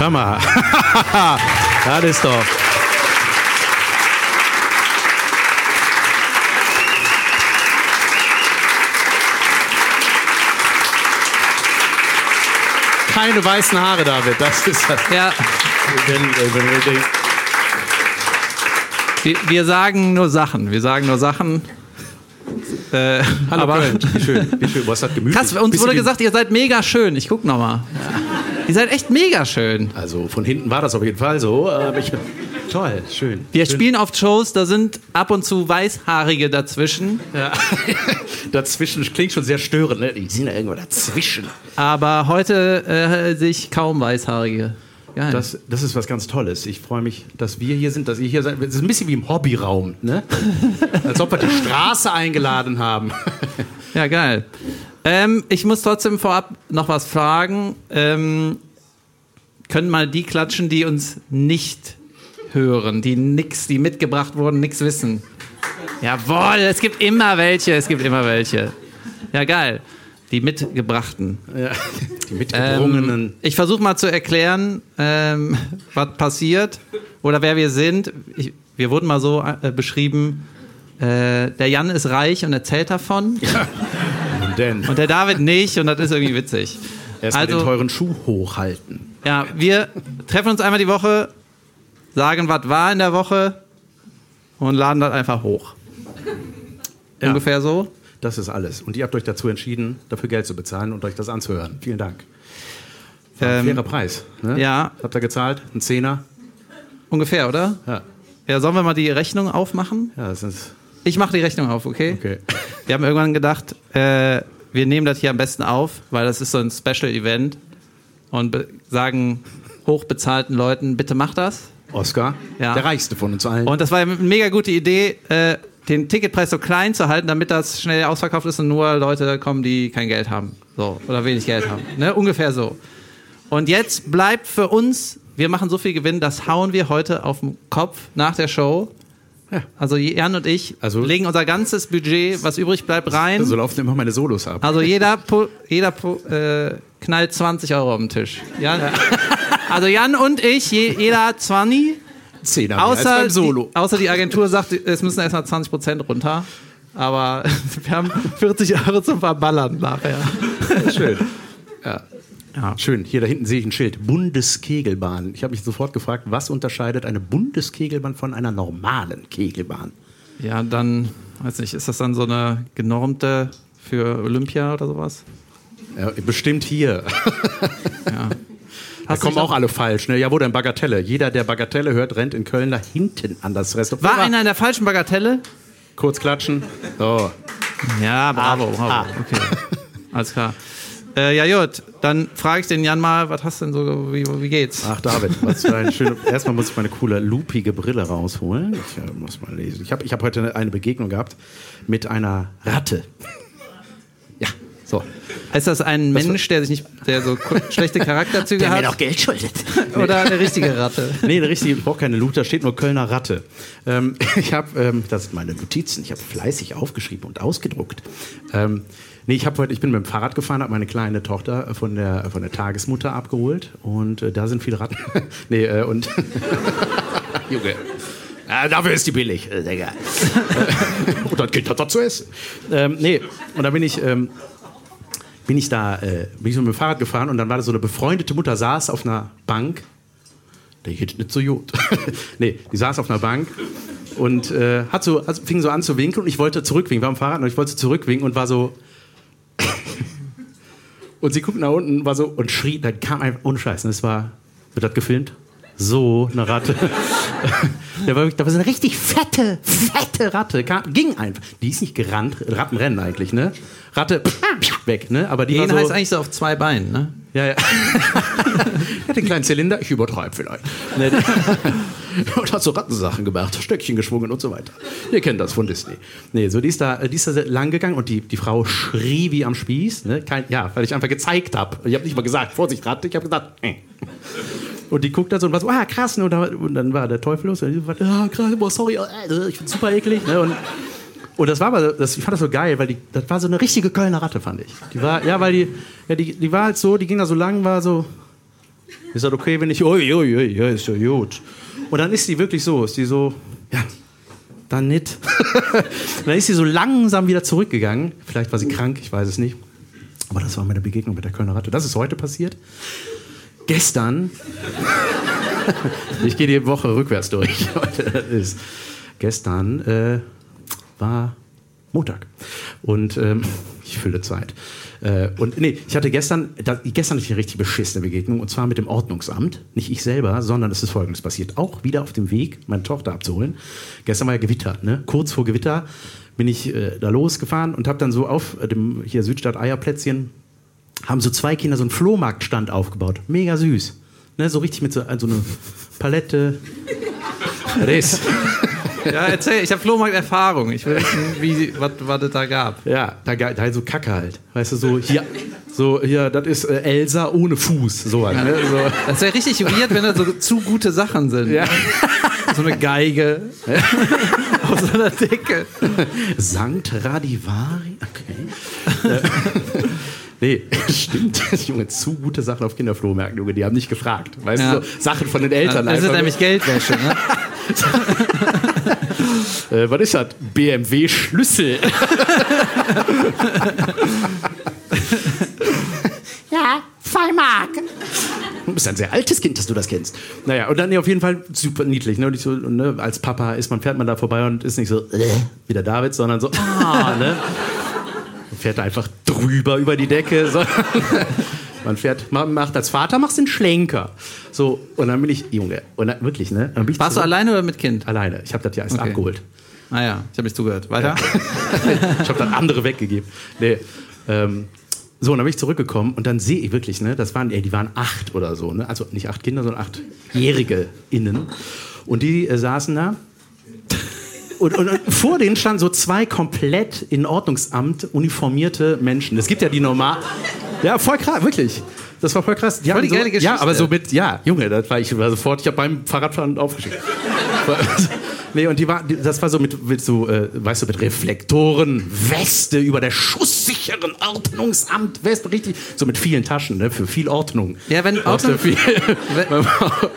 Hör mal. das ist doch. Keine weißen Haare, David. Das ist das. Ja. Wir, wir sagen nur Sachen. Wir sagen nur Sachen. Äh, Hallo aber Köln. Wie schön. Wie schön. Was hat gemütlich? Krass, uns wurde gesagt, ihr seid mega schön. Ich guck nochmal. Ihr seid echt mega schön. Also von hinten war das auf jeden Fall so. Aber ich, toll, schön. Wir schön. spielen oft Shows, da sind ab und zu Weißhaarige dazwischen. Ja. dazwischen klingt schon sehr störend, ne? Die sind ja irgendwo dazwischen. Aber heute äh, sehe ich kaum Weißhaarige. Geil. Das, das ist was ganz Tolles. Ich freue mich, dass wir hier sind, dass ihr hier seid. Es ist ein bisschen wie im Hobbyraum, ne? Als ob wir die Straße eingeladen haben. ja, geil. Ähm, ich muss trotzdem vorab noch was fragen. Ähm, können mal die klatschen, die uns nicht hören, die nix, die mitgebracht wurden, nichts wissen. Jawohl, es gibt immer welche, es gibt immer welche. Ja, geil. Die mitgebrachten. Ja, die mitgebrungenen. Ähm, ich versuche mal zu erklären, ähm, was passiert oder wer wir sind. Ich, wir wurden mal so äh, beschrieben, äh, der Jan ist reich und erzählt davon. Ja. Denn. Und der David nicht und das ist irgendwie witzig. Erstmal also, den teuren Schuh hochhalten. Ja, wir treffen uns einmal die Woche, sagen, was war in der Woche und laden das einfach hoch. Ja. Ungefähr so. Das ist alles. Und ihr habt euch dazu entschieden, dafür Geld zu bezahlen und euch das anzuhören. Vielen Dank. War ein ähm, fairer Preis. Ne? Ja. Habt ihr gezahlt? Ein Zehner? Ungefähr, oder? Ja. Ja, sollen wir mal die Rechnung aufmachen? Ja, das ist. Ich mache die Rechnung auf, okay? Okay. Wir haben irgendwann gedacht, äh, wir nehmen das hier am besten auf, weil das ist so ein Special-Event und sagen hochbezahlten Leuten, bitte mach das. Oscar, ja. der reichste von uns allen. Und das war eine mega gute Idee, äh, den Ticketpreis so klein zu halten, damit das schnell ausverkauft ist und nur Leute kommen, die kein Geld haben. So, oder wenig Geld haben. Ne? Ungefähr so. Und jetzt bleibt für uns, wir machen so viel Gewinn, das hauen wir heute auf den Kopf nach der Show. Ja. Also Jan und ich also, legen unser ganzes Budget, was übrig bleibt, rein. So laufen immer meine Solos ab. Also jeder, jeder äh, knallt 20 Euro auf den Tisch. Jan, also Jan und ich, je, jeder 20. Zehner außer, Solo. Die, außer die Agentur sagt, es müssen erstmal 20 Prozent runter. Aber wir haben 40 Euro zum Verballern nachher. Schön. Ja. Ja. Schön, hier da hinten sehe ich ein Schild. Bundeskegelbahn. Ich habe mich sofort gefragt, was unterscheidet eine Bundeskegelbahn von einer normalen Kegelbahn? Ja, dann, weiß nicht, ist das dann so eine genormte für Olympia oder sowas? Ja, bestimmt hier. ja. Da kommen auch alle falsch. Ne? Ja, wo denn Bagatelle? Jeder, der Bagatelle hört, rennt in Köln nach hinten an das Restaurant. War einer in der falschen Bagatelle? Kurz klatschen. So. Ja, bravo, bravo. Ah. Okay. Alles klar. Äh, ja, gut, dann frage ich den Jan mal, was hast du denn so, wie, wie geht's? Ach, David, was für ein schöner. Erstmal muss ich meine coole, loopige Brille rausholen. Ich äh, muss mal lesen. Ich habe ich hab heute eine Begegnung gehabt mit einer Ratte. Ja, so. Ist das ein das Mensch, der sich nicht, der so schlechte Charakterzüge der hat? Der mir noch Geld schuldet. Oder eine richtige Ratte? Nee, eine richtige, ich brauche keine Loot, da steht nur Kölner Ratte. Ähm, ich habe, ähm, das sind meine Notizen, ich habe fleißig aufgeschrieben und ausgedruckt. Ähm, Nee, ich, heute, ich bin mit dem Fahrrad gefahren, habe meine kleine Tochter von der, von der Tagesmutter abgeholt und äh, da sind viele Ratten. nee, äh, und. Junge. Ja, dafür ist die billig, äh, Digga. und das Kind hat das zu essen. Ähm, nee, und da bin ich. Ähm, bin ich da, äh, bin ich so mit dem Fahrrad gefahren und dann war da so eine befreundete Mutter, saß auf einer Bank. Der geht nicht so gut. nee, die saß auf einer Bank und äh, hat so, also fing so an zu winken und ich wollte zurückwinken, war am Fahrrad und ich wollte zurückwinken und war so, und sie guckt nach unten war so und schrie, dann kam einfach, ohne Scheiß, und es war, wird das gefilmt? So, eine Ratte. da, war, so eine richtig fette, fette Ratte. Kam, ging einfach. Die ist nicht gerannt. Ratten rennen eigentlich, ne? Ratte, weg, ne? Aber die Gehen so, heißt eigentlich so auf zwei Beinen, ne? Ja, ja. hat den kleinen Zylinder, ich übertreibe vielleicht. Und hat so Rattensachen gemacht, Stöckchen geschwungen und so weiter. Ihr kennt das von Disney. Nee, so die ist da, die ist da lang gegangen und die, die Frau schrie wie am Spieß. Ne? Kein, ja, weil ich einfach gezeigt habe. Ich habe nicht mal gesagt, Vorsicht, Ratte, ich habe gesagt, äh. Und die guckt da so und war so, ah, krass. Ne? Und, dann war der Teufel los. Und die war, ah, krass, boah, sorry, äh, ich bin super eklig. Ne? Und, und das war aber, das, ich fand das so geil, weil die, das war so eine richtige Kölner Ratte, fand ich. Die war, ja, weil die, ja, die, die war halt so, die ging da so lang, war so, Ist das okay, wenn ich. Ui, ui, ui, ja, ist ja gut. Und dann ist sie wirklich so, ist die so, ja, dann nicht. dann ist sie so langsam wieder zurückgegangen. Vielleicht war sie krank, ich weiß es nicht. Aber das war meine Begegnung mit der Kölner Ratte. Das ist heute passiert. Gestern. ich gehe die Woche rückwärts durch. Ist, gestern äh, war Montag. Und ähm, ich fülle Zeit. Äh, und nee, ich hatte gestern, da, gestern hatte ich eine richtig beschissene Begegnung und zwar mit dem Ordnungsamt. Nicht ich selber, sondern es ist folgendes passiert. Auch wieder auf dem Weg, meine Tochter abzuholen. Gestern war ja Gewitter, ne? Kurz vor Gewitter bin ich äh, da losgefahren und habe dann so auf dem hier Südstadt Eierplätzchen haben so zwei Kinder so einen Flohmarktstand aufgebaut. Mega süß. Ne, so richtig mit so, also eine Palette. Ist. Ja, erzähl, ich habe Flohmarkt-Erfahrung. Ich will wissen, was, es da gab. Ja, da, ga- da so Kacke halt. Weißt du, so hier, so hier, das ist äh, Elsa ohne Fuß. So, halt, ne? so. Das wäre richtig weird, wenn das so zu gute Sachen sind. Ja. So eine Geige auf so einer Decke. Sankt Radivari? Okay. Nee, stimmt. Junge, zu gute Sachen auf Kinderflohmärkten, Junge, die haben nicht gefragt. Weißt Ja. du, so Sachen von den Eltern. Das ist nämlich Geldwäsche. Ne? Äh, was ist das? BMW Schlüssel. Ja, zwei Mark. Du bist ein sehr altes Kind, dass du das kennst. Naja, und dann nee, auf jeden Fall super niedlich. Ne? So, und, ne, als Papa ist man, fährt man da vorbei und ist nicht so äh, wie der David, sondern so, ah, ne? Man fährt da einfach drüber über die Decke. Sondern man fährt, man macht als Vater machst den Schlenker. So, und dann bin ich, Junge, und dann, wirklich, ne? Dann bin ich Warst du zurück- alleine oder mit Kind? Alleine. Ich habe das ja erst Okay. abgeholt. Ah ja, ich habe nicht zugehört. Weiter? Ich habe dann andere weggegeben. Nee. Ähm, so, und dann bin ich zurückgekommen und dann sehe ich wirklich, ne, das waren, ey, die waren acht oder so, ne? Also nicht acht Kinder, sondern achtjährige innen. Und die äh, saßen da. Und, und, und vor denen standen so zwei komplett in Ordnungsamt uniformierte Menschen. Es gibt ja die normal. Ja, voll krass, wirklich. Das war voll krass. Die Voll haben die so, geile Ja, Geschichte. aber so mit, ja, Junge, das war ich war sofort, ich habe beim Fahrradfahren aufgeschickt. nee, und die war, die- das war so mit, mit so, äh, weißt du, mit Reflektoren, Weste über der schusssicheren Ordnungsamt, Weste, richtig, so mit vielen Taschen, ne, für viel Ordnung. Ja, wenn Ordnung- viel. Wenn-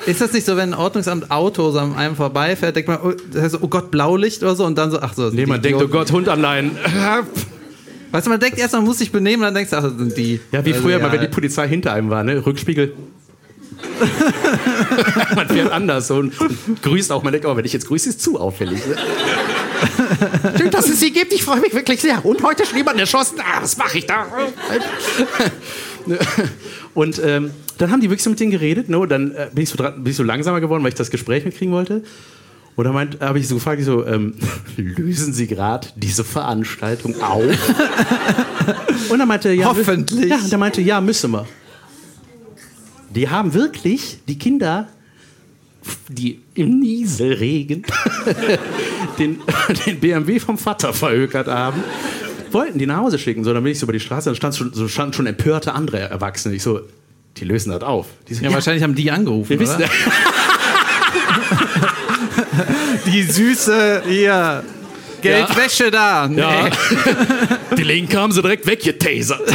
Ist das nicht so, wenn ein Ordnungsamt Auto so an einem vorbeifährt, denkt man, oh, das heißt, oh Gott, Blaulicht oder so und dann so, ach so. Nee, man denkt, oh. Gott, Hund am Leinen. Weißt du, man denkt erst, man muss sich benehmen, dann denkst du, ach, das sind die. Ja, wie Also, früher ja, mal, wenn die Polizei hinter einem war, ne? Rückspiegel. man fährt anders und, und grüßt auch. Man denkt, oh, wenn ich jetzt grüße, ist zu auffällig. Ne? Schön, dass es sie gibt. Ich freue mich wirklich sehr. Und heute ist jemand erschossen. Ah, was mache ich da? Und ähm, dann haben die wirklich so mit denen geredet. Ne? Und dann äh, bin, ich so dran, bin ich so langsamer geworden, weil ich das Gespräch mitkriegen wollte. Und dann habe ich so gefragt, ich so, ähm, lösen Sie gerade diese Veranstaltung auf? Und dann meinte er, ja, Hoffentlich. Ja, und er meinte, ja, müssen wir. Die haben wirklich die Kinder, die im Nieselregen den, den BMW vom Vater verhökert haben, wollten die nach Hause schicken. So, dann bin ich so über die Straße, dann stand schon, so standen schon empörte andere Erwachsene. Ich so, die lösen das auf. So, Ja, wahrscheinlich haben die angerufen. wir wissen? Die süße, hier, Geldwäsche da. Nee. Ja. Die Linke haben sie direkt weggetasert.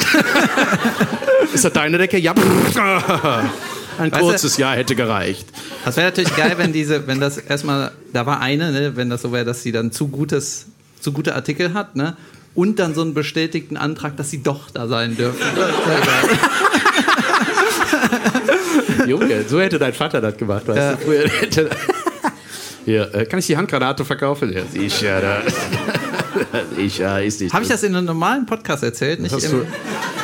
Ist das deine Decke? Ja. Ein Weißt du- kurzes Jahr hätte gereicht. Das wäre natürlich geil, wenn diese, wenn das erstmal, da war eine, ne, wenn das so wäre, dass sie dann zu gutes, zu gute Artikel hat, ne? Und dann so einen bestätigten Antrag, dass sie doch da sein dürfen. Junge, so hätte dein Vater das gemacht, weißt Ja. du? Früher hätte Hier, äh, kann ich die Handgranate verkaufen? Ja, sicher. Da. sicher, ist nicht. Habe ich das in einem normalen Podcast erzählt? Nicht Hast im, du,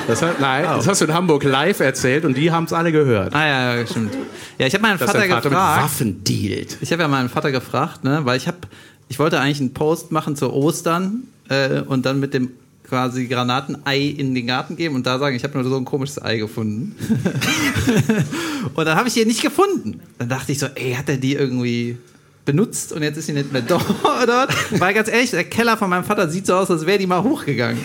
das hat, nein, das hast du in Hamburg live erzählt und die haben es alle gehört. ah ja, ja, stimmt. Ja, ich habe meinen Vater, Vater mit gefragt. Waffen dealt. Ich habe ja meinen Vater gefragt, ne, weil ich habe, ich wollte eigentlich einen Post machen zu Ostern äh, und dann mit dem quasi Granatenei in den Garten geben und da sagen, ich habe nur so ein komisches Ei gefunden. und dann habe ich die nicht gefunden. Dann dachte ich so, ey, hat er die irgendwie benutzt und jetzt ist sie nicht mehr dort? Weil ganz ehrlich, der Keller von meinem Vater sieht so aus, als wäre die mal hochgegangen.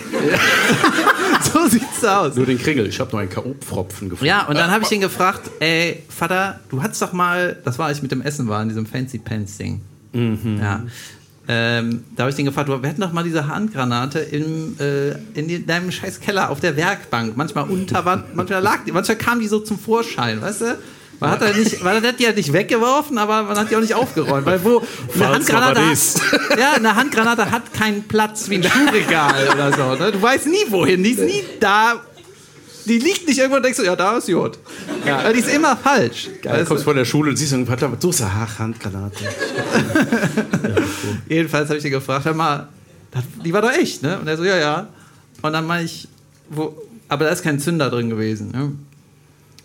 so sieht's aus. Nur den Kringel, ich habe noch einen K.O.-Pfropfen gefunden. Ja, und dann habe ich ihn gefragt, ey, Vater, du hattest doch mal, das war, als ich mit dem Essen war, in diesem Fancy Pants Ding. Ja. Ähm, da habe ich ihn gefragt, wir hatten doch mal diese Handgranate im, äh, in die, deinem scheiß Keller auf der Werkbank. Manchmal unter Wand, manchmal lag die, manchmal kam die so zum Vorschein, weißt du? Man hat, er nicht, man hat die halt nicht weggeworfen, aber man hat die auch nicht aufgeräumt. Weil wo eine Handgranate, hat, ja, eine Handgranate hat keinen Platz wie ein Schuhregal oder so. Ne? Du weißt nie wohin, die ist nie da. Die liegt nicht irgendwo und denkst du, ja, da ist Jod. Ja. Die ist immer falsch. Du Weißt kommst du? von der Schule und siehst was suchst du? Ach, Handgranate. Jedenfalls habe ich ihn gefragt, hör mal, die war doch echt, ne? Und er so, ja, ja. Und dann meine ich, wo, aber da ist kein Zünder drin gewesen. Ne?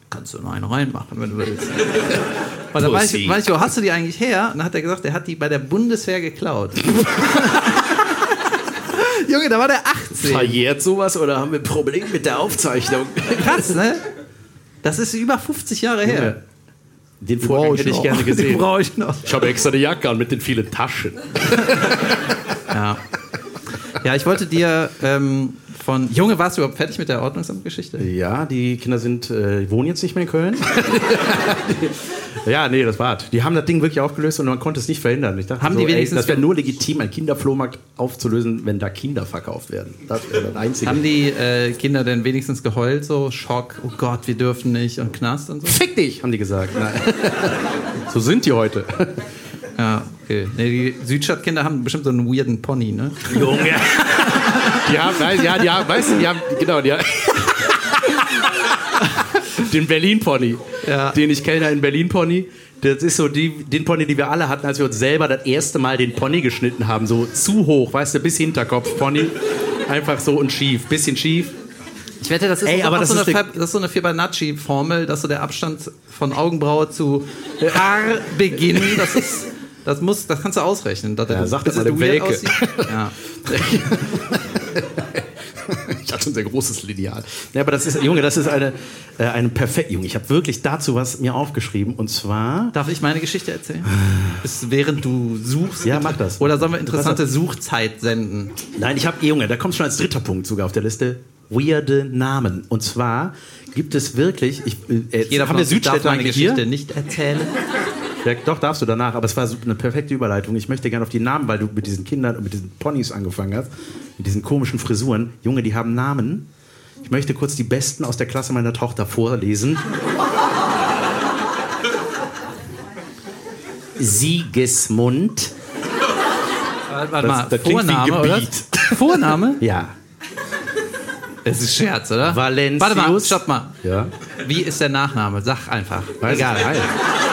Kannst du noch einen reinmachen, wenn du willst. Und dann meine ich, meine ich, wo hast du die eigentlich her? Und dann hat er gesagt, er hat die bei der Bundeswehr geklaut. Junge, da war der 18. Verjährt sowas oder haben wir ein Problem mit der Aufzeichnung? Krass, ne? Das ist über 50 Jahre her. Den Vorgang hätte ich gerne Den gesehen. brauche ich noch. Ich habe extra eine Jacke an mit den vielen Taschen. Ja. Ja, ich wollte dir ähm, von. Junge, warst du überhaupt fertig mit der Ordnungsamtgeschichte? Ja, die Kinder sind, äh, wohnen jetzt nicht mehr in Köln. ja, nee, das war's. Die haben das Ding wirklich aufgelöst und man konnte es nicht verhindern. Ich dachte, Haben so, die ey, wenigstens- das wäre nur legitim, einen Kinderflohmarkt aufzulösen, wenn da Kinder verkauft werden. Das wäre das Einzige. Haben die äh, Kinder denn wenigstens geheult, so Schock, oh Gott, wir dürfen nicht und Knast und so? Fick dich, haben die gesagt. So sind die heute. Ja, okay. Nee, die Südstadtkinder haben bestimmt so einen weirden Pony, ne? Junge. Die haben, weiß, ja, die haben, weißt du, die haben, genau, die haben, den Berlin-Pony, Ja. den ich kenne, in Berlin-Pony. Das ist so die, den Pony, den wir alle hatten, als wir uns selber das erste Mal den Pony geschnitten haben. So zu hoch, weißt du, bis Hinterkopf, Pony. Einfach so und schief, bisschen schief. Ich wette, das ist, Ey, aber so, das eine ist Fib- das ist so eine Fibonacci-Formel, dass so der Abstand von Augenbraue zu Haarbeginn, das ist. Das, muss, das kannst du ausrechnen. Dass Ja, der- sag das mal dem Welke. Ja. Ich hatte ein sehr großes Lineal. Ja, aber das ist, Junge, das ist eine, äh, eine perfekte, Junge, ich habe wirklich dazu was mir aufgeschrieben und zwar, Darf ich meine Geschichte erzählen? Ist, während du suchst? Ja, mach das. Oder sollen wir interessante Suchzeit senden? Nein, ich habe, Junge, da kommt schon als dritter Punkt sogar auf der Liste. Weirde Namen. Und zwar gibt es wirklich, ich, äh, Jeder haben wir uns darf Südstädter meine Geschichte hier? nicht erzählen. Ja, doch, darfst du danach, aber es war eine perfekte Überleitung. Ich möchte gerne auf die Namen, weil du mit diesen Kindern und mit diesen Ponys angefangen hast, mit diesen komischen Frisuren. Junge, die haben Namen. Ich möchte kurz die besten aus der Klasse meiner Tochter vorlesen. Siegesmund. Warte Das- mal, das Vorname, oder? Vorname? Ja. Es ist Scherz, oder? Valencius. Warte mal, stopp mal. Ja. Wie ist der Nachname? Sag einfach. Weiß Egal. Ich.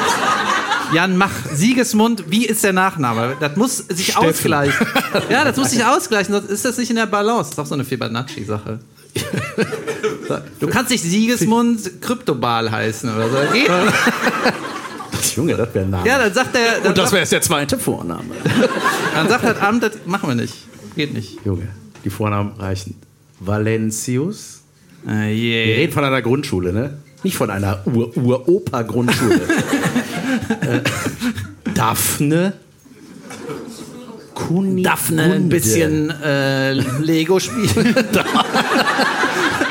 Jan, mach Siegesmund. Wie ist der Nachname? Das muss sich Steffen. ausgleichen. Ja, das muss sich ausgleichen, sonst ist das nicht in der Balance. Das ist doch so eine Fibonacci-Sache. Du kannst nicht Siegesmund Kryptobal heißen oder so. Geht nicht. Junge, das wäre ein Name. Ja, dann sagt der. Dann, und das wäre jetzt der zweite Vorname. dann sagt das Amt, das machen wir nicht. Geht nicht. Junge, die Vornamen reichen. Valencius. Äh, Wir yeah. reden von einer Grundschule, ne? Nicht von einer Ur-Ur-Opa-Grundschule. äh, Daphne. Kunigunde. Daphne ein bisschen äh, Lego spielen.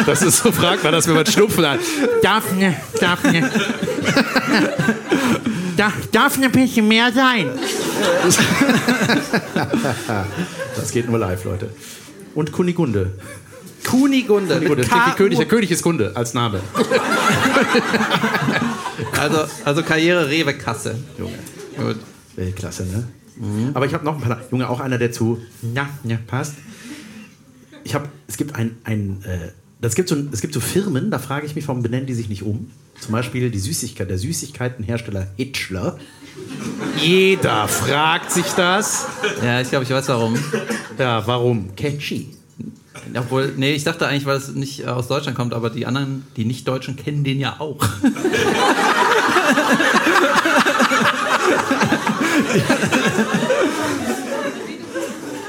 Das ist so fragbar, dass wir mal Schnupfen hat. Daphne, Daphne. Da, darf ein bisschen mehr sein. Das geht nur live, Leute. Und Kunigunde. Kunigunde. Kunigunde. Klingt wie König, der König ist Kunde als Name. also, also Karriere Rewe Kasse. Junge. Gut. Weltklasse, ne? Aber ich habe noch ein paar. Junge, auch einer, der zu. Ja, ja, passt. Ich habe. Es gibt ein. ein äh, das gibt so, es gibt so Firmen, da frage ich mich, warum benennen die sich nicht um? Zum Beispiel die Süßigkeit, der Süßigkeitenhersteller Hitchler. Jeder fragt sich das. Ja, ich glaube, ich weiß warum. Ja, warum? Catchy. Obwohl, nee, ich dachte eigentlich, weil es nicht aus Deutschland kommt, aber die anderen, die Nicht-Deutschen, kennen den ja auch.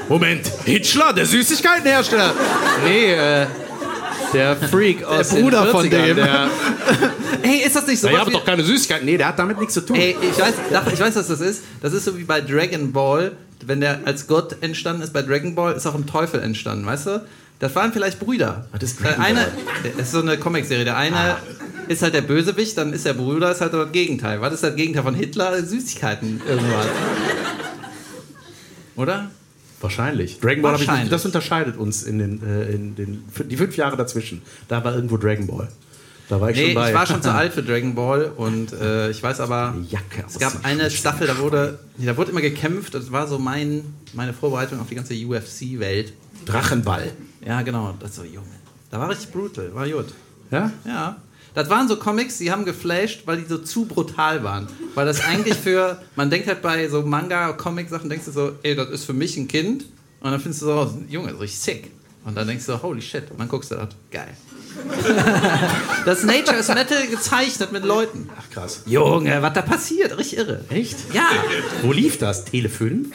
Moment, Hitchler, der Süßigkeitenhersteller? Nee, äh, der Freak aus Bruder den von 40ern, dem. Der, Hey, ist das nicht so? habt wie- doch keine Süßigkeiten. Nee, der hat damit nichts zu tun. Ey, ich weiß, ich weiß, was das ist. Das ist so wie bei Dragon Ball. Wenn der als Gott entstanden ist bei Dragon Ball, ist auch ein Teufel entstanden, weißt du? Das waren vielleicht Brüder. Was ist der Dragon eine, Ball? das ist so eine Comicserie. Der eine ist halt der Bösewicht, dann ist der Bruder, ist halt das Gegenteil. Was ist das Gegenteil von Hitler? Süßigkeiten, irgendwas. Oder? Wahrscheinlich. Dragon Ball, ich, das unterscheidet uns in den, äh, in den die fünf Jahre dazwischen. Da war irgendwo Dragon Ball. Da war ich nee, schon bei. ich war schon zu alt für Dragon Ball und äh, ich weiß aber, Jacke es gab eine Staffel, da wurde, da wurde immer gekämpft. Das war so mein, meine Vorbereitung auf die ganze UFC-Welt. Drachenball. Ja, genau. Das so, Junge. Da war richtig brutal. War gut. Ja? Ja. Das waren so Comics, die haben geflasht, weil die so zu brutal waren. Weil das eigentlich für, man denkt halt bei so Manga-Comic-Sachen, denkst du so, ey, das ist für mich ein Kind. Und dann findest du so, Junge, das ist richtig sick. Und dann denkst du so, holy shit. Und dann guckst du das, geil. das Nature is Metal gezeichnet mit Leuten. Ach krass. Junge, was da passiert, richtig irre. Echt? Ja. Wo lief das? Tele 5?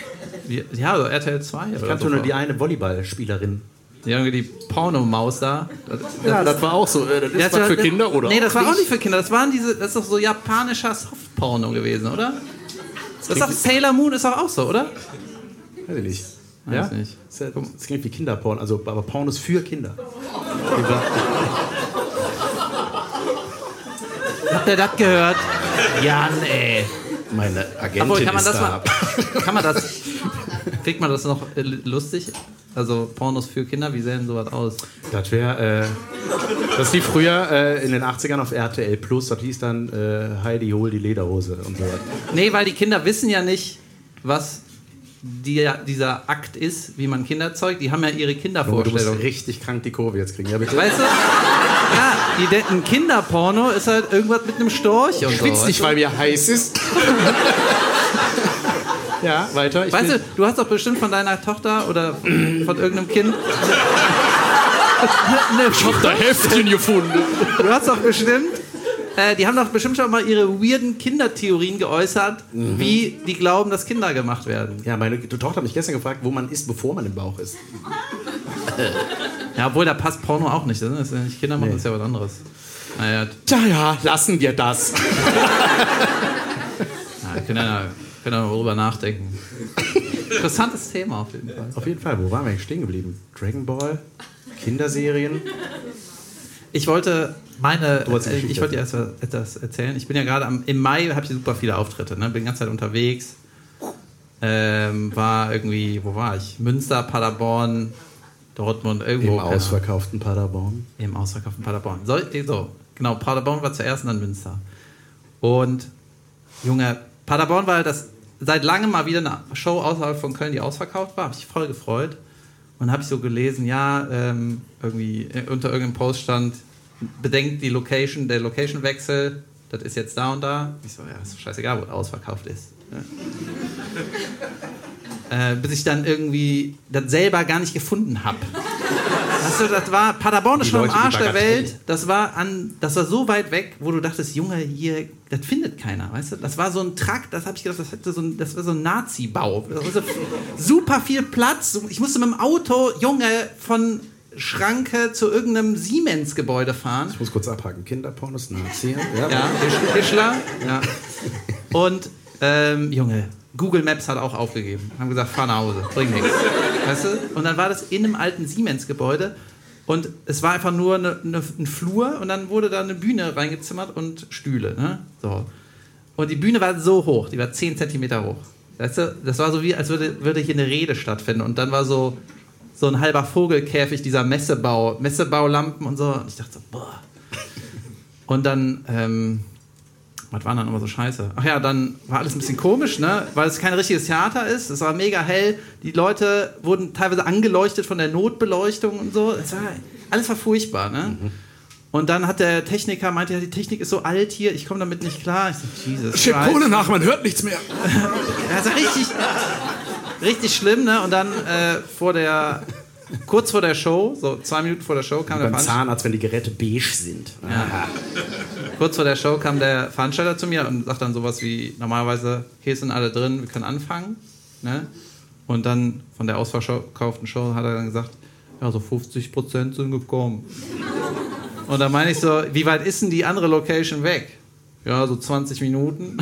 Ja, so RTL 2 Ich kannte so. nur die eine Volleyballspielerin. Die, Junge, die Pornomaus da. Das, Ja, das war auch so. Äh, Das ist Ja, das für war- Kinder, oder? Nee, das war auch nicht für Kinder. Das waren diese, das ist doch so japanischer Softporno gewesen, oder? Das ist doch Sailor Moon ist doch auch so, oder? Weiß ich nicht. Weiß ja? nicht. Das, ist klingt wie Kinderporn, also aber Pornos für Kinder. Habt ihr das gehört? Jan, ey. Meine Agentin Obwohl, kann man ist das da. mal. Kann man das. Kriegt man das noch äh, lustig? Also Pornos für Kinder, wie sehen sowas aus? Das wäre, äh, das lief früher äh, in den 80ern auf RTL Plus. Das hieß dann äh, Heidi, hol die Lederhose und so. Nee, weil die Kinder wissen ja nicht, was die, dieser Akt ist, wie man Kinder zeugt. Die haben ja ihre Oh, du musst Kindervorstellung. richtig krank die Kurve jetzt kriegen. Ja, bitte. Weißt du? Ja, die, de- ein Kinderporno ist halt irgendwas mit einem Storch und so. Schwitzt nicht, weil mir heiß ist. ja, weiter. Ich Weißt du, du hast doch bestimmt von deiner Tochter oder von irgendeinem Kind. ich hab da Heftchen gefunden. Du hast doch bestimmt. Äh, die haben doch bestimmt schon mal ihre weirden Kindertheorien geäußert, wie die glauben, dass Kinder gemacht werden. Ja, meine Tochter hat mich gestern gefragt, wo man ist, bevor man im Bauch ist. Ja, obwohl da passt Porno auch nicht. Das ist ja nicht Kinder machen, das ist ja was anderes. Naja, Tja, ja, lassen wir das. na, können ja können ja darüber nachdenken. Interessantes Thema auf jeden Fall. Auf jeden Fall, wo waren wir eigentlich stehen geblieben? Dragon Ball, Kinderserien. Ich wollte meine, äh, ich wollte dir erst was- etwas erzählen. Ich bin ja gerade am, im Mai habe ich super viele Auftritte, ne? bin die ganze Zeit unterwegs. Ähm, war irgendwie, wo war ich? Münster, Paderborn, Dortmund, irgendwo. Im ausverkauften Paderborn. Im ausverkauften Paderborn. So, so, genau, Paderborn war zuerst und dann Münster. Und, Junge, Paderborn war das seit langem mal wieder eine Show außerhalb von Köln, die ausverkauft war. Habe ich voll gefreut. Und habe ich so gelesen, ja, ähm, irgendwie äh, unter irgendeinem Post stand, bedenkt die Location, der Location-Wechsel, das ist jetzt da und da. Ich so, ja, ist scheißegal, wo ausverkauft ist. Ja. äh, bis ich dann irgendwie das selber gar nicht gefunden habe. Weißt du, das war, Paderborn ist schon am Arsch der. Welt. Das war, an, das war so weit weg, wo du dachtest, Junge, hier, das findet keiner, weißt du? Das war so ein Trakt, das habe ich gedacht, das, hätte so ein, das war so ein Nazi-Bau. Super viel Platz. Ich musste mit dem Auto, Junge, von Schranke zu irgendeinem Siemens-Gebäude fahren. Ich muss kurz abhaken. Kinderpornos, Nazi. Ja, Ja. Ja. Und, ähm, Junge, Google Maps hat auch aufgegeben. Haben gesagt, fahr nach Hause, bring nichts. Weißt du? Und dann war das in einem alten Siemens-Gebäude und es war einfach nur eine, eine, ein Flur und dann wurde da eine Bühne reingezimmert und Stühle. Ne? So. Und die Bühne war so hoch, die war 10 Zentimeter hoch. Weißt du? Das war so wie, als würde, würde hier eine Rede stattfinden. Und dann war so, so ein halber Vogelkäfig, dieser Messebau, Messebaulampen und so. Und ich dachte so, boah. Und dann, ähm, was war dann immer so scheiße? Ach ja, dann war alles ein bisschen komisch, ne? Weil es kein richtiges Theater ist. Es war mega hell. Die Leute wurden teilweise angeleuchtet von der Notbeleuchtung und so. Es war, alles war furchtbar, ne? Und dann hat der Techniker meinte, ja, die Technik ist so alt hier, ich komme damit nicht klar. Ich so, Jesus Schick. Kohle nach, man hört nichts mehr. Ja, Also richtig, richtig schlimm, ne? Und dann äh, vor der, kurz vor der Show, so zwei Minuten vor der Show, kam der Beim Veranstalter. Zahnarzt, wenn die Geräte beige sind. Ja. Kurz vor der Show kam der Veranstalter zu mir und sagt dann sowas wie: Normalerweise, hier sind alle drin, wir können anfangen. Ne? Und dann von der ausverkauften Show hat er dann gesagt: Ja, so 50 Prozent sind gekommen. Und dann meine ich so: Wie weit ist denn die andere Location weg? Ja, so 20 Minuten.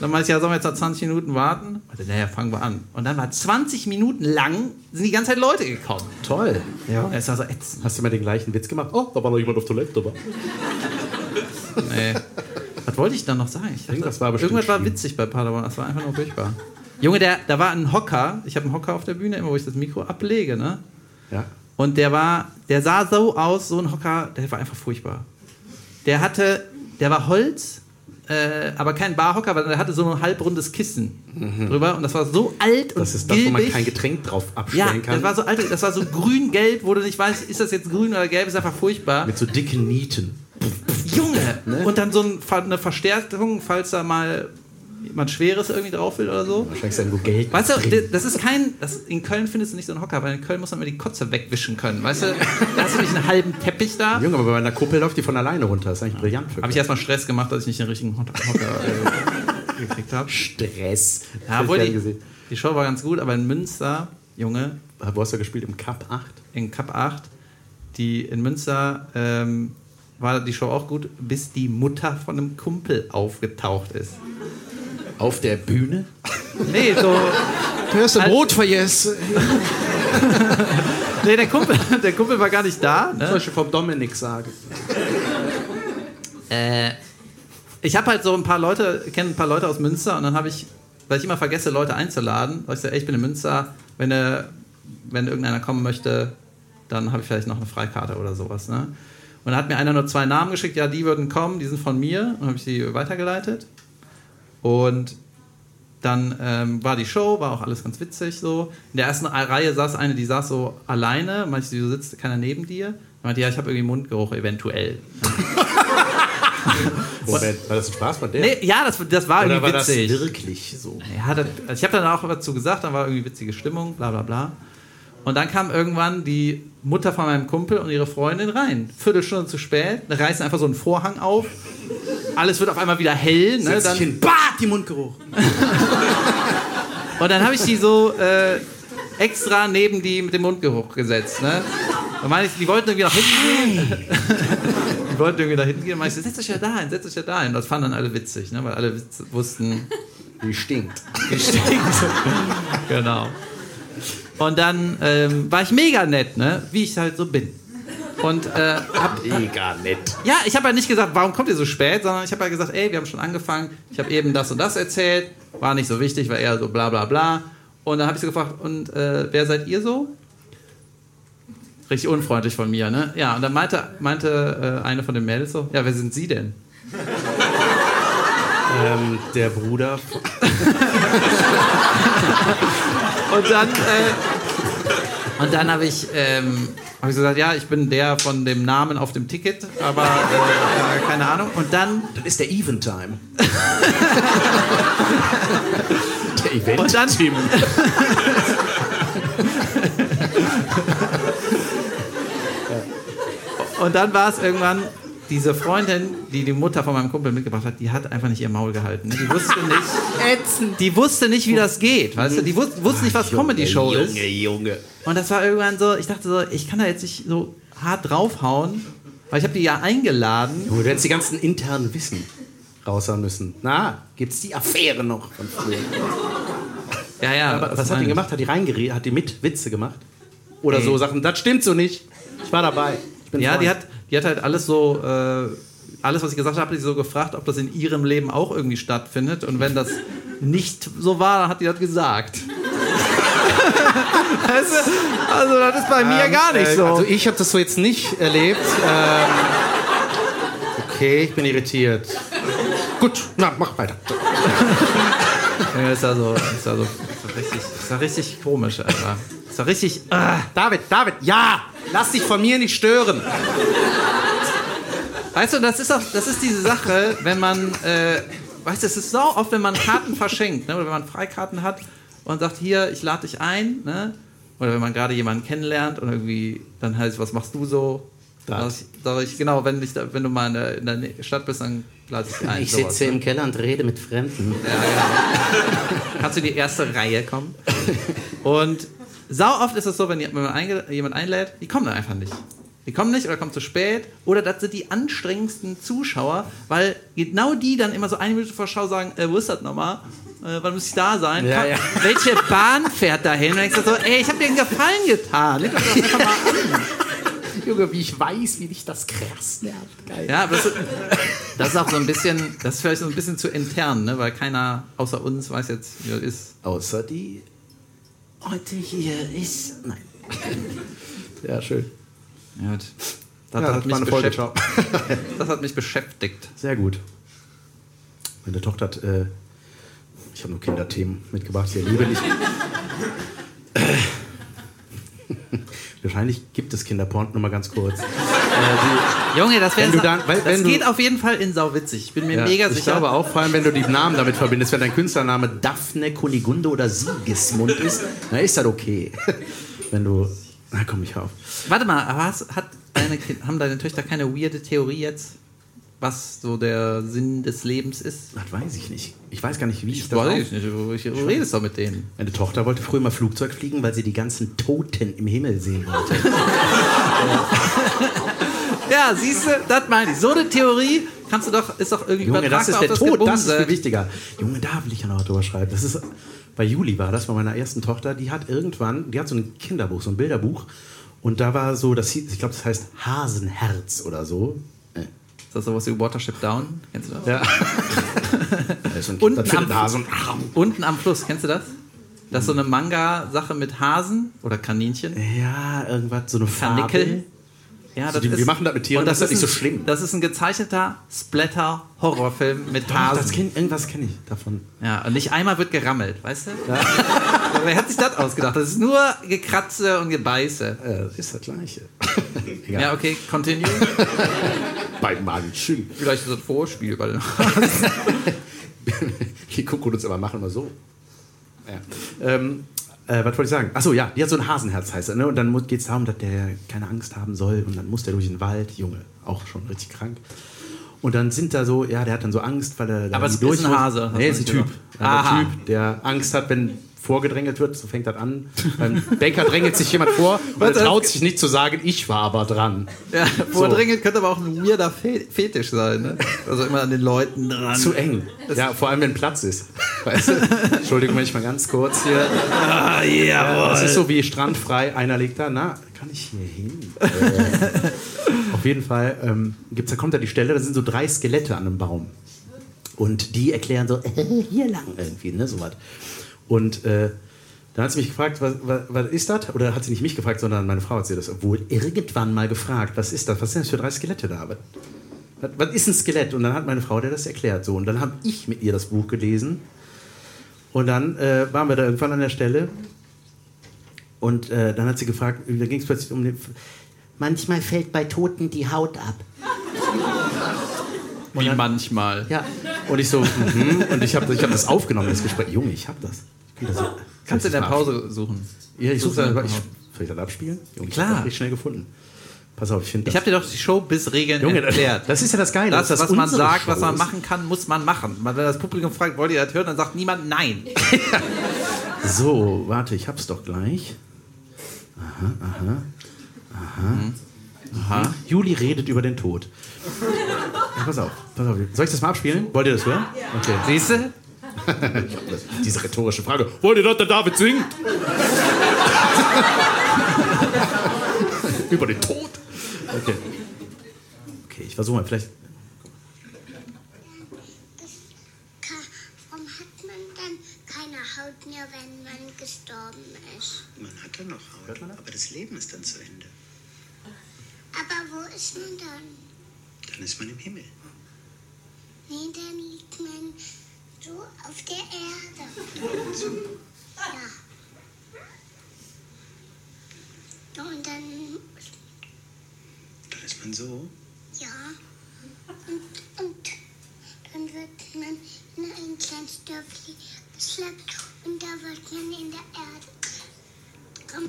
Dann meinte ich, ja, sollen wir jetzt noch 20 Minuten warten? Warte, naja, fangen wir an. Und dann war 20 Minuten lang, sind die ganze Zeit Leute gekommen. Toll. Ja. Es war so ätzend. Hast du mal den gleichen Witz gemacht? Oh, da war noch jemand auf Toilette. Aber. Nee. Was wollte ich dann noch sagen? Ich dachte, Irgendwas war bestimmt irgendwas war witzig bei Paderborn. Das war einfach nur furchtbar. Junge, der, da war ein Hocker. Ich habe einen Hocker auf der Bühne, immer wo ich das Mikro ablege, ne? Ja. Und der war, der sah so aus, so ein Hocker, der war einfach furchtbar. der hatte, der war Holz, äh, aber kein Barhocker, weil der hatte so ein halbrundes Kissen drüber und das war so alt und Mhm. Das ist das, wo man kein Getränk drauf ja, abstellen kann. das war so alt, das war so grün-gelb, wo du nicht weißt, ist das jetzt grün oder gelb, ist einfach furchtbar. mit so dicken Nieten. Junge! Ne? Und dann so ein, eine Verstärkung, falls da mal jemand Schweres irgendwie drauf will oder so. Wahrscheinlich irgendwo Geld. Weißt du, das ist kein. Das, in Köln findest du nicht so einen Hocker, weil in Köln muss man immer die Kotze wegwischen können. Weißt du, da hast du nicht einen halben Teppich da. Junge, aber bei einer Kuppel läuft die von alleine runter. Das ist eigentlich brillant für Habe ich erstmal Stress gemacht, dass ich nicht den richtigen Hocker äh, gekriegt habe. Stress. Ja, obwohl die, die Show war ganz gut, aber in Münster, Junge, Wo hast du gespielt? Im Cup 8? in Cup 8, die in Münster ähm, war die Show auch gut, bis die Mutter von einem Kumpel aufgetaucht ist. Auf der Bühne? Nee, so. Du hast ein Als- Brot vergessen. Nee, der Kumpel, der Kumpel war gar nicht da. Ne? Soll ich vom Dominik sagen? Äh, ich habe halt so ein paar Leute, kenne ein paar Leute aus Münster und dann habe ich, weil ich immer vergesse, Leute einzuladen, weil ich sage, ey, ich bin in Münster, wenn, äh, wenn irgendeiner kommen möchte, dann habe ich vielleicht noch eine Freikarte oder sowas. Ne? Und dann hat mir einer nur zwei Namen geschickt, ja, die würden kommen, die sind von mir, und habe ich die weitergeleitet. Und dann ähm, war die Show, war auch alles ganz witzig so. In der ersten Reihe saß eine, die saß so alleine, ich, du sitzt keiner neben dir. Meinte, ja, ich habe irgendwie Mundgeruch eventuell. Moment, war das ein Spaß von der? Nee, ja, das, das war Oder irgendwie war das witzig. wirklich so? Ja, das, also ich habe dann auch dazu gesagt, dann war irgendwie witzige Stimmung, bla bla bla. Und dann kam irgendwann die Mutter von meinem Kumpel und ihre Freundin rein. Viertelstunde zu spät, reißen einfach so einen Vorhang auf. Alles wird auf einmal wieder hell. Ne? Setz Dann, hin. Bah, die Mundgeruch. und dann habe ich die so äh, extra neben die mit dem Mundgeruch gesetzt. Ne? Und meine ich, die wollten irgendwie nach hinten gehen. die wollten irgendwie nach hinten gehen. Und meine ich, so, setzt euch ja da hin, setzt euch ja da hin. Das fanden dann alle witzig, ne? weil alle wussten, Die stinkt. Die stinkt. genau. Und dann ähm, war ich mega nett, ne? wie ich halt so bin. Und äh, hab, Mega nett. ja, ich habe ja nicht gesagt, warum kommt ihr so spät, sondern ich habe ja gesagt, ey, wir haben schon angefangen, ich habe eben das und das erzählt, war nicht so wichtig, war eher so bla bla bla. Und dann habe ich so gefragt, und äh, wer seid ihr so? Richtig unfreundlich von mir, ne? Ja, und dann meinte, meinte äh, eine von den Mädels so, ja, wer sind Sie denn? Ähm, der Bruder. Und dann, äh, und dann habe ich, ähm, hab ich so gesagt, ja, ich bin der von dem Namen auf dem Ticket, aber äh, ja, keine Ahnung. Und dann, Das ist der Eventime. der Event. und dann, Tim. und dann war es irgendwann, diese Freundin, die die Mutter von meinem Kumpel mitgebracht hat, die hat einfach nicht ihr Maul gehalten. ne? Die wusste nicht, die wusste nicht, wie das geht, weißt du? Die wusste, wusste nicht, was Comedy-Show ist. Junge, Junge. Und das war irgendwann so, ich dachte so, ich kann da jetzt nicht so hart draufhauen, weil ich habe die ja eingeladen. Du hättest die ganzen internen Wissen raushauen müssen. Na, gibt's die Affäre noch von früher? Ja, ja. Aber was hat die gemacht? Hat die reingeredet? Hat die mit Witze gemacht? Oder Ey. so Sachen, das stimmt so nicht. Ich war dabei. Ich Ja, Freund. die hat, die hat halt alles so, äh, alles, was ich gesagt habe, hat die so gefragt, ob das in ihrem Leben auch irgendwie stattfindet. Und wenn das nicht so war, dann hat die das gesagt. Weißt du? Also, das ist bei mir gar nicht Äh, so. Also ich habe das so jetzt nicht erlebt. Ähm, okay, ich bin irritiert. Gut, na, mach weiter. Ja, ist ja so, ist ja so, ist richtig, ist ja richtig komisch, Alter. Ist ja richtig. Ah. David, David, ja! Lass dich von mir nicht stören. Weißt du, das ist auch, das ist diese Sache, wenn man, äh, weißt du, es ist so oft, wenn man Karten verschenkt, ne, oder wenn man Freikarten hat und sagt, hier, ich lade dich ein, ne, oder wenn man gerade jemanden kennenlernt und irgendwie dann heißt, was machst du so? Das. Sag ich, genau, wenn, ich da, wenn du mal in der, in der Stadt bist, dann lade ich dich ein. Ich sowas, sitze ne? im Keller und rede mit Fremden. Kannst du in die erste Reihe kommen? Und sau oft ist es so, wenn jemand jemand einlädt, die kommen dann einfach nicht. Die kommen nicht oder kommen zu spät. Oder das sind die anstrengendsten Zuschauer, weil genau die dann immer so eine Minute vor Schau sagen, äh, wo ist das nochmal? Äh, wann muss ich da sein? Ja, Komm, ja. Welche Bahn fährt dahin? Und ich so, ey, ich hab dir einen Gefallen getan. Leg doch das einfach mal an. Junge, wie ich weiß, wie dich das krass nervt. Geil. Ja, aber das, das ist auch so ein bisschen, das ist vielleicht so ein bisschen zu intern, ne? weil keiner außer uns weiß jetzt, wie das ist. Außer die heute hier ist. Nein. Ja, schön. Ja, gut. Das, Ja, hat, mich beschäftigt. das hat mich beschäftigt. Sehr gut. Meine Tochter hat, äh, ich habe nur Kinderthemen mitgebracht, ich liebe nicht. Wahrscheinlich gibt es Kinderporn, nur mal ganz kurz. Äh, die, Junge, das, Wenn wär du dann- weil- das wenn du- geht auf jeden Fall in sauwitzig. Ich bin mir ja, mega ich sicher. glaube auch, vor allem wenn du die Namen damit verbindest, wenn dein Künstlername Daphne, Kunigunde oder Sigismund ist, dann ist das okay. wenn du, na komm, ich auf. Warte mal, aber hast, hat deine, haben deine Töchter keine weirde Theorie jetzt, was so der Sinn des Lebens ist? Das weiß ich nicht. Ich weiß gar nicht, wie ich, Ich das weiß ich nicht, du, ich, du redest doch mit denen. Meine Tochter wollte früher mal Flugzeug fliegen, weil sie die ganzen Toten im Himmel sehen wollte. Ja, siehst du, das meine ich. So eine Theorie kannst du doch, ist doch irgendwie Junge, das ist der auf Tod, das ist Gebumse. viel wichtiger. Junge, da will ich ja noch drüber schreiben. Das ist, bei Juli war das, bei meiner ersten Tochter, die hat irgendwann, die hat so ein Kinderbuch, so ein Bilderbuch. Und da war so, das hieß, ich glaube, das heißt Hasenherz oder so. Äh, Ist das sowas wie Watership Down? Kennst du das? Ja. Da ist so ein Unten das am- Hasen. Unten am Fluss, kennst du das? Das ist so eine Manga-Sache mit Hasen oder Kaninchen. Ja, irgendwas, so eine. Fabel. Ja, Also die- wir machen das mit Tieren, und das ist nicht ein- so schlimm. Das ist ein gezeichneter Splatter-Horrorfilm mit Doch, Hasen. das kenn, irgendwas kenne ich davon. Ja, und nicht einmal wird gerammelt, weißt du? Wer hat sich das ausgedacht? Das ist nur Gekratze und Gebeiße. Äh, das ist das Gleiche. Egal. Ja, okay, continue. Bei manchen. Vielleicht ist das Vorspiel, weil Die gucken uns aber machen wir so. Ja. Ähm, äh, was wollte ich sagen? Achso, ja, die hat so ein Hasenherz, heißt er. Ne? Und dann geht es darum, dass der keine Angst haben soll. Und dann muss der durch den Wald. Junge, auch schon richtig krank. Und dann sind da so, ja, der hat dann so Angst, weil er. Aber es ist ein. Hase, Nee, ist ein Typ. Aha. der Typ, der Angst hat, wenn vorgedrängelt wird, so fängt das an. Beim Bäcker drängelt sich jemand vor und er traut sich nicht zu sagen, ich war aber dran. ja, vordringend könnte aber auch ein weirder Fe Fetisch sein. Ne? Also immer an den Leuten dran. Zu eng. Ja, vor allem, wenn Platz ist. Weißt du? Entschuldigung, wenn ich mal ganz kurz hier. Ah, jawohl. Das ist so wie strandfrei. Einer liegt da, na, kann ich hier hin? Äh, auf jeden Fall ähm, gibt's, da kommt da die Stelle, da sind so drei Skelette an einem Baum. Und die erklären so, äh, hier lang irgendwie, ne, sowas. Und äh, dann hat sie mich gefragt, was, was, was ist das? Oder hat sie nicht mich gefragt, sondern meine Frau hat sie das wohl irgendwann mal gefragt. Was ist das? Was sind das für drei Skelette da? Was, was, ist ein Skelett? Und dann hat meine Frau dir das erklärt. So. Und dann habe ich mit ihr das Buch gelesen. Und dann äh, waren wir da irgendwann an der Stelle. Und äh, dann hat sie gefragt, da ging es plötzlich um den. Manchmal fällt bei Toten die Haut ab. Wie manchmal. Ja. Und ich so, mhm. und ich habe ich hab das aufgenommen, das Gespräch. Junge, ich habe das. Ich kann das so- Kannst du in der das Pause suchen? Ja, ich suche das. Ich, mal. soll ich das abspielen? Junge, Klar. Ich hab das richtig schnell gefunden. Pass auf, ich finde Ich habe dir doch die Show bis Regeln Junge, erklärt. das ist ja das Geile. Das, dass was man sagt, was Show man ist. machen kann, muss man machen. Wenn das Publikum fragt, wollt ihr das hören, dann sagt niemand nein. So, warte, ich hab's doch gleich. Aha, aha, aha. aha. Juli redet über den Tod. Ja, pass auf, pass auf. Soll ich das mal abspielen? Wollt ihr das hören? Okay. Siehst du? Diese rhetorische Frage. Wollt ihr, dass der David singt? Über den Tod? Okay. Okay, ich versuche mal, vielleicht. Ka- Warum hat man dann keine Haut mehr, wenn man gestorben ist? Man hat dann noch Haut, aber das Leben ist dann zu Ende. Aber wo ist man dann? Dann ist man im Himmel. Nee, dann liegt man so auf der Erde. Ja. Und dann, Dann ist man so. ja. Und, und dann wird man in ein kleines Dörfli geschleppt und da wird man in der Erde.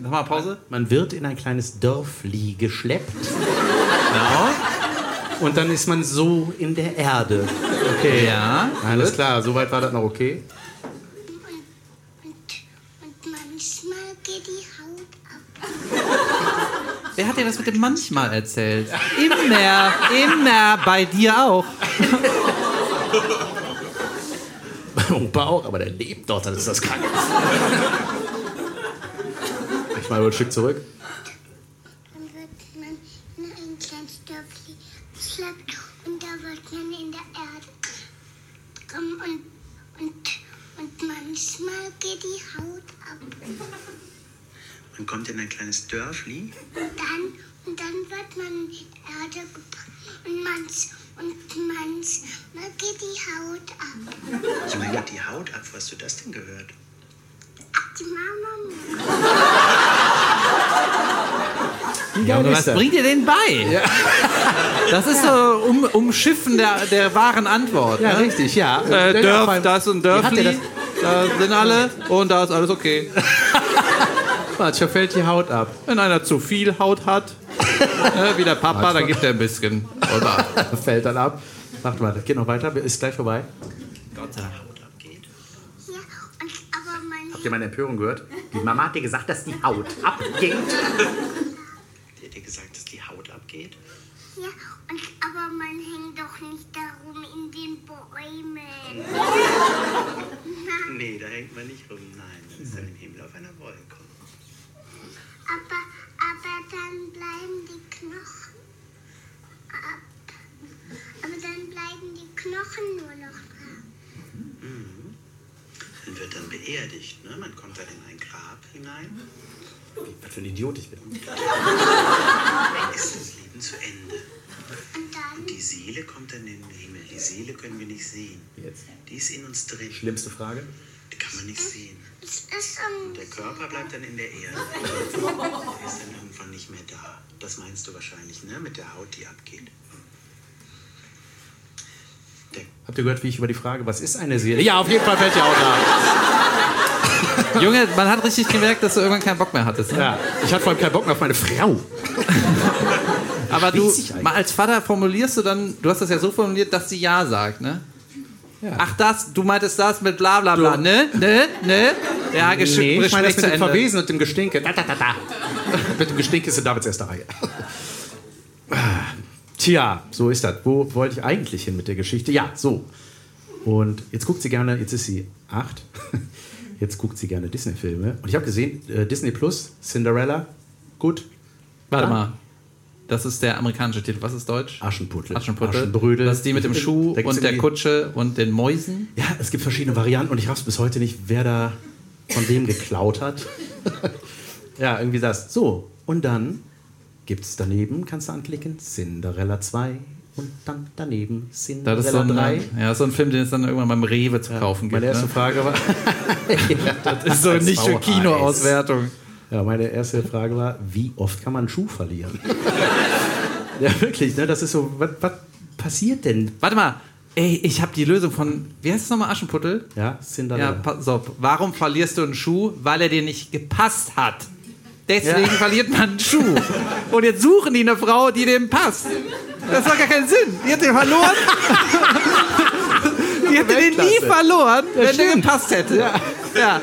Nochmal Pause. Man wird in ein kleines Dörfli geschleppt Genau. Und dann ist man so in der Erde. Okay. Ja. Alles klar, soweit war das noch okay. Und, und manchmal geht die Haut ab. Wer hat dir das mit dem manchmal erzählt? Immer, immer, bei dir auch. Mein Opa auch, aber der lebt dort, dann ist das krank. Ich mal ein Stück zurück. Dann wird man in ein kleines Dörfli geschleppt und da wird man in der Erde kommen und, und, und manchmal geht die Haut ab. Man kommt in ein kleines Dörfli. Und dann, und dann wird man in die Erde gebracht und man's, und man's, man geht die Haut ab. Junge, geht die Haut ab. Wo hast du das denn gehört? Die Mama Junge, was bringt ihr denn bei? Das ist so um, Umschiffen der, der wahren Antwort. Ja, ne? richtig, ja. Äh, Dörf, das und Dörfli, da sind alle und da ist alles okay. Manchmal fällt die Haut ab. Wenn einer zu viel Haut hat, ne, wie der Papa, dann gibt er ein bisschen. Oder? fällt dann ab. Macht mal, geht noch weiter, ist gleich vorbei. Gott, die Haut abgeht. Ja, und aber mein Habt ihr meine Empörung gehört? Die Mama hat dir gesagt, dass die Haut abgeht. Die hat dir gesagt, dass die Haut abgeht? Ja, und aber man hängt doch nicht darum in den Bäumen. Nee, da hängt man nicht rum. Nein, man ist dann im Himmel auf einer Wolke. Aber, aber dann bleiben die Knochen ab. Aber dann bleiben die Knochen nur noch da. Man wird dann beerdigt, ne? Man kommt dann in ein Grab hinein. Was für ein Idiot ich bin. Dann ist das Leben zu Ende. Und dann, Die Seele kommt dann in den Himmel. Die Seele können wir nicht sehen. Jetzt. Die ist in uns drin. Schlimmste Frage. Die kann man nicht sehen. es ist um, Der Körper bleibt dann in der Erde. Der ist dann irgendwann nicht mehr da. Das meinst du wahrscheinlich, ne? Mit der Haut, die abgeht. Der Habt ihr gehört, wie ich über die Frage, was ist eine Seele? Ja, auf jeden Fall fällt die Haut ab. Junge, man hat richtig gemerkt, dass du irgendwann keinen Bock mehr hattest. Ne? Ja, ich hatte vor allem keinen Bock mehr auf meine Frau. Aber du, mal als Vater formulierst du dann, du hast das ja so formuliert, dass sie Ja sagt, ne? Ja. Ach das, du meintest das mit bla bla bla, ne? Ne? Ne? Ja, Gesch Nee, ich meine das mit dem Ende. Verwesen und dem Gestinke. Da, da, da, da. mit dem Gestinke ist in Davids erster Reihe. Tja, so ist das. Wo wollte ich eigentlich hin mit der Geschichte? Ja, so. Und jetzt guckt sie gerne, jetzt ist sie acht. Jetzt guckt sie gerne Disney-Filme. Und ich habe gesehen, äh, Disney Plus, Cinderella, gut. Warte Ja. mal. Das ist der amerikanische Titel. Was ist Deutsch? Aschenputtel. Aschenputtel. Aschenbrödel. Das ist die mit dem Schuh und der Kutsche und den Mäusen. Ja, es gibt verschiedene Varianten und ich raff's bis heute nicht, wer da von wem geklaut hat. ja, irgendwie das. So, und dann gibt's daneben, kannst du anklicken, Cinderella 2 und dann daneben Das Cinderella ist so ein, 3. ja, so ein Film, den es dann irgendwann beim Rewe zu kaufen gibt. Meine erste Ne? Frage war. Das ist so nicht für. Kinoauswertung. Ja, meine erste Frage war, wie oft kann man einen Schuh verlieren? ja, wirklich, ne? Das ist so, was, was passiert denn? Warte mal. Ey, ich habe die Lösung von, wie heißt es nochmal, Aschenputtel? Ja, Ja, Cinderella. pass auf. Warum verlierst du einen Schuh? Weil er dir nicht gepasst hat. Deswegen Ja. verliert man einen Schuh. Und jetzt suchen die eine Frau, die dem passt. Das macht gar keinen Sinn. Die hat den verloren. die hätte den nie verloren, wenn der gepasst hätte. Ja. ja.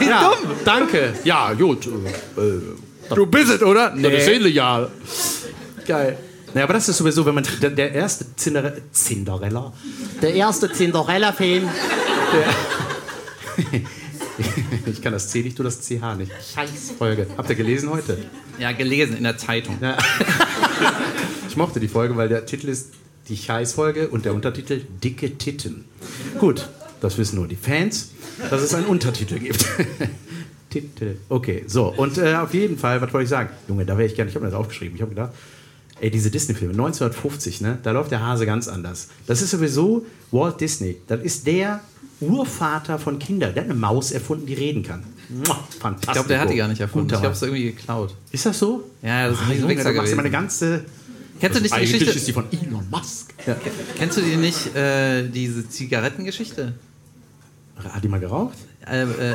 ja, Dumm. danke. Ja, gut. Äh, Du bist es, oder? Nee. Seele, ja. Geil. Naja, aber das ist sowieso, wenn man der, der erste Cinderella, Cinderella, Der erste Cinderella-Film. ich kann das C nicht, du das CH nicht. Scheiß Folge. Habt ihr gelesen heute? Ja, gelesen in der Zeitung. Ich mochte die Folge, weil der Titel ist die Scheißfolge und der Untertitel Dicke Titten. Gut, das wissen nur die Fans, dass es einen Untertitel gibt. Titel. Okay, so. Und äh, auf jeden Fall, was wollte ich sagen? Junge, da wäre ich gerne, ich habe mir das aufgeschrieben. Ich habe gedacht, ey, diese Disney-Filme, 1950, ne, da läuft der Hase ganz anders. Das ist sowieso Walt Disney. Das ist der Urvater von Kindern. Der hat eine Maus erfunden, die reden kann. Fantastisch. Ich glaube, der hat die gar nicht erfunden. Ich Mann. es irgendwie geklaut. Ist das so? Ja, das ist Ah, ein Junge, Wichser du machst meine ganze. Kennst du nicht die Geschichte? ist die von Elon Musk. Ja. Kennst du die nicht, äh, diese Zigarettengeschichte? Hat die mal geraucht? Äh, äh,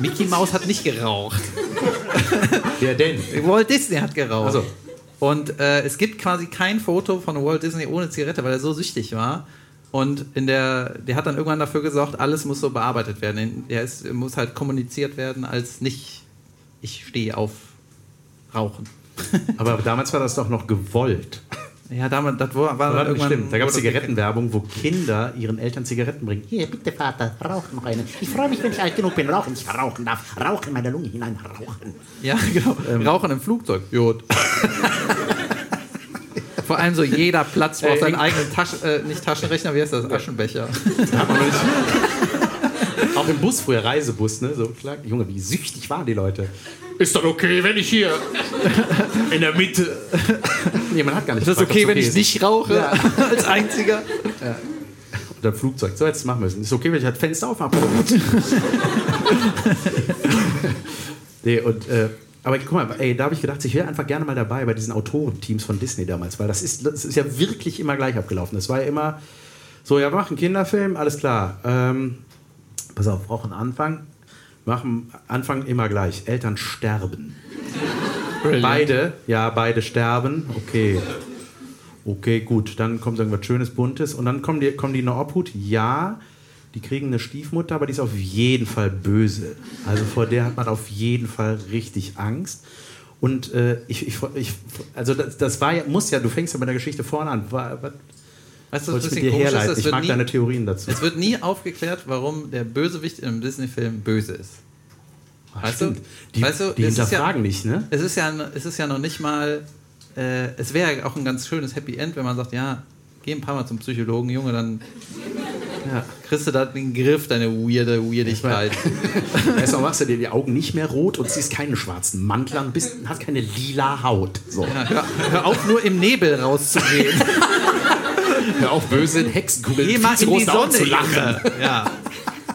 Mickey Maus hat nicht geraucht. Wer denn? Walt Disney hat geraucht. Ach so. Und äh, es gibt quasi kein Foto von Walt Disney ohne Zigarette, weil er so süchtig war. Und in der, der hat dann irgendwann dafür gesorgt, alles muss so bearbeitet werden. Er ist, muss halt kommuniziert werden als nicht, ich stehe auf Rauchen. Aber damals war das doch noch gewollt. Ja, damit, das war, war nicht irgendwann. schlimm. Da gab es Zigarettenwerbung, wo Kinder ihren Eltern Zigaretten bringen. Hier, bitte, Vater, rauch noch eine. Ich freue mich, wenn ich alt genug bin, rauchen. Ich rauchen darf. Rauch in meine Lunge hinein, rauchen. Ja, genau. Rauchen im Flugzeug. Gut. Vor allem so jeder Platz braucht seinen eigenen Taschen, äh, nicht Taschenrechner, wie heißt das? Aschenbecher. Auch im Bus früher, Reisebus, ne? So klar. Junge, wie süchtig waren die Leute. Ist doch okay, wenn ich hier in der Mitte. Nee, man hat gar nicht Ist das gefragt, okay, wenn ich ist. nicht rauche? Als einziger? Oder Flugzeug. So, jetzt machen wir es. Ist okay, wenn ich das Fenster aufmache? nee, und, äh, aber guck mal, ey, da habe ich gedacht, ich wäre einfach gerne mal dabei bei diesen Autorenteams von Disney damals, weil das ist, das ist ja wirklich immer gleich abgelaufen. Das war ja immer so, ja, wir machen einen Kinderfilm, alles klar. Ähm, pass auf, brauchen Anfang. Machen Anfang immer gleich. Eltern sterben. Beide, ja, beide sterben. Okay. Okay, gut. Dann kommt irgendwas Schönes, Buntes. Und dann kommen die, kommen die in eine Obhut. Ja, die kriegen eine Stiefmutter, aber die ist auf jeden Fall böse. Also vor der hat man auf jeden Fall richtig Angst. Und äh, ich, ich, ich, also das, das war ja, muss ja, du fängst ja mit der Geschichte vorne an. War, was Weißt du, was ein bisschen komisch ist? Ich mag nie, deine Theorien dazu. es wird nie aufgeklärt, warum der Bösewicht in einem Disney-Film böse ist. Weißt du? Die, Weißt du, die es ist ja- hinterfragen nicht, ne? Es ist ja, es ist ja noch nicht mal. Äh, es wäre ja auch ein ganz schönes Happy End, wenn man sagt, ja, geh ein paar Mal zum Psychologen, Junge, dann Ja. kriegst du da den Griff, deine weirde Weirdigkeit. Erstmal machst du dir die Augen nicht mehr rot und ziehst keinen schwarzen Mantel an, bist, hast keine lila Haut. So. Ja, hör, hör auf, nur im Nebel rauszugehen. Hör auf, böse Hexenkugeln Geh mal in die Sonne. zu lachen. Ja.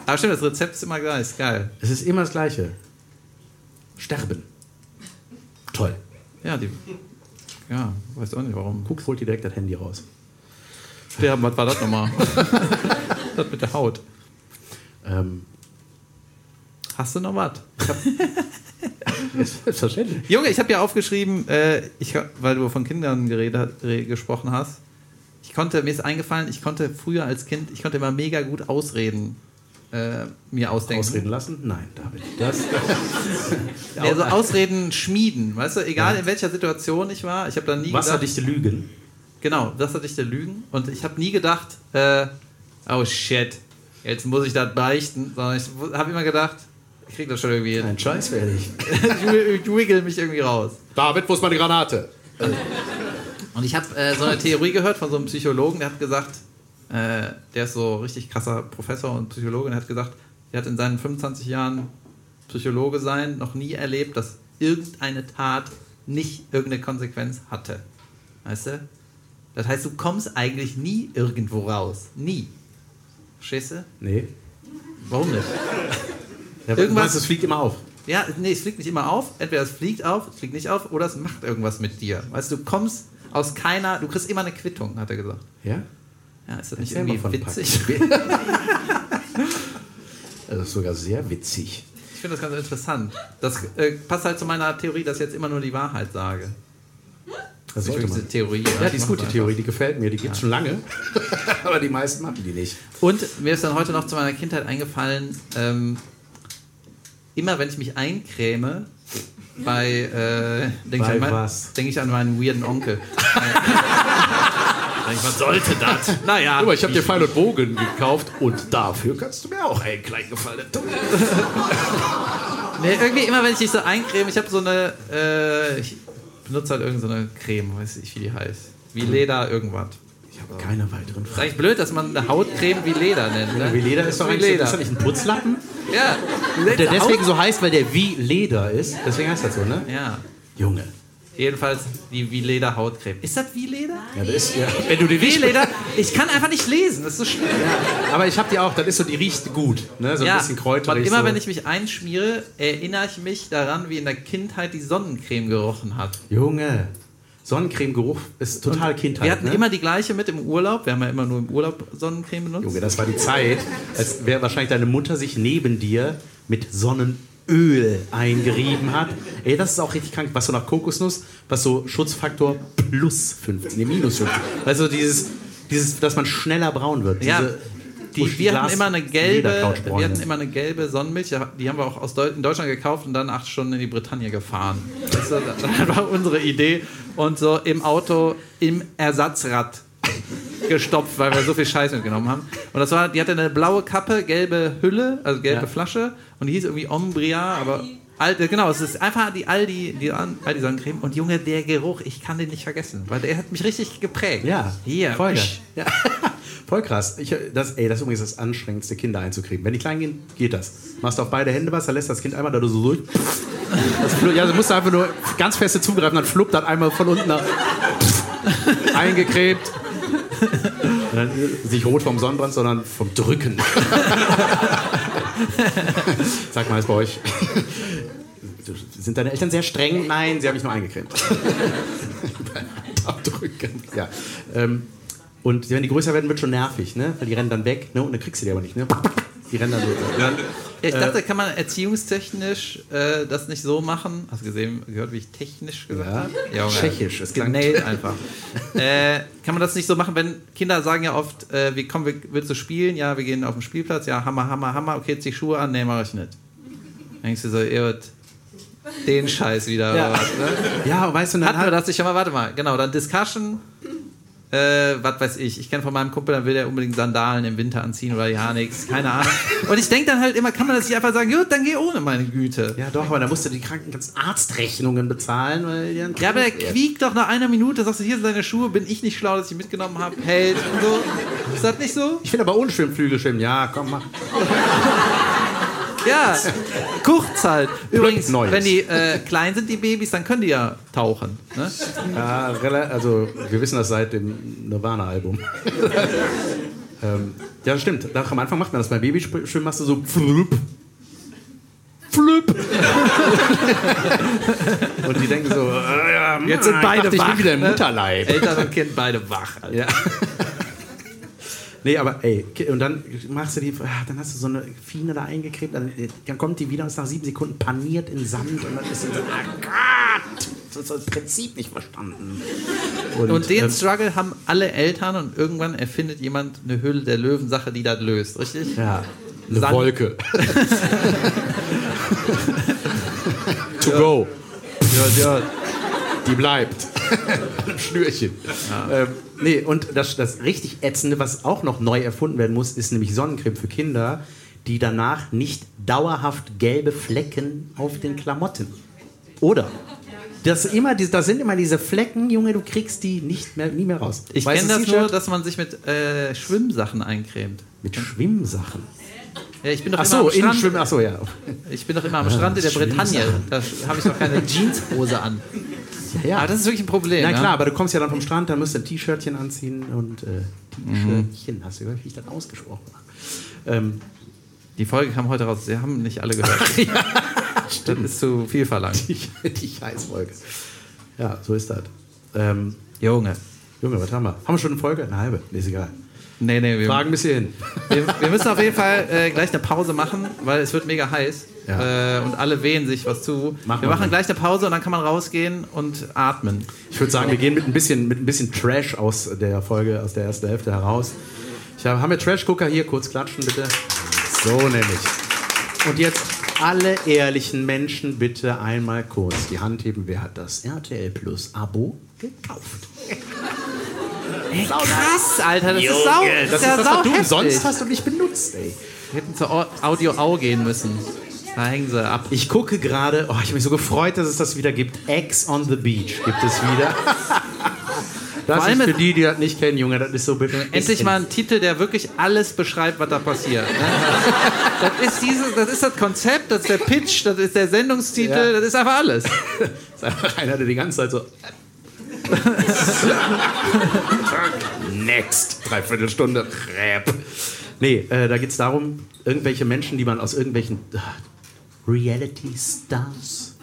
Aber stimmt, das Rezept ist immer gleich. Ist geil. Es ist immer das Gleiche. Sterben. Toll. Ja, die. Ja, weiß auch nicht warum. Guck, holt dir direkt das Handy raus. Sterben, was war das nochmal? das mit der Haut. Ähm, Hast du noch was? selbstverständlich. Junge, ich habe ja aufgeschrieben, äh, ich, weil du von Kindern geredet, re- gesprochen hast. Ich konnte, mir ist eingefallen, ich konnte früher als Kind, ich konnte immer mega gut Ausreden äh, mir ausdenken. Ausreden lassen? Nein, David. Das, Ja, so Ausreden schmieden, weißt du, egal in welcher Situation ich war, ich habe da nie Wasserdichte Lügen. Genau, wasserdichte Lügen und ich habe nie gedacht, äh, oh shit, jetzt muss ich das beichten, sondern ich habe immer gedacht, ich krieg das schon irgendwie hin. Ein Scheiß werde ich. ich, ich wiggle mich irgendwie raus. David, wo ist meine Granate? Und ich habe äh, so eine Theorie gehört von so einem Psychologen, der hat gesagt, äh, der ist so richtig krasser Professor und Psychologe, der hat gesagt, er hat in seinen 25 Jahren Psychologe sein noch nie erlebt, dass irgendeine Tat nicht irgendeine Konsequenz hatte. Weißt du? Das heißt, du kommst eigentlich nie irgendwo raus. Nie. Du? Nee. Warum nicht? Ja, Irgendwas- Irgendwas, es fliegt immer auf. Ja, nee, es fliegt nicht immer auf. Entweder es fliegt auf, es fliegt nicht auf, oder es macht irgendwas mit dir. Weißt du, du kommst aus keiner, du kriegst immer eine Quittung, hat er gesagt. Ja? Ja, ist das nicht Erzähl irgendwie witzig? Das ist sogar sehr witzig. Ich finde das ganz interessant. Das äh, passt halt zu meiner Theorie, dass ich jetzt immer nur die Wahrheit sage. Das Ich sollte diese Theorie. Ja, die ist gut, die Theorie, die gefällt mir, die gibt es schon lange. Aber die meisten machen die nicht. Und mir ist dann heute noch zu meiner Kindheit eingefallen, ähm, immer wenn ich mich eincreme, bei, äh, denke ich, an denk ich an meinen weirden Onkel. Was sollte das? Naja. Aber ich habe dir Pfeil und Bogen gekauft und dafür kannst du mir auch einen kleinen Gefallen tun. Nee, irgendwie immer, wenn ich dich so eincreme, ich habe so eine, äh, ich benutze halt irgendeine so Creme, weiß nicht, wie die heißt. Wie Leder irgendwas. Ich habe keine weiteren Ist Fragen. eigentlich blöd, dass man eine Hautcreme wie Leder nennt, ne? Wie Leder ist doch wie eigentlich Leder. ist das nicht ein Putzlappen? Ja. Der deswegen so heißt, weil der wie Leder ist. Deswegen heißt das so, ne? Ja. Junge. Jedenfalls die wie Leder Hautcreme. Ist das wie Leder? Ja, das ist, ja. Wenn du die Wie riechst, Leder? Ich kann einfach nicht lesen, das ist so schwer. Aber ich habe die auch, das ist so, die riecht gut. Ne? So ein ja, bisschen und kräuterig. immer so. wenn ich mich einschmiere, erinnere ich mich daran, wie in der Kindheit die Sonnencreme gerochen hat. Junge. Sonnencremegeruch ist total Kindheit. Wir hatten ne? immer die gleiche mit im Urlaub. Wir haben ja immer nur im Urlaub Sonnencreme benutzt. Junge, das war die Zeit, als wäre wahrscheinlich deine Mutter sich neben dir mit Sonnenöl eingerieben hat. Ey, das ist auch richtig krank. Was so nach Kokosnuss, was so Schutzfaktor plus 15, nee, minus 15. Also dieses, dieses, dass man schneller braun wird. Ja, Diese die, wir hatten immer eine gelbe, wir hatten immer eine gelbe Sonnenmilch, die haben wir auch aus Deu in Deutschland gekauft und dann acht Stunden in die Bretagne gefahren. Das war unsere Idee und so im Auto im Ersatzrad gestopft, weil wir so viel Scheiß mitgenommen haben. Und das war, die hatte eine blaue Kappe, gelbe Hülle, also gelbe Ja. Flasche und die hieß irgendwie Ombria, aber Alte, genau, es ist einfach die Aldi, die Aldi Sonnencreme und Junge, der Geruch, ich kann den nicht vergessen, weil der hat mich richtig geprägt. Ja, hier, voll. Ja. Voll krass. Ich, das, ey, das ist übrigens das anstrengendste, Kinder einzukriegen. Wenn die klein gehen, geht das. Machst du auf beide Hände was, dann lässt das Kind einmal da so durch. Das, ja, du musst einfach nur ganz feste zugreifen, dann fluppt das einmal von unten nach, eingecremt. Dann, äh, nicht rot vom Sonnenbrand, sondern vom Drücken. Sag mal, ist bei euch. Sind deine Eltern sehr streng? Nein, sie haben mich nur eingecremt. Abdrücken. Ja. Ähm, und wenn die größer werden, wird schon nervig, ne? Weil die rennen dann weg, ne? Und dann kriegst du die aber nicht, ne? Die rennen dann so. Ja, ich dachte, kann man erziehungstechnisch äh, das nicht so machen? Hast du gesehen, gehört, wie ich technisch gesagt Ja. habe? Junge, Tschechisch, es genäht einfach. äh, kann man das nicht so machen, wenn Kinder sagen ja oft, äh, wie komm, wir- willst du spielen? Ja, wir gehen auf den Spielplatz. Ja, Hammer, Hammer, Hammer. Okay, zieh Schuhe an. Nee, mach ich nicht. Dann denkst du so, ihr wird den Scheiß wieder. Ja. was, ne? ja, weißt du, dann Hatten wir das nicht schon mal? Warte mal, genau, dann Discussion. Äh, was weiß ich. Ich kenne von meinem Kumpel, dann will er unbedingt Sandalen im Winter anziehen oder ja nix, keine Ahnung. Und ich denke dann halt immer, kann man das nicht einfach sagen, gut, dann geh ohne meine Güte. Ja, doch, aber da musst du die kranken ganzen Arztrechnungen bezahlen, weil die Ja, aber der quiekt doch nach einer Minute, sagst du, hier sind deine Schuhe, bin ich nicht schlau, dass ich mitgenommen habe, hält und so. Ist das nicht so? Ich will aber ohne Schwimmflügel schwimmen. Ja, komm, mach. Ja, kurz halt. Übrigens, Neues. wenn die äh, klein sind, die Babys, dann können die ja tauchen. Ne? Ja, also wir wissen das seit dem Nirvana-Album. ähm, ja, das stimmt. Doch, am Anfang macht man das. Beim Babyschwimmen machst du so flup. Flup. Und die denken so, äh, ja, Jetzt sind ich beide ich wach, bin wieder im ne? Mutterleib. Eltern und Kind beide wach. Alter. Ja. Nee, aber ey, und dann machst du die, ah, dann hast du so eine Fiene da eingekrebt, dann, dann kommt die wieder und ist nach sieben Sekunden paniert in Sand und dann ist sie so, ah Gott, das ist das Prinzip nicht verstanden. Und den ähm, Struggle haben alle Eltern und irgendwann erfindet jemand eine Hülle der Löwen-Sache, die das löst, richtig? ja, eine Sand. Wolke. to go. Ja, ja. Die bleibt. Schnürchen. Ähm, nee, und das, das richtig Ätzende, was auch noch neu erfunden werden muss, ist nämlich Sonnencreme für Kinder, die danach nicht dauerhaft gelbe Flecken auf den Klamotten. Oder? Das, immer, das sind immer diese Flecken, Junge, du kriegst die nicht mehr, nie mehr raus. Ich kenne das nur, dass man sich mit äh, Schwimmsachen eincremt. mit Schwimmsachen. Ja, ich bin doch Ach immer am Strand. Schwimmen. Ach so, ja. Ich bin doch immer am Strand in der Bretagne. Da habe ich doch keine Jeanshose an. ja. Aber das ist wirklich ein Problem. Na ne? klar, aber du kommst ja dann vom Strand, da musst du ein T-Shirtchen anziehen und äh, Mhm. T-Shirtchen, hast du gehört, wie ich das ausgesprochen habe? Ähm, Die Folge kam heute raus. Sie haben nicht alle gehört. Das ist zu viel verlangt. die, die Scheißfolge. Ja, so ist das. Ähm, Junge. Junge, was haben wir? Haben wir schon eine Folge? Eine halbe? Nee, ist egal. Nee, nee, wir, Fragen bis hierhin. wir, wir müssen auf jeden Fall äh, gleich eine Pause machen, weil es wird mega heiß. Ja. Äh, und alle wehen sich was zu. Machen wir machen gleich eine Pause und dann kann man rausgehen und atmen. Ich würde sagen, wir gehen mit ein bisschen, mit ein bisschen Trash aus der Folge, aus der ersten Hälfte heraus. Ich habe, haben wir Trash-Gucker hier? Kurz klatschen, bitte. So nämlich. Und jetzt alle ehrlichen Menschen bitte einmal kurz die Hand heben. Wer hat das RTL Plus Abo gekauft? Ey, krass, Alter, das ist sau. das ist ja das, was du sonst hast und nicht benutzt, ey. Wir hätten zur Au- Audio Au gehen müssen. Da hängen sie ab. Ich gucke gerade, oh, ich habe mich so gefreut, dass es das wieder gibt. Ex on the Beach gibt es wieder. Das allem ist für die, die das nicht kennen, Junge, das ist so beschissen. Endlich mal ein Titel, der wirklich alles beschreibt, was da passiert. Ne? Das, ist dieses, das ist das Konzept, das ist der Pitch, das ist der Sendungstitel, Ja. das ist einfach alles. Das ist einfach einer, der die ganze Zeit so. Next. Dreiviertel Stunde. Rap. Nee, äh, da geht es darum, irgendwelche Menschen, die man aus irgendwelchen äh, Reality-Stars,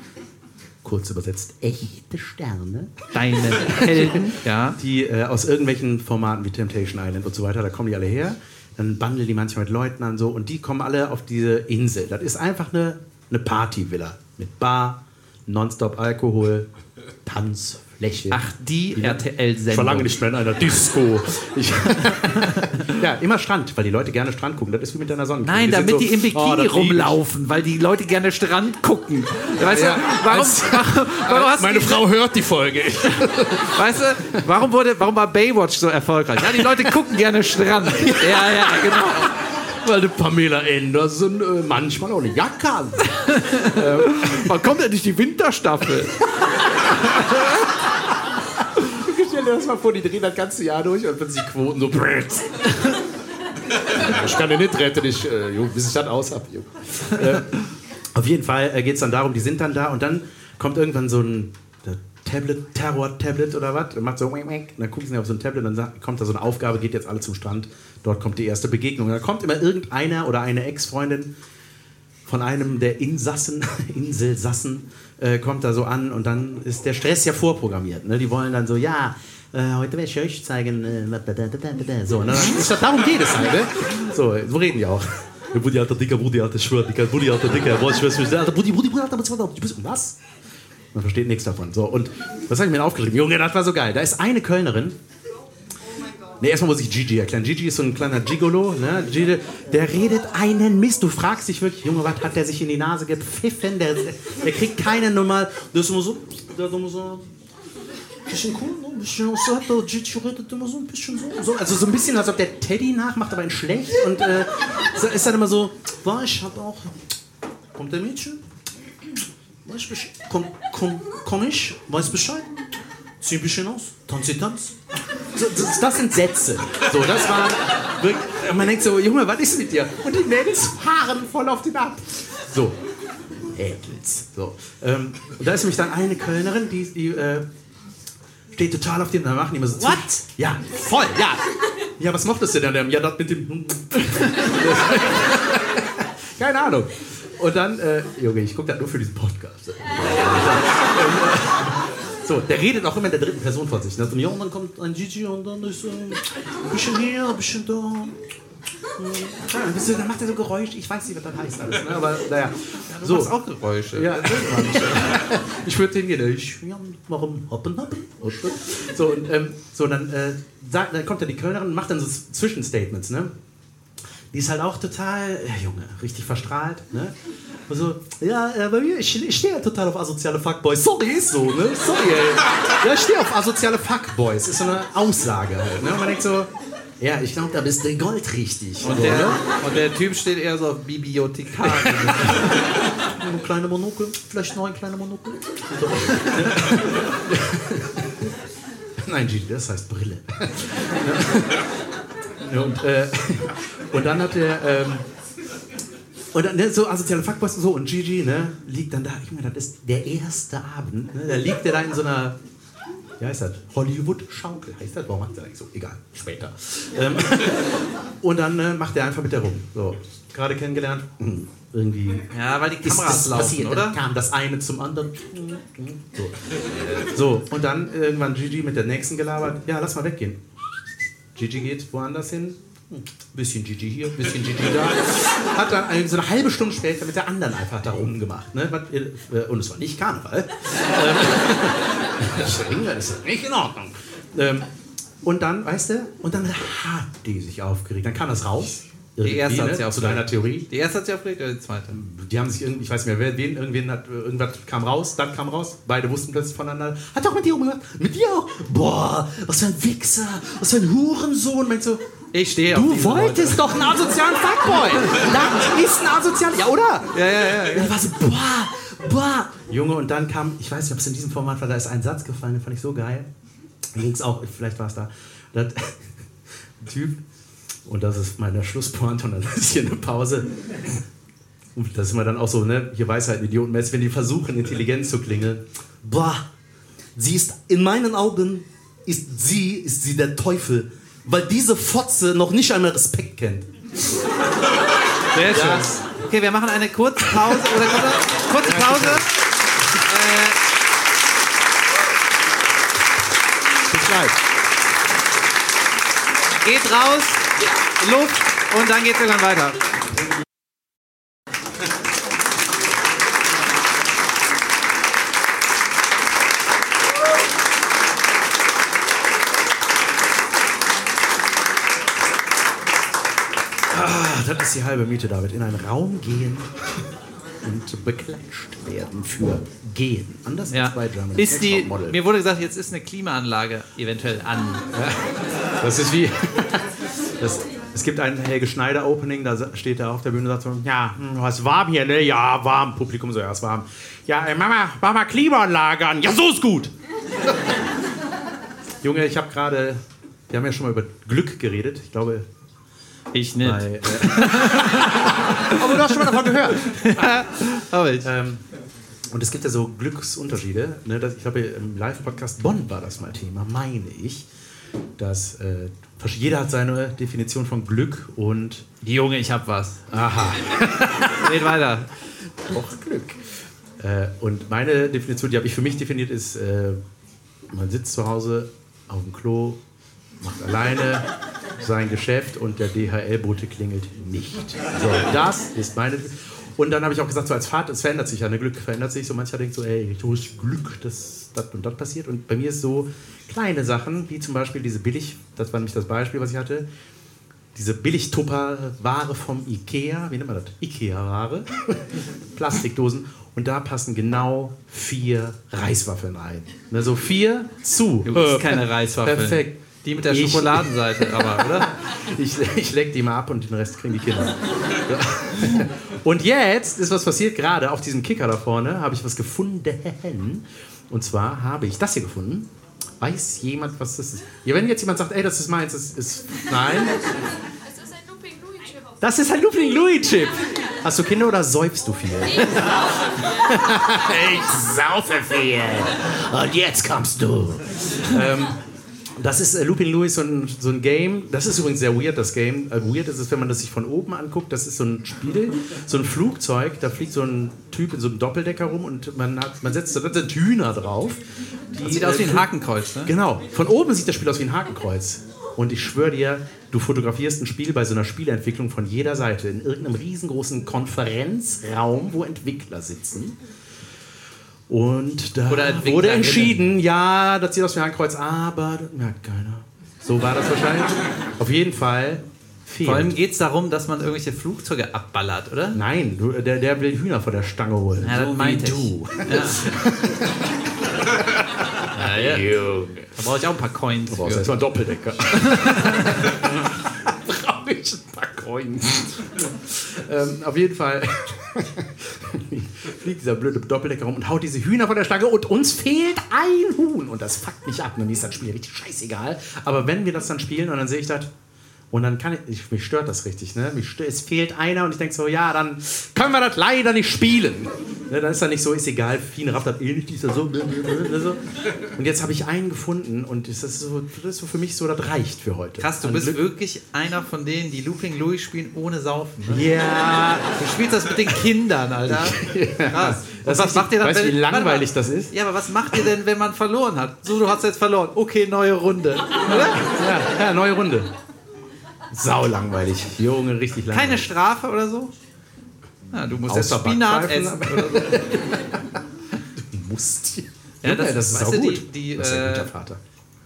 kurz übersetzt, echte Sterne, Deine Helden. Ja. die äh, aus irgendwelchen Formaten wie Temptation Island und so weiter, da kommen die alle her. Dann bandeln die manchmal mit Leuten an so und die kommen alle auf diese Insel. Das ist einfach eine, eine Partyvilla mit Bar, Nonstop Alkohol, Tanzfläche. Ach, die Ich RTL-Sendung. verlange nicht mehr in einer Disco. Ja, immer Strand, weil die Leute gerne Strand gucken. Das ist wie mit deiner Sonne. Nein, damit die im Bikini oh, lieb ich. rumlaufen, weil die Leute gerne Strand gucken. Weißt Ja, du, warum, als- warum, warum hast Meine Frau hört die Folge. weißt du, warum wurde, warum war Baywatch so erfolgreich? Ja, die Leute gucken gerne Strand. Ja, ja, genau. Weil die Pamela Anderson äh, manchmal auch eine Jacke hat. Wann kommt endlich die Winterstaffel? Dir Stell dir das mal vor, die drehen das ganze Jahr durch und plötzlich Quoten so. ich kann den nicht retten, ich, äh, Junge, bis ich das aus hab. Junge. Äh, auf jeden Fall äh, geht es dann darum, die sind dann da und dann kommt irgendwann so ein Tablet, Terror-Tablet oder was, macht so. Und dann gucken sie auf so ein Tablet und dann kommt da so eine Aufgabe, geht jetzt alle zum Strand. Dort kommt die erste Begegnung. Da kommt immer irgendeiner oder eine Ex-Freundin von einem der Insassen, Inselsassen, äh, kommt da so an und dann ist der Stress ja vorprogrammiert. Ne? Die wollen dann so, ja, äh, heute werde ich euch zeigen, äh, so, ne? Darum geht es halt, ne? So, so reden die auch. Ja, Buddy, alter Dicker, Buddy, alter Schwör, Dicker, Buddy, alter Dicker, was, ich weiß nicht, alter Buddy, Buddy, Buddy, alter, was, was, was? Man versteht nichts davon. So, und was habe ich mir denn aufgeschrieben? Junge, das war so geil. Da ist eine Kölnerin, Ne, erstmal muss ich Gigi erklären. Gigi ist so ein kleiner Gigolo, ne? Gigi, der redet einen Mist. Du fragst dich wirklich, Junge, was hat der sich in die Nase gepfiffen? Der, der kriegt keine Nummer. Das ist immer so, der ist immer so, bisschen cool, ne? ein bisschen so, hat der Gigi redet immer so ein bisschen so, so. Also so ein bisschen, als ob der Teddy nachmacht, aber in schlecht. Und äh, ist dann immer so, war ich hab auch, kommt der Mädchen? Weiß Bescheid. Komm, komm, komm ich, weiß Bescheid. Zieh ein bisschen aus, tanzi, tanz. So, das, das sind Sätze. So, das war wirklich, man denkt so, Junge, was ist mit dir? Und die Mädels fahren voll auf den ab. So, Ädels. So, ähm, und da ist nämlich dann eine Kölnerin, die, die äh, steht total auf dem, da machen die immer so. What? Ja, voll, ja. Ja, was mochtest du denn? Ja, das mit dem. Keine Ahnung. Und dann, äh, Junge, ich gucke das nur für diesen Podcast. So, der redet auch immer in der dritten Person von sich. Ne? So, ja, und dann kommt ein Gigi und dann ist äh, ein bisschen hier, ein bisschen da. Ja, dann macht er so Geräusche. Ich weiß nicht, was das heißt alles. Ne? Aber naja. So. So. auch Geräusche. Ja, ich würde hingehen. Ich, ja, warum hoppen, hoppen? hoppen. So, und, ähm, so dann, äh, sagt, dann kommt dann die Kölnerin und macht dann so Zwischenstatements. Ne? Die ist halt auch total, ja, Junge, richtig verstrahlt. Ne? Also, ja, äh, bei mir, ich, ich stehe ja total auf asoziale Fuckboys. Sorry, ist so, ne? Sorry, ey. Ja, ich stehe auf asoziale Fuckboys. Ist so eine Aussage halt. Ne? Und man denkt so, ja, ich glaube, da bist du goldrichtig. Und so, der, und der Typ steht eher so auf Bibliothekar. Eine kleine Monokel, vielleicht noch ein kleiner Monokel. Nein, Gigi, das heißt Brille. Und, äh, und dann hat er. Ähm, und dann ne, so asoziale Fuckboys und so. Und Gigi ne, liegt dann da. Ich meine, das ist der erste Abend. Ne, da liegt er da in so einer. Wie heißt das? Hollywood-Schaukel heißt das? Warum macht er eigentlich so? Egal, später. Ähm, und dann äh, macht er einfach mit der rum. So, gerade kennengelernt. hm, Irgendwie ja, weil die ist Kameras das laufen, passiert, oder? Kam das eine zum anderen. So. so, und dann irgendwann Gigi mit der nächsten gelabert. Ja, lass mal weggehen. Gigi geht woanders hin. Hm, Bisschen Gigi hier, bisschen Gigi da. Hat dann eine, so eine halbe Stunde später mit der anderen einfach da rumgemacht. Ne? Äh, Und es war nicht Karneval. Ähm, das ist nicht in Ordnung. Ähm, und dann, weißt du, und dann hat die sich aufgeregt. Dann kam das raus. Die erste hat sie Zu aufgeregt. deiner Theorie. Die erste hat sich aufgeregt oder die zweite? Die haben sich irgendwie, ich weiß nicht mehr, wer, wen, irgendwen hat, irgendwas kam raus, dann kam raus, beide wussten plötzlich voneinander. Hat auch mit dir rumgemacht, mit dir auch. Boah, was für ein Wichser, was für ein Hurensohn. Meinst du, Ich stehe auf du diese wolltest doch einen asozialen Fuckboy. Das ist ein asozialer, ja oder? Leute. Ja, ja, ja. ja. Und ich war so, boah, boah. Junge, und dann kam, ich weiß nicht, ob es in diesem Format war, da ist ein Satz gefallen, den fand ich so geil. Es auch, vielleicht war es da. Da hat ein Typ, und das ist meine Schlusspointe, und dann ist hier eine Pause. Und das ist immer dann auch so, ne, hier Weisheit, Idiotenmäßig, wenn die versuchen, intelligent zu klingeln. Boah, sie ist, in meinen Augen, ist sie, ist sie der Teufel, weil diese Fotze noch nicht einmal Respekt kennt. Sehr schön. Okay, wir machen eine kurze Pause. Oder kurze, kurze Pause. Äh, Bis gleich. geht raus, Luft und dann geht's irgendwann weiter. Das ist die halbe Miete, David. In einen Raum gehen und beklatscht werden für Gehen. Anders Ja. als bei German Ist die, mir wurde gesagt, jetzt ist eine Klimaanlage eventuell an. Das ist wie. Das, es gibt ein Helge Schneider Opening, da steht er auf der Bühne und sagt so: Ja, hm, was warm hier, ne? Ja, warm. Publikum so: Ja, es ist warm. Ja, ey, Mama, mach mal Klimaanlage an. Ja, so ist gut. Junge, ich habe gerade, wir haben ja schon mal über Glück geredet. Ich glaube, Ich nicht. bei, äh, Aber du hast schon mal davon gehört. Aber ich. ähm, und es gibt ja so Glücksunterschiede. Ne? Das, ich glaube, im Live-Podcast Bonn war das mal Thema, meine ich. Dass äh, jeder hat seine Definition von Glück und Junge, ich hab was. aha, Red weiter. auch Glück. Äh, und meine Definition, die habe ich für mich definiert, ist, äh, man sitzt zu Hause auf dem Klo, macht alleine sein Geschäft und der DHL-Bote klingelt nicht. So, das ist meine. Und dann habe ich auch gesagt, so als Vater, es verändert sich ja, ne? Glück verändert sich. So mancher denkt so, ey, du hast Glück, dass das und das passiert. Und bei mir ist so kleine Sachen, wie zum Beispiel diese Billig, das war nämlich das Beispiel, was ich hatte, diese Billig-Tupper-Ware vom Ikea, wie nennt man das? Ikea-Ware, Plastikdosen. Und da passen genau vier Reiswaffeln rein. Ne, so vier zu. Du bist keine Reiswaffeln. Perfekt. Die mit der Ich- Schokoladenseite, aber, oder? Ich, ich leck die mal ab und den Rest kriegen die Kinder. Und jetzt ist was passiert, gerade auf diesem Kicker da vorne habe ich was gefunden. Und zwar habe ich das hier gefunden. Weiß jemand, was das ist? Ja, wenn jetzt jemand sagt, ey, das ist meins, das ist. Nein. Es ist ein Looping Louis Chip. Das ist ein Looping Louis Chip. Hast du Kinder oder säufst du viel? ich saufe viel. Und jetzt kommst du. ähm, das ist äh, Looping Louis, so ein, so ein Game. Das ist übrigens sehr weird, das Game. Äh, weird ist es, wenn man das sich von oben anguckt. Das ist so ein Spiel, so ein Flugzeug. Da fliegt so ein Typ in so einem Doppeldecker rum und man, hat, man setzt da sind Hühner drauf. Die, Sieht aus wie äh, ein Hakenkreuz, ne? Genau. Von oben sieht das Spiel aus wie ein Hakenkreuz. Und ich schwöre dir, du fotografierst ein Spiel bei so einer Spieleentwicklung von jeder Seite in irgendeinem riesengroßen Konferenzraum, wo Entwickler sitzen. Und da wurde entschieden, ja, das sieht aus wie ein Hakenkreuz, aber das merkt keiner. So war das wahrscheinlich. Auf jeden Fall fehlt. Vor allem geht es darum, dass man irgendwelche Flugzeuge abballert, oder? Nein, du, der, der will Hühner vor der Stange holen. Ja, das so wie meinte ich. du. Ja. ja, ja. Da brauche ich auch ein paar Coins. Du brauchst erstmal einen Doppeldecker. Ich ein paar Coins. ähm, auf jeden Fall fliegt dieser blöde Doppeldecker rum und haut diese Hühner von der Stange und uns fehlt ein Huhn. Und das fuckt mich ab. Und mir ist das Spiel richtig scheißegal. Aber wenn wir das dann spielen und dann sehe ich das. Und dann kann ich, ich, mich stört das richtig, ne? Mich stört, es fehlt einer und ich denke so, ja, dann können wir das leider nicht spielen. Ne, dann ist dann nicht so, ist egal, Fien rafft das eh nicht, die ist da so, ne, ne, ne, so. Und jetzt habe ich einen gefunden und das ist, so, das ist so für mich so, das reicht für heute. Krass, du An bist Glück- wirklich einer von denen, die Looping Louis spielen ohne Saufen. Ne? Ja, Du spielst das mit den Kindern, Alter. Krass. Und Das was macht ihr dann, weißt du, wie langweilig das ist? Ja, aber was macht ihr denn, wenn man verloren hat? So, du hast jetzt verloren. Okay, neue Runde. Oder? ja, ja, neue Runde. Sau langweilig. Junge, richtig langweilig. Keine Strafe oder so? Ja, du musst jetzt Außer Spinat essen. Oder so. musst. Ja, das, das ist auch du, gut. Die, die, das ist ein äh, guter Vater.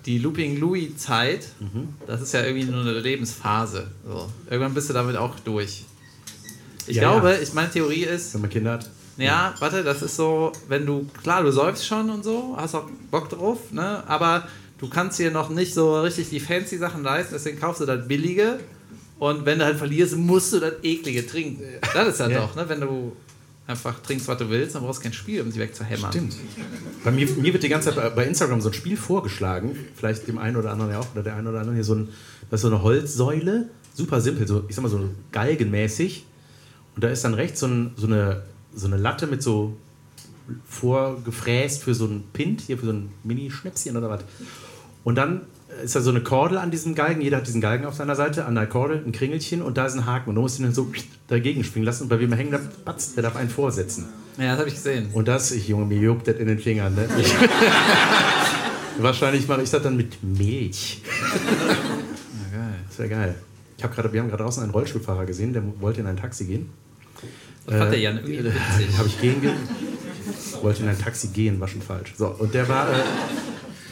die Looping Louis-Zeit, Mhm. das ist ja irgendwie nur eine Lebensphase. So. Irgendwann bist du damit auch durch. Ich Ja, glaube, ja. Ich, meine Theorie ist, Wenn man Kinder hat. ja, warte, das ist so, wenn du, klar, du säufst schon und so, hast auch Bock drauf, ne? aber du kannst dir noch nicht so richtig die fancy Sachen leisten, deswegen kaufst du das billige und wenn du halt verlierst, musst du das eklige trinken. Das ist ja, Ja. doch, ne? wenn du einfach trinkst, was du willst, dann brauchst du kein Spiel, um sie wegzuhämmern. Stimmt. Bei mir, mir wird die ganze Zeit bei- Instagram so ein Spiel vorgeschlagen, vielleicht dem einen oder anderen ja auch, oder der einen oder anderen hier so, ein, das ist so eine Holzsäule, super simpel, so, ich sag mal so galgenmäßig. Und da ist dann rechts so, ein, so, eine, so eine Latte mit so vorgefräst für so ein Pint, hier für so ein Mini-Schnäpschen oder was. Und dann ist da so eine Kordel an diesem Galgen, jeder hat diesen Galgen auf seiner Seite, an der Kordel ein Kringelchen und da ist ein Haken. Und du musst ihn dann so dagegen springen lassen und bei wem er hängen bleibt, patz, der darf einen vorsetzen. Ja, das habe ich gesehen. Und das, ich Junge, mir juckt das in den Fingern. Ne? Ich, wahrscheinlich mache ich das dann mit Milch. Ja, geil. Das wäre geil. Ich hab grade, wir haben gerade draußen einen Rollstuhlfahrer gesehen, der wollte in ein Taxi gehen. Das fand der Jan irgendwie witzig. Habe ich gehen ge wollte in ein Taxi gehen, war schon falsch. So, und der war, äh,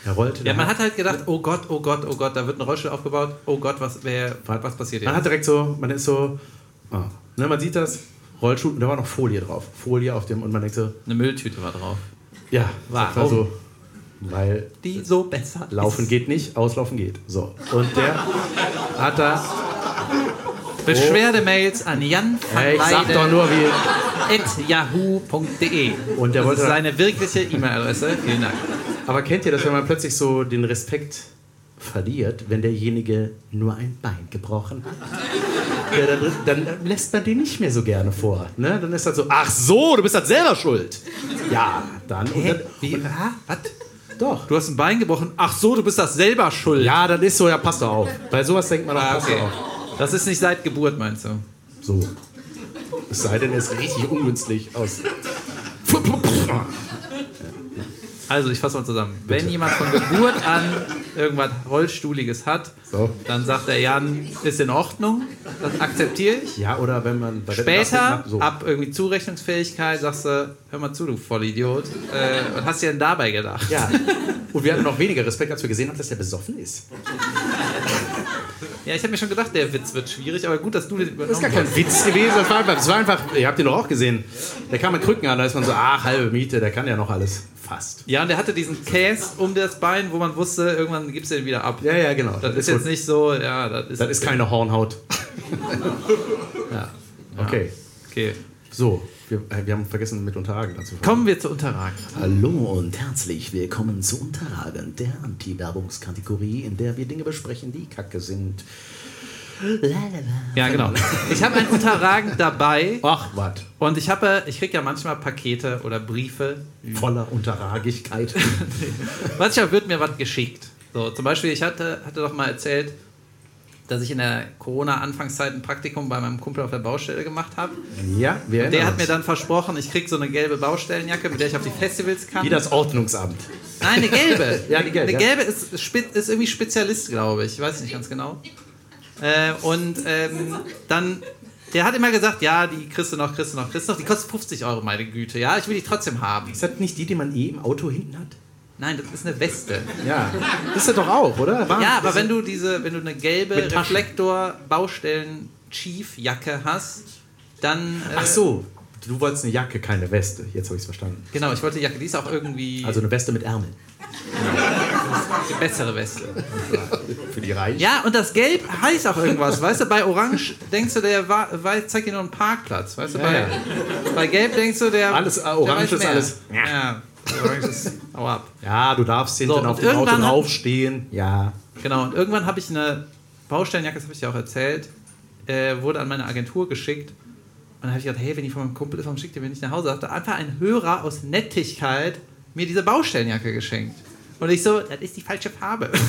er rollte. Ja, man hat halt gedacht, oh Gott, oh Gott, oh Gott, da wird ein Rollstuhl aufgebaut. Oh Gott, was, wer, was passiert Man jetzt? hat direkt so, man ist so, oh, ne, man sieht das, Rollstuhl, und da war noch Folie drauf. Folie auf dem, und man denkt so, Eine Mülltüte war drauf. ja, Warum? war so, weil Die so besser Laufen ist. geht nicht, auslaufen geht. So. Und der hat da. Beschwerdemails an Jan van Äh, ich sag doch nur, wie. at yahoo.de. Und der das wollte ist da- seine wirkliche E-Mail-Adresse. Vielen Dank. Aber kennt ihr das, wenn man plötzlich so den Respekt verliert, wenn derjenige nur ein Bein gebrochen hat. Ja, dann, dann lässt man den nicht mehr so gerne vor. Ne? Dann ist das so, ach so, du bist halt selber schuld. Ja, dann. Und dann Wie? Ah, was? doch. Du hast ein Bein gebrochen. Ach so, du bist das selber schuld. Ja, das ist so, ja, passt doch auf. Bei sowas denkt man doch, Ah, passt okay. auf. Das ist nicht seit Geburt, meinst du? So. Es sei denn, er ist richtig ungünstig aus. Also, ich fasse mal zusammen. Wenn jemand von Geburt an irgendwas Rollstuhliges hat, So. dann sagt der Jan, ist in Ordnung, das akzeptiere ich. Ja, oder wenn man Später, so. ab irgendwie Zurechnungsfähigkeit, sagst du, hör mal zu, du Vollidiot. Äh, was hast du denn dabei gedacht? Ja. Und wir hatten noch weniger Respekt, als wir gesehen haben, dass der besoffen ist. Ja, ich habe mir schon gedacht, der Witz wird schwierig, aber gut, dass du den Das ist gar übernommen kein Witz gewesen. Das war einfach, das war einfach ihr habt ihn doch auch gesehen. Der kam mit Krücken an, da ist man so, ach, halbe Miete, der kann ja noch alles. Fast. Ja, und der hatte diesen Käse um das Bein, wo man wusste, irgendwann gibst du den wieder ab. Ja, ja, genau. Das ist jetzt nicht so, ja, das ist. Das ist keine Hornhaut. ja. Okay. Okay. So, wir, äh, wir haben vergessen, mit Unterhagen anzufangen. Kommen wir zu Unterragen. Hallo und herzlich willkommen zu Unterhagen, der Anti-Werbungskategorie, in der wir Dinge besprechen, die kacke sind. Ja, genau. Ich habe ein Unterragen dabei Ach, was? und ich habe, ich kriege ja manchmal Pakete oder Briefe. Voller Unterragigkeit. Manchmal wird mir was geschickt. So, zum Beispiel, ich hatte, hatte doch mal erzählt, dass ich in der Corona-Anfangszeit ein Praktikum bei meinem Kumpel auf der Baustelle gemacht habe. ja, wir Der hat mir dann versprochen, ich kriege so eine gelbe Baustellenjacke, mit der ich auf die Festivals kann. Wie das Ordnungsamt. Nein, eine gelbe. Ja, die gelbe, Eine ja. gelbe ist, spe- ist irgendwie Spezialist, glaube ich. Ich weiß nicht ganz genau. Äh, und ähm, dann, der hat immer gesagt, ja, die kriegst du noch, kriegst du noch, kriegst du noch. Die kostet 50 Euro, meine Güte. Ja, ich will die trotzdem haben. Ist das nicht die, die man eh im Auto hinten hat? Nein, das ist eine Weste. Ja. Ist das doch auch, oder? War- Ja, aber wenn du diese, wenn du eine gelbe. Reflektor-Baustellen-Chief-Jacke hast, dann. Äh, Ach so, du wolltest eine Jacke, keine Weste. Jetzt habe ich es verstanden. Genau, ich wollte die Jacke, die ist auch irgendwie Also eine Weste mit Ärmeln. die bessere Weste. Für die Reichen. Ja, und das Gelb heißt auch irgendwas. Weißt du, bei Orange denkst du, der zeigt dir nur einen Parkplatz. Weißt du, bei, Ja, bei Gelb denkst du, der. Alles, äh, der Orange weiß ist alles- Ja, Orange ist. Hau ab. Ja, du darfst hinten So, auf dem Auto draufstehen. Ja. Genau, und irgendwann habe ich eine Baustellenjacke, das habe ich dir auch erzählt, äh, wurde an meine Agentur geschickt. Und dann habe ich gedacht, hey, wenn die von meinem Kumpel warum schickt ihr mir nicht nach Hause? Da hat einfach ein Hörer aus Nettigkeit mir diese Baustellenjacke geschenkt. Und ich so, das ist die falsche Farbe.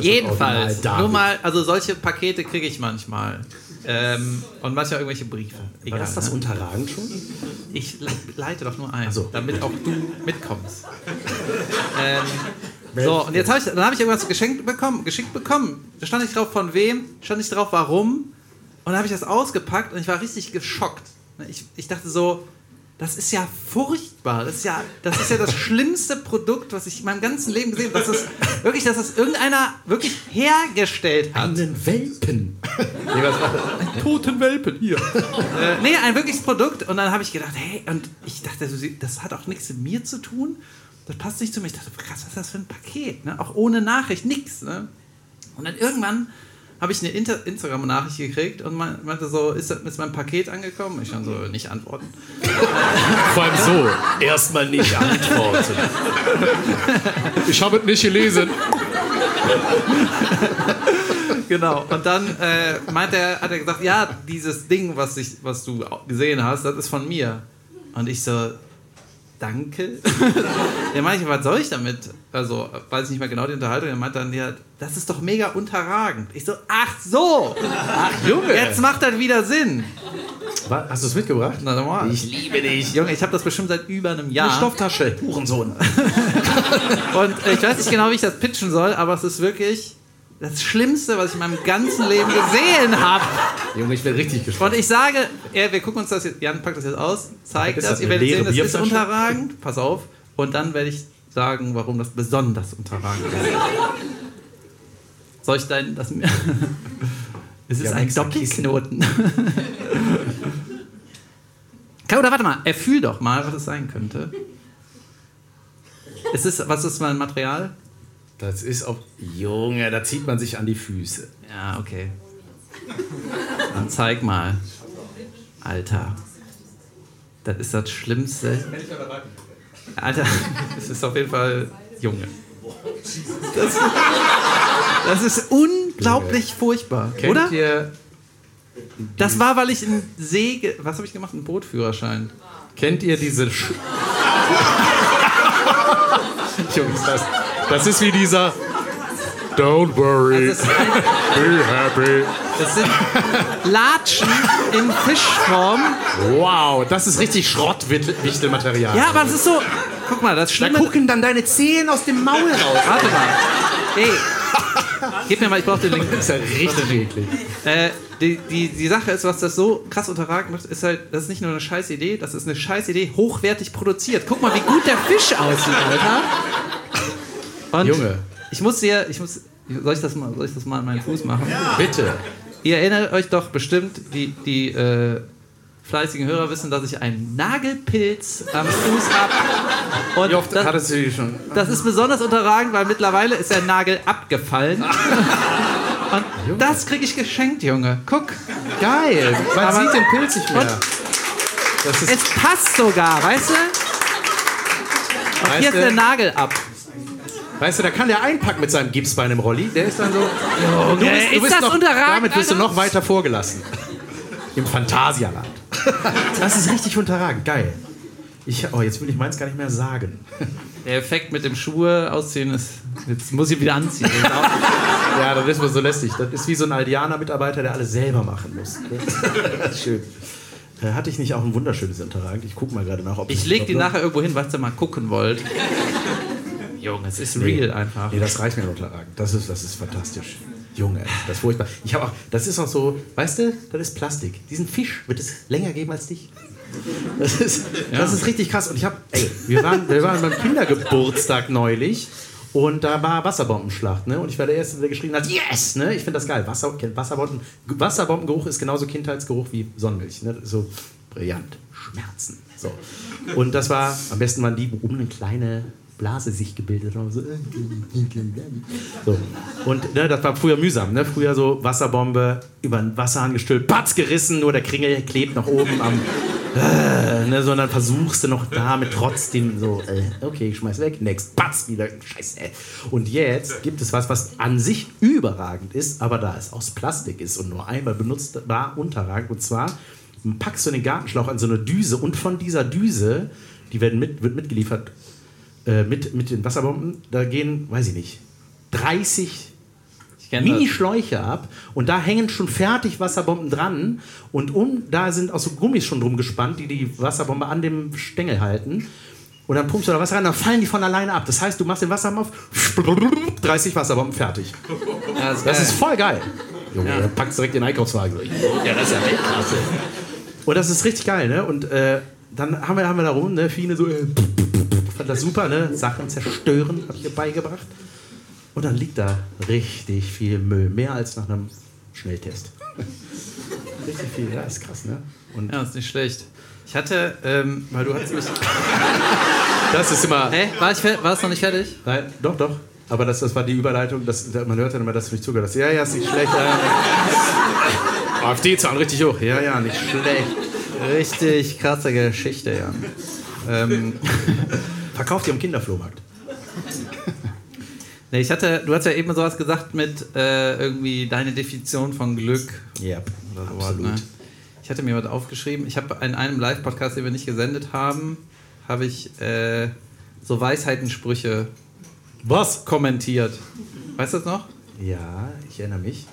Jedenfalls, Original David. nur mal, also solche Pakete kriege ich manchmal. Ähm, und manchmal irgendwelche Briefe. War Egal, das das ne? Unterragen schon? Ich le- leite doch nur ein, so. damit auch du mitkommst. ähm, so, und jetzt habe ich, dann habe ich irgendwas geschenkt bekommen, geschickt bekommen. Da stand nicht drauf von wem, stand nicht drauf warum. Und dann habe ich das ausgepackt und ich war richtig geschockt. Ich, ich dachte so, das ist ja furchtbar. Das ist ja, das ist ja das schlimmste Produkt, was ich in meinem ganzen Leben gesehen habe. Das ist wirklich, dass das irgendeiner wirklich hergestellt hat. Einen Welpen. nee, was war das? toten Welpen hier. äh, nee, ein wirkliches Produkt. Und dann habe ich gedacht, hey, und ich dachte, das hat auch nichts mit mir zu tun. Das passt nicht zu mir. Ich dachte, krass, was ist das für ein Paket? Ne? Auch ohne Nachricht, nix. Ne? Und dann irgendwann habe ich eine Inter Instagram-Nachricht gekriegt und mein- meinte so, ist, das, ist mein Paket angekommen? Ich dann so, nicht antworten. Vor allem so. Erstmal nicht antworten. Ich habe es nicht gelesen. Genau. Und dann äh, meint er, hat er gesagt, ja, dieses Ding, was, ich, was du gesehen hast, das ist von mir. Und ich so, danke. Der meinte, was soll ich damit? Also, weiß ich nicht mehr genau die Unterhaltung. Er meinte dann, ja, das ist doch mega unterragend. Ich so, ach so. Ach, Junge. Jetzt macht das wieder Sinn. Was, hast du es mitgebracht? Na, normal. Ich liebe dich. Junge, ich habe das bestimmt seit über einem Eine Jahr. Stofftasche. Hurensohn. Und ich weiß nicht genau, wie ich das pitchen soll, aber es ist wirklich das Schlimmste, was ich in meinem ganzen Leben gesehen habe. Junge, ich bin richtig gespannt. Und ich sage, ja, wir gucken uns das jetzt, Jan packt das jetzt aus, zeigt Ist das, das ihr werdet sehen, das ist unterragend, pass auf, und dann werde ich sagen, warum das besonders unterragend ist. Soll ich dein, das mir... Es ist Ja, ein. Doppelknoten. Oder warte mal, erfühl doch mal, was es sein könnte. Ist es, was ist mein Material? Das ist auch. Junge, da zieht man sich an die Füße. Ja, okay. Dann zeig mal. Alter. Das ist das Schlimmste. Alter, das ist auf jeden Fall Junge. Das, das ist unglaublich furchtbar, Kennt oder? ihr, Das war, weil ich ein Säge... Was habe ich gemacht? Ein Bootführerschein. kennt ihr diese... Sch Jungs, das, das ist wie dieser... Don't worry, Das, ein, be happy. das sind Latschen in Fischform. Wow, das ist richtig Schrottwichtelmaterial. Ja, aber es ist so... Guck mal, das Da Schlimme... gucken dann deine Zehen aus dem Maul raus. Warte mal. Ey, gib mir mal, ich brauche den Link. Das ist ja richtig eklig. Äh, die, die, die Sache ist, was das so krass unterragend macht, ist halt, das ist nicht nur eine scheiß Idee, das ist eine scheiß Idee, hochwertig produziert. Guck mal, wie gut der Fisch aussieht, Alter. Und Junge. Ich muss dir, ich muss, soll ich das mal, soll ich das mal an meinen Fuß machen? Bitte. Ihr erinnert euch doch bestimmt, die, die äh, fleißigen Hörer wissen, dass ich einen Nagelpilz am Fuß habe. Und Wie oft das, hattest du die schon? das ist besonders unterragend, weil mittlerweile ist der Nagel abgefallen. Und das kriege ich geschenkt, Junge. Guck. Geil. Man Aber- sieht den Pilz nicht mehr. Es passt sogar, weißt du? Und Weißt hier ist der Nagel ab. Weißt du, da kann der einpacken mit seinem Gips bei einem Rolli. Der ist dann so. Und du Ist das noch, unterragend, Damit wirst du noch weiter vorgelassen. Im Phantasialand. Das ist richtig unterragend. Geil. Ich, oh, jetzt will ich meins gar nicht mehr sagen. Der Effekt mit dem Schuhe ausziehen ist. Jetzt muss ich wieder anziehen. Ja, das ist mir so lästig. Das ist wie so ein Aldianer-Mitarbeiter, der alles selber machen muss. Schön. Äh, hatte ich nicht auch ein wunderschönes Unterragend? Ich gucke mal gerade nach, ob Ich das- leg die nachher irgendwo hin, was ihr mal gucken wollt. Junge, es ist real einfach. Nee, das reicht mir unterragend. Das ist, das ist fantastisch. Junge, das ist furchtbar. Ich habe auch, das ist auch so, weißt du, das ist Plastik. Diesen Fisch wird es länger geben als dich. Das ist, das ist richtig krass. Und ich habe, ey, wir waren, wir waren beim Kindergeburtstag neulich und da war Wasserbombenschlacht, ne? Und ich war der Erste, der geschrien hat, yes, ne? Ich finde das geil. Wasser, Wasserbomben, Wasserbombengeruch ist genauso Kindheitsgeruch wie Sonnenmilch, ne? So brillant. Schmerzen. So. Und das war, am besten waren die, wo oben eine kleine Blase sich gebildet hat. So. so. Und ne, das war früher mühsam. Ne? Früher so Wasserbombe über den Wasserhahn gestülpt, patz gerissen, nur der Kringel klebt noch oben am. Äh, ne, sondern versuchst du noch damit trotzdem so, äh, okay, ich schmeiß weg, next, patz, wieder, scheiße. Und jetzt gibt es was, was an sich überragend ist, aber da es aus Plastik ist und nur einmal benutzt war, unterragend. Und zwar packst du den Gartenschlauch an so eine Düse und von dieser Düse, die werden mit, wird mitgeliefert äh, mit, mit den Wasserbomben, da gehen, weiß ich nicht, 30 Ich kenn das. Mini-Schläuche ab und da hängen schon fertig Wasserbomben dran und um, da sind auch so Gummis schon drum gespannt, die die Wasserbombe an dem Stängel halten. Und dann pumpst du da Wasser rein, dann fallen die von alleine ab. Das heißt, du machst den Wasserhahn auf, 30 Wasserbomben fertig. Ja, das ist Das ist voll geil. Junge, da packst du direkt den Einkaufswagen. Ja, das ist ja Weltklasse. Und das ist richtig geil, ne? Und äh, dann haben wir, haben wir da rum, ne? Fine so, äh, fand das super, ne? Sachen zerstören, habe ich ihr beigebracht. Und dann liegt da richtig viel Müll, mehr als nach einem Schnelltest. richtig viel, ja, ist krass, ne? Und Ja, ist nicht schlecht. Ich hatte, ähm, weil du hattest mich. das ist immer. Hä? War, ich, war es noch nicht fertig? Nein, doch, doch. Aber das, das war die Überleitung, das, man hört dann immer, dass du nicht zugehört hast. Ja, ja, ist nicht schlecht. Ja. AfD zahlen richtig hoch. Ja, ja, nicht schlecht. Richtig krasse Geschichte, ja. Ähm, Verkauft ihr am Kinderflohmarkt. nee, ich hatte, du hast ja eben sowas gesagt mit äh, irgendwie deine Definition von Glück. Ja, sowas, absolut. ne? Ich hatte mir was aufgeschrieben. Ich habe in einem Live-Podcast, den wir nicht gesendet haben, habe ich äh, so Weisheitensprüche Was? kommentiert. Weißt du das noch? Ja, ich erinnere mich.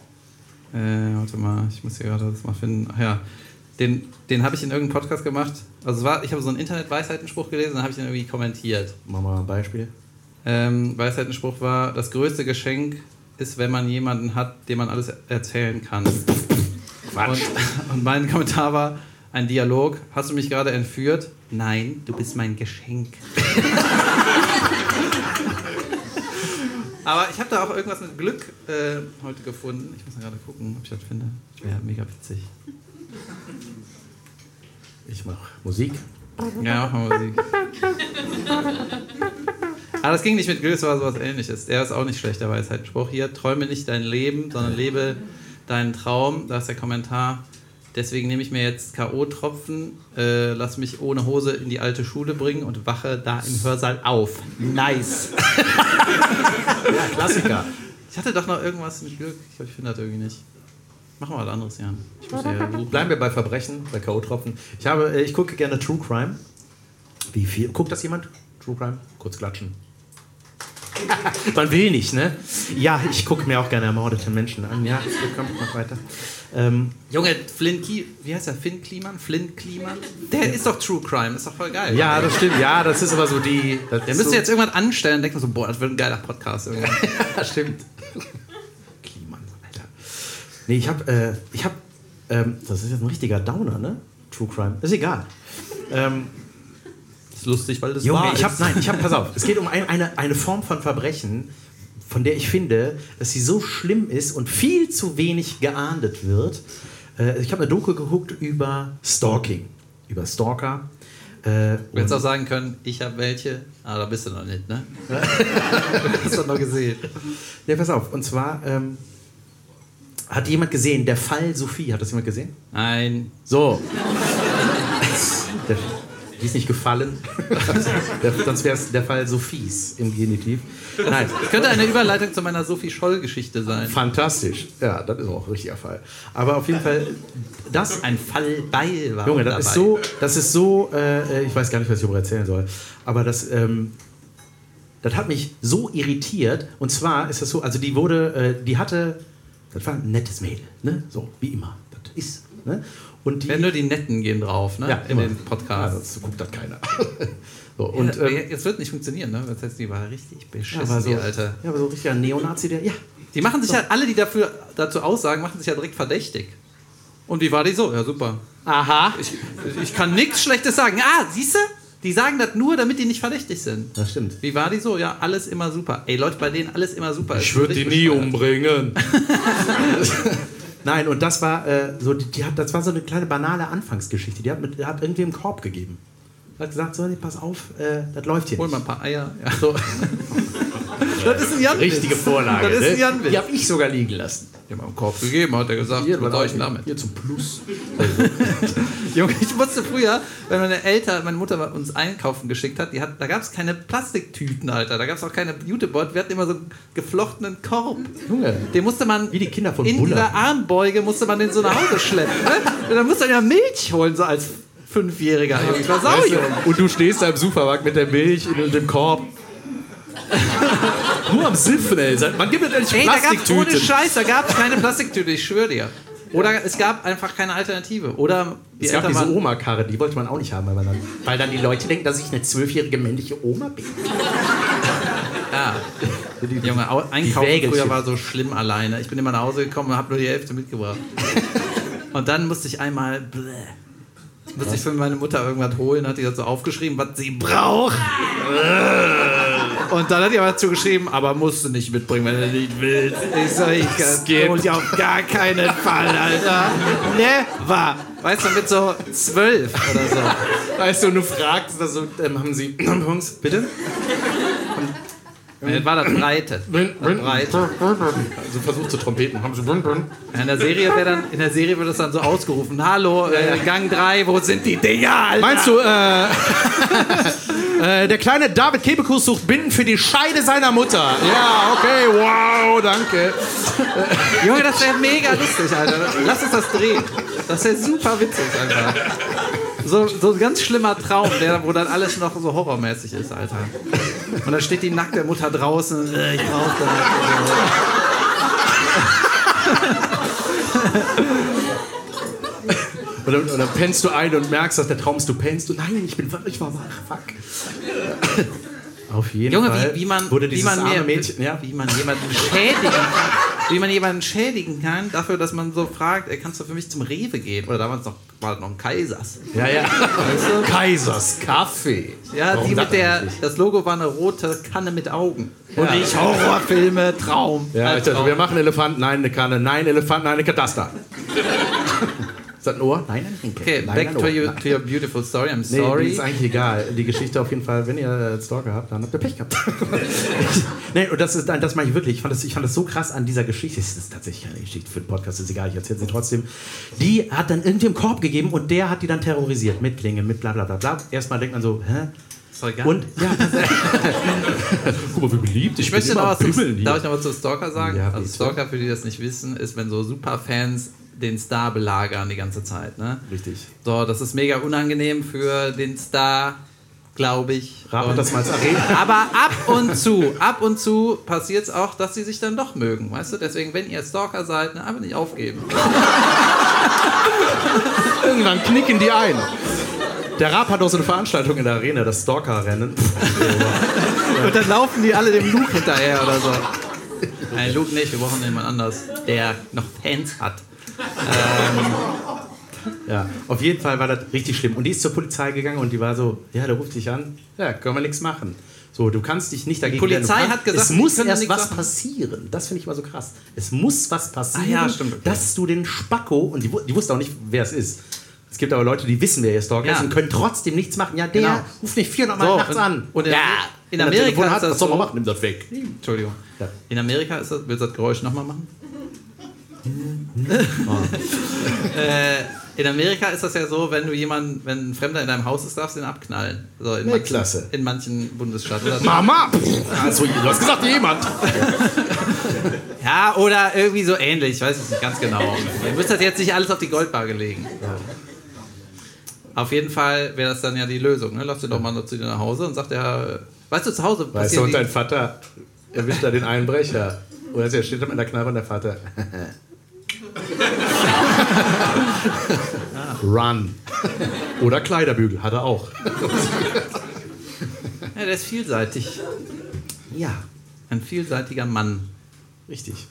Äh, warte mal, ich muss hier gerade das mal finden. Ach ja, den, den habe ich in irgendeinem Podcast gemacht. Also war, ich habe so einen Internet-Weisheitenspruch gelesen, dann habe ich den irgendwie kommentiert. Machen wir mal ein Beispiel. Ähm, Weisheitenspruch war, das größte Geschenk ist, wenn man jemanden hat, dem man alles erzählen kann. Und, und mein Kommentar war ein Dialog. Hast du mich gerade entführt? Nein, du bist mein Geschenk. Aber ich habe da auch irgendwas mit Glück äh, heute gefunden. Ich muss mal gerade gucken, ob ich das finde. Wäre mega witzig. Ich mache Musik. Ja, mach mal Musik. Aber das ging nicht mit Glück, es war sowas ähnliches. Der ist auch nicht schlecht, der Weisheitenspruch. Hier, träume nicht dein Leben, sondern lebe deinen Traum. Da ist der Kommentar. Deswegen nehme ich mir jetzt K.O.-Tropfen, äh, lass mich ohne Hose in die alte Schule bringen und wache da im Hörsaal auf. Nice. Ja, Klassiker. Ich hatte doch noch irgendwas mit Glück. Ich glaube, ich finde das irgendwie nicht. Machen wir was anderes, Jan. Ich muss ja. Bleiben wir bei Verbrechen, bei K.O.-Tropfen. Ich, habe, äh, ich gucke gerne True Crime. Wie viel? Guckt das jemand? True Crime? Kurz klatschen. Man will nicht, ne? Ja, ich gucke mir auch gerne ermordete Menschen an. Ja, komm, mach weiter. Ähm, Junge, Flynn Kie wie heißt der? Finn Kliman? Flynn Kliman? Der ist doch True Crime, ist doch voll geil. ja, das stimmt. Ja, das ist aber so die. Der müsste so, jetzt irgendwann anstellen und denkt so, boah, das wird ein geiler Podcast irgendwann. Ja, stimmt. Nee, ich hab, äh, ich hab, ähm, das ist jetzt ein richtiger Downer, ne? True Crime. Ist egal. Ähm, ist lustig, weil das Junge, wahr ich hab, ist. nein, ich hab, pass auf. Es geht um ein, eine, eine Form von Verbrechen, von der ich finde, dass sie so schlimm ist und viel zu wenig geahndet wird. Äh, ich habe eine Doku geguckt über Stalking, über Stalker. Äh, Du hättest auch sagen können, ich habe welche. Ah, da bist du noch nicht, ne? Hast du noch gesehen. Ja, pass auf. Und zwar ähm, hat jemand gesehen, der Fall Sophie. Hat das jemand gesehen? Nein. So. Der, die ist nicht gefallen. Der, sonst wäre es der Fall Sophies im Genitiv. Nein, Könnte eine Überleitung zu meiner Sophie Scholl-Geschichte sein. fantastisch. Ja, das ist auch ein richtiger Fall. Aber auf jeden Fall, das Ein Fall bei war Junge, dabei. das ist so, das ist so, äh, ich weiß gar nicht, was ich darüber erzählen soll, aber das, ähm, das hat mich so irritiert. Und zwar ist das so, also die wurde, äh, die hatte, das war ein nettes Mädel, ne? So, wie immer. Das ist, ne? Und die, Ja, nur die Netten gehen drauf, ne? ja, In immer. den Ja, Podcast. sonst guckt das keiner. so, Und, ähm, es wird nicht funktionieren, ne? Das heißt, die war richtig ja, beschissen, aber so, die Alte. ja, aber so richtiger Neonazi, der, ja, Die machen sich ja, alle, die dafür, dazu aussagen, machen sich ja direkt verdächtig. Und wie war die so? Ja, super. aha. Ich, ich kann nichts Schlechtes sagen. Ah, siehst du? Die sagen das nur, damit die nicht verdächtig sind. Das stimmt. Wie war die so? Ja, alles immer super. Ey, Leute, bei denen alles immer super. Ich Ist würde die nie umbringen. Nein, und das war äh, so, die, die hat, das war so eine kleine banale Anfangsgeschichte. Die hat, mit, die hat irgendwie einen Korb gegeben. Hat gesagt, so, nee, pass auf, äh, das läuft hier. Hol mal ein paar Eier. Ja. So, Das ist ein Jan richtige Vorlage. Das ist ein ne? Jan Die habe ich sogar liegen lassen. Einen Korb gegeben, hat er gesagt. Hier, was ich damit? hier zum Plus. Junge, ich musste früher, wenn meine Eltern, meine Mutter uns einkaufen geschickt hat, die hat da gab es keine Plastiktüten, Alter. Da gab es auch keine Jutebeutel. Wir hatten immer so einen geflochtenen Korb. Junge. Den musste man Wie die Kinder von in Buller. dieser Armbeuge musste man den so nach Hause schleppen. Ne? Und dann musste man ja Milch holen, so als Fünfjähriger. Ich war saujung. und du stehst da im Supermarkt mit der Milch in dem Korb. Nur am Siffen, ey. Man gibt mir endlich Ey, da gab's ohne Plastiktüten. Scheiß, da gab es keine Plastiktüte, ich schwöre dir. Oder es gab einfach keine Alternative. Oder die Es gab Eltern diese waren- Oma-Karre, die wollte man auch nicht haben, weil, man dann, weil dann die Leute denken, dass ich eine zwölfjährige männliche Oma bin. Ja. Junge, Au- Einkaufen Wägelchen. früher war so schlimm alleine. Ich bin immer nach Hause gekommen und habe nur die Hälfte mitgebracht. Und dann musste ich einmal, bläh, musste ich für meine Mutter irgendwas holen, hat die das so aufgeschrieben, was sie braucht. Und dann hat die aber dazu geschrieben, aber musst du nicht mitbringen, wenn du nicht willst. Ich so, ich kann hol die auf gar keinen Fall, Alter. Never. Weißt du, mit so zwölf oder so. Weißt du, und du fragst, also, ähm, haben Sie, Jungs, bitte? Das war das Breite. Das Breite. Also versucht zu trompeten. Haben Sie In der Serie wäre dann, in der Serie wird es dann so ausgerufen: Hallo, äh, Gang 3, wo sind die Dinger? Alter? Meinst du, äh, äh, der kleine David Kebekus sucht Binden für die Scheide seiner Mutter. Ja, okay, wow, danke. Junge, das wäre mega lustig, Alter. Lass uns das drehen. Das wäre super witzig, Alter. So, so ein ganz schlimmer Traum, der, wo dann alles noch so horrormäßig ist, Alter. Und dann steht die nackte Mutter draußen. Äh, ich brauch das. Und dann, und dann pennst du ein und merkst, dass der Traum ist, du pennst. Du, nein, ich bin ich war wach, fuck. Auf jeden Junge, Fall wie, wie man, wurde wie man, arme mehr, Mädchen, ja, wie man jemanden schädigen kann. Wie man jemanden schädigen kann, dafür, dass man so fragt, ey, kannst du für mich zum Rewe gehen? Oder damals noch, war das noch ein Kaisers. ja, ja. Weißt du? Kaisers Kaffee. Ja, Warum die das mit der, eigentlich? das Logo war eine rote Kanne mit Augen. Und Ja. nicht Horrorfilme, Traum. Ja, ich dachte, wir machen Elefanten, nein, eine Kanne, nein, Elefanten, nein, eine Kataster. Ist das ein Ohr? Nein, ein. Okay, Nein, back to, Ohr. you, Nein. to your beautiful story. I'm Nee, sorry. ist eigentlich egal. Die Geschichte auf jeden Fall, wenn ihr Stalker habt, dann habt ihr Pech gehabt. nee, und das ist, das meine ich wirklich. Ich fand, das, ich fand das so krass an dieser Geschichte. Das ist tatsächlich keine Geschichte für den Podcast, ist egal, ich erzähle sie trotzdem. Die hat dann irgendwie im Korb gegeben und der hat die dann terrorisiert mit Klingen, mit bla bla bla bla. Erstmal denkt man so, hä? Ist doch egal. Und ja, guck mal, wie beliebt Ich möchte noch was zum, darf ich noch was zu Stalker sagen? Ja, also. Stalker, für die das nicht wissen, ist, wenn so Superfans den Star belagern die ganze Zeit. Ne? Richtig. So, das ist mega unangenehm für den Star, glaube ich. Hat das mal als Arena. aber ab und zu, ab und zu passiert es auch, dass sie sich dann doch mögen, weißt du? Deswegen, wenn ihr Stalker seid, ne, einfach nicht aufgeben. Irgendwann knicken die ein. Der Raab hat auch so eine Veranstaltung in der Arena, das Stalker-Rennen. Und dann laufen die alle dem Luke hinterher oder so. Nein, Luke nicht, wir brauchen jemand anders, der noch Fans hat. Ja, auf jeden Fall war das richtig schlimm. Und die ist zur Polizei gegangen und die war so, ja, der ruft dich an, ja, können wir nichts machen. So, du kannst dich nicht dagegen Polizei. Du kannst- hat gesagt, es muss die erst was machen. passieren. Das finde ich immer so krass. Es muss was passieren, Ah ja, stimmt, okay. dass du den Spacko, und die, die wusste auch nicht, wer es ist. Es gibt aber Leute, die wissen, wer ihr Stalker Ja. ist und können trotzdem nichts machen. Ja, der Genau. ruft nicht 400 Mal So, nachts und- an. und in- ja. in er Amerika Telefon ist hat, das was soll man so- machen? Nimm das weg. Entschuldigung. Ja. In Amerika ist das, willst du das Geräusch nochmal machen? Äh, in Amerika ist das ja so, wenn du jemanden, wenn ein Fremder in deinem Haus ist, darfst du ihn abknallen. So, in, Nee, manchen, klasse. in manchen Bundesstaaten. Oder Mama! Also, du hast gesagt, jemand. Ja, oder irgendwie so ähnlich, ich weiß es nicht ganz genau. Ihr müsst das jetzt nicht alles auf die Goldwaage legen. Auf jeden Fall wäre das dann ja die Lösung. Ne? Lass dir doch mal nur zu dir nach Hause und sagt er, weißt du, zu Hause Weißt du, und dein Vater erwischt da den Einbrecher. Oder der steht da mit der Knarre und der Vater. Run. Oder Kleiderbügel, hat er auch. Ja, der ist vielseitig. Ja, Ein vielseitiger Mann. richtig.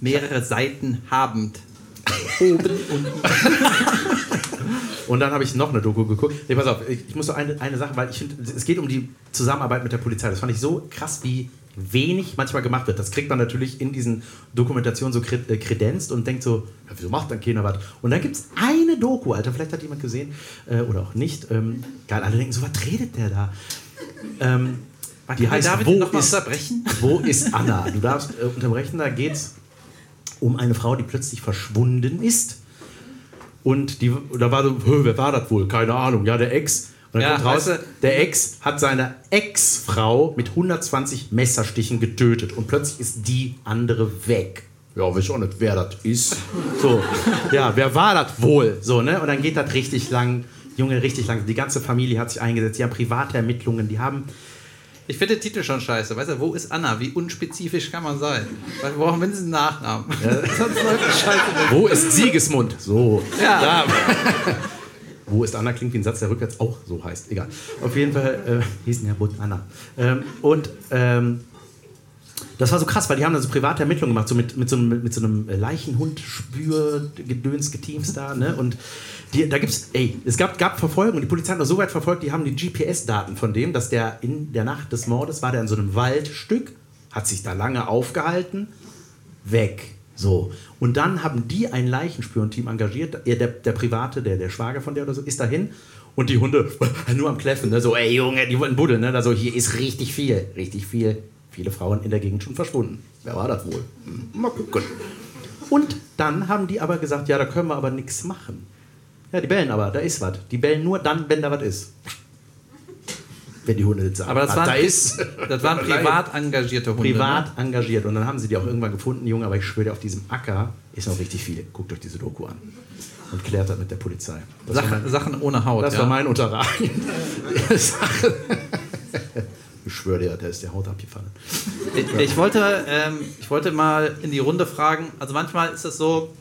Mehrere Seiten habend. Und dann habe ich noch eine Doku geguckt. Nee, pass auf, ich, ich muss so eine, eine Sache, weil ich finde, es geht um die Zusammenarbeit mit der Polizei. Das fand ich so krass, wie wenig manchmal gemacht wird. Das kriegt man natürlich in diesen Dokumentationen so äh, kredenzt und denkt so, ja, wieso macht dann keiner was? Und dann gibt es eine Doku, Alter, vielleicht hat jemand gesehen äh, oder auch nicht. Ähm, geil, alle denken so, was redet der da? Ähm, die heißt, David wo noch ist, unterbrechen? wo ist Anna? Du darfst äh, unterbrechen, da geht es um eine Frau, die plötzlich verschwunden ist. Und die, da war so, "Hö, wer war das wohl? Keine Ahnung. Ja, der Ex. Und dann Ja, kommt raus, weißt du- der Ex hat seine Ex-Frau mit 120 Messerstichen getötet. Und plötzlich ist die andere weg. Ja, weiß auch nicht, wer das ist. So, ja, wer war das wohl? So, ne? Und dann geht das richtig lang. Junge, richtig lang. Die ganze Familie hat sich eingesetzt. Die haben private Ermittlungen. Die haben Ich finde den Titel schon scheiße. Weißt du, wo ist Anna? Wie unspezifisch kann man sein? Weil wir brauchen mindestens einen Nachnamen. Sonst läuft das scheiße. Wo ist Siegesmund? So. Ja. Da. Wo ist Anna? Klingt wie ein Satz, der rückwärts auch so heißt. Egal. Auf jeden Fall äh, hießen ja Bund Anna. Ähm, und ähm, das war so krass, weil die haben da so private Ermittlungen gemacht, so mit, mit, so, einem, mit so einem Leichenhund-Spür-Gedöns da. Ne? Und die, da gibt's, ey, es gab, gab Verfolgung. Die Polizei hat noch so weit verfolgt, die haben die GPS-Daten von dem, dass der in der Nacht des Mordes war der in so einem Waldstück, hat sich da lange aufgehalten, weg. So. Und dann haben die ein Leichenspürenteam engagiert. Er, der, der Private, der, der Schwager von der oder so, ist dahin. Und die Hunde nur am Kläffen. Ne? So, ey Junge, die wollten buddeln. Ne? Da so, hier ist richtig viel, richtig viel. Viele Frauen in der Gegend schon verschwunden. Wer war das wohl? Hm, Mal gucken. Und dann haben die aber gesagt, ja, da können wir aber nichts machen. Ja, die bellen aber, da ist was. Die bellen nur dann, wenn da was ist. Wenn die Hunde sagen, Aber das waren, da ist. das waren privat engagierte Hunde. privat Ne? engagiert. Und dann haben sie die auch irgendwann gefunden, Junge, aber ich schwöre dir, auf diesem Acker ist noch richtig viel. Guckt euch diese Doku an. Und klärt das mit der Polizei. Sachen, mein, Sachen ohne Haut. das ja. war mein Unterragen. ich schwöre dir, der ist der Haut abgefallen. Ich, ich, wollte, ähm, ich wollte mal in die Runde fragen, also manchmal ist es so,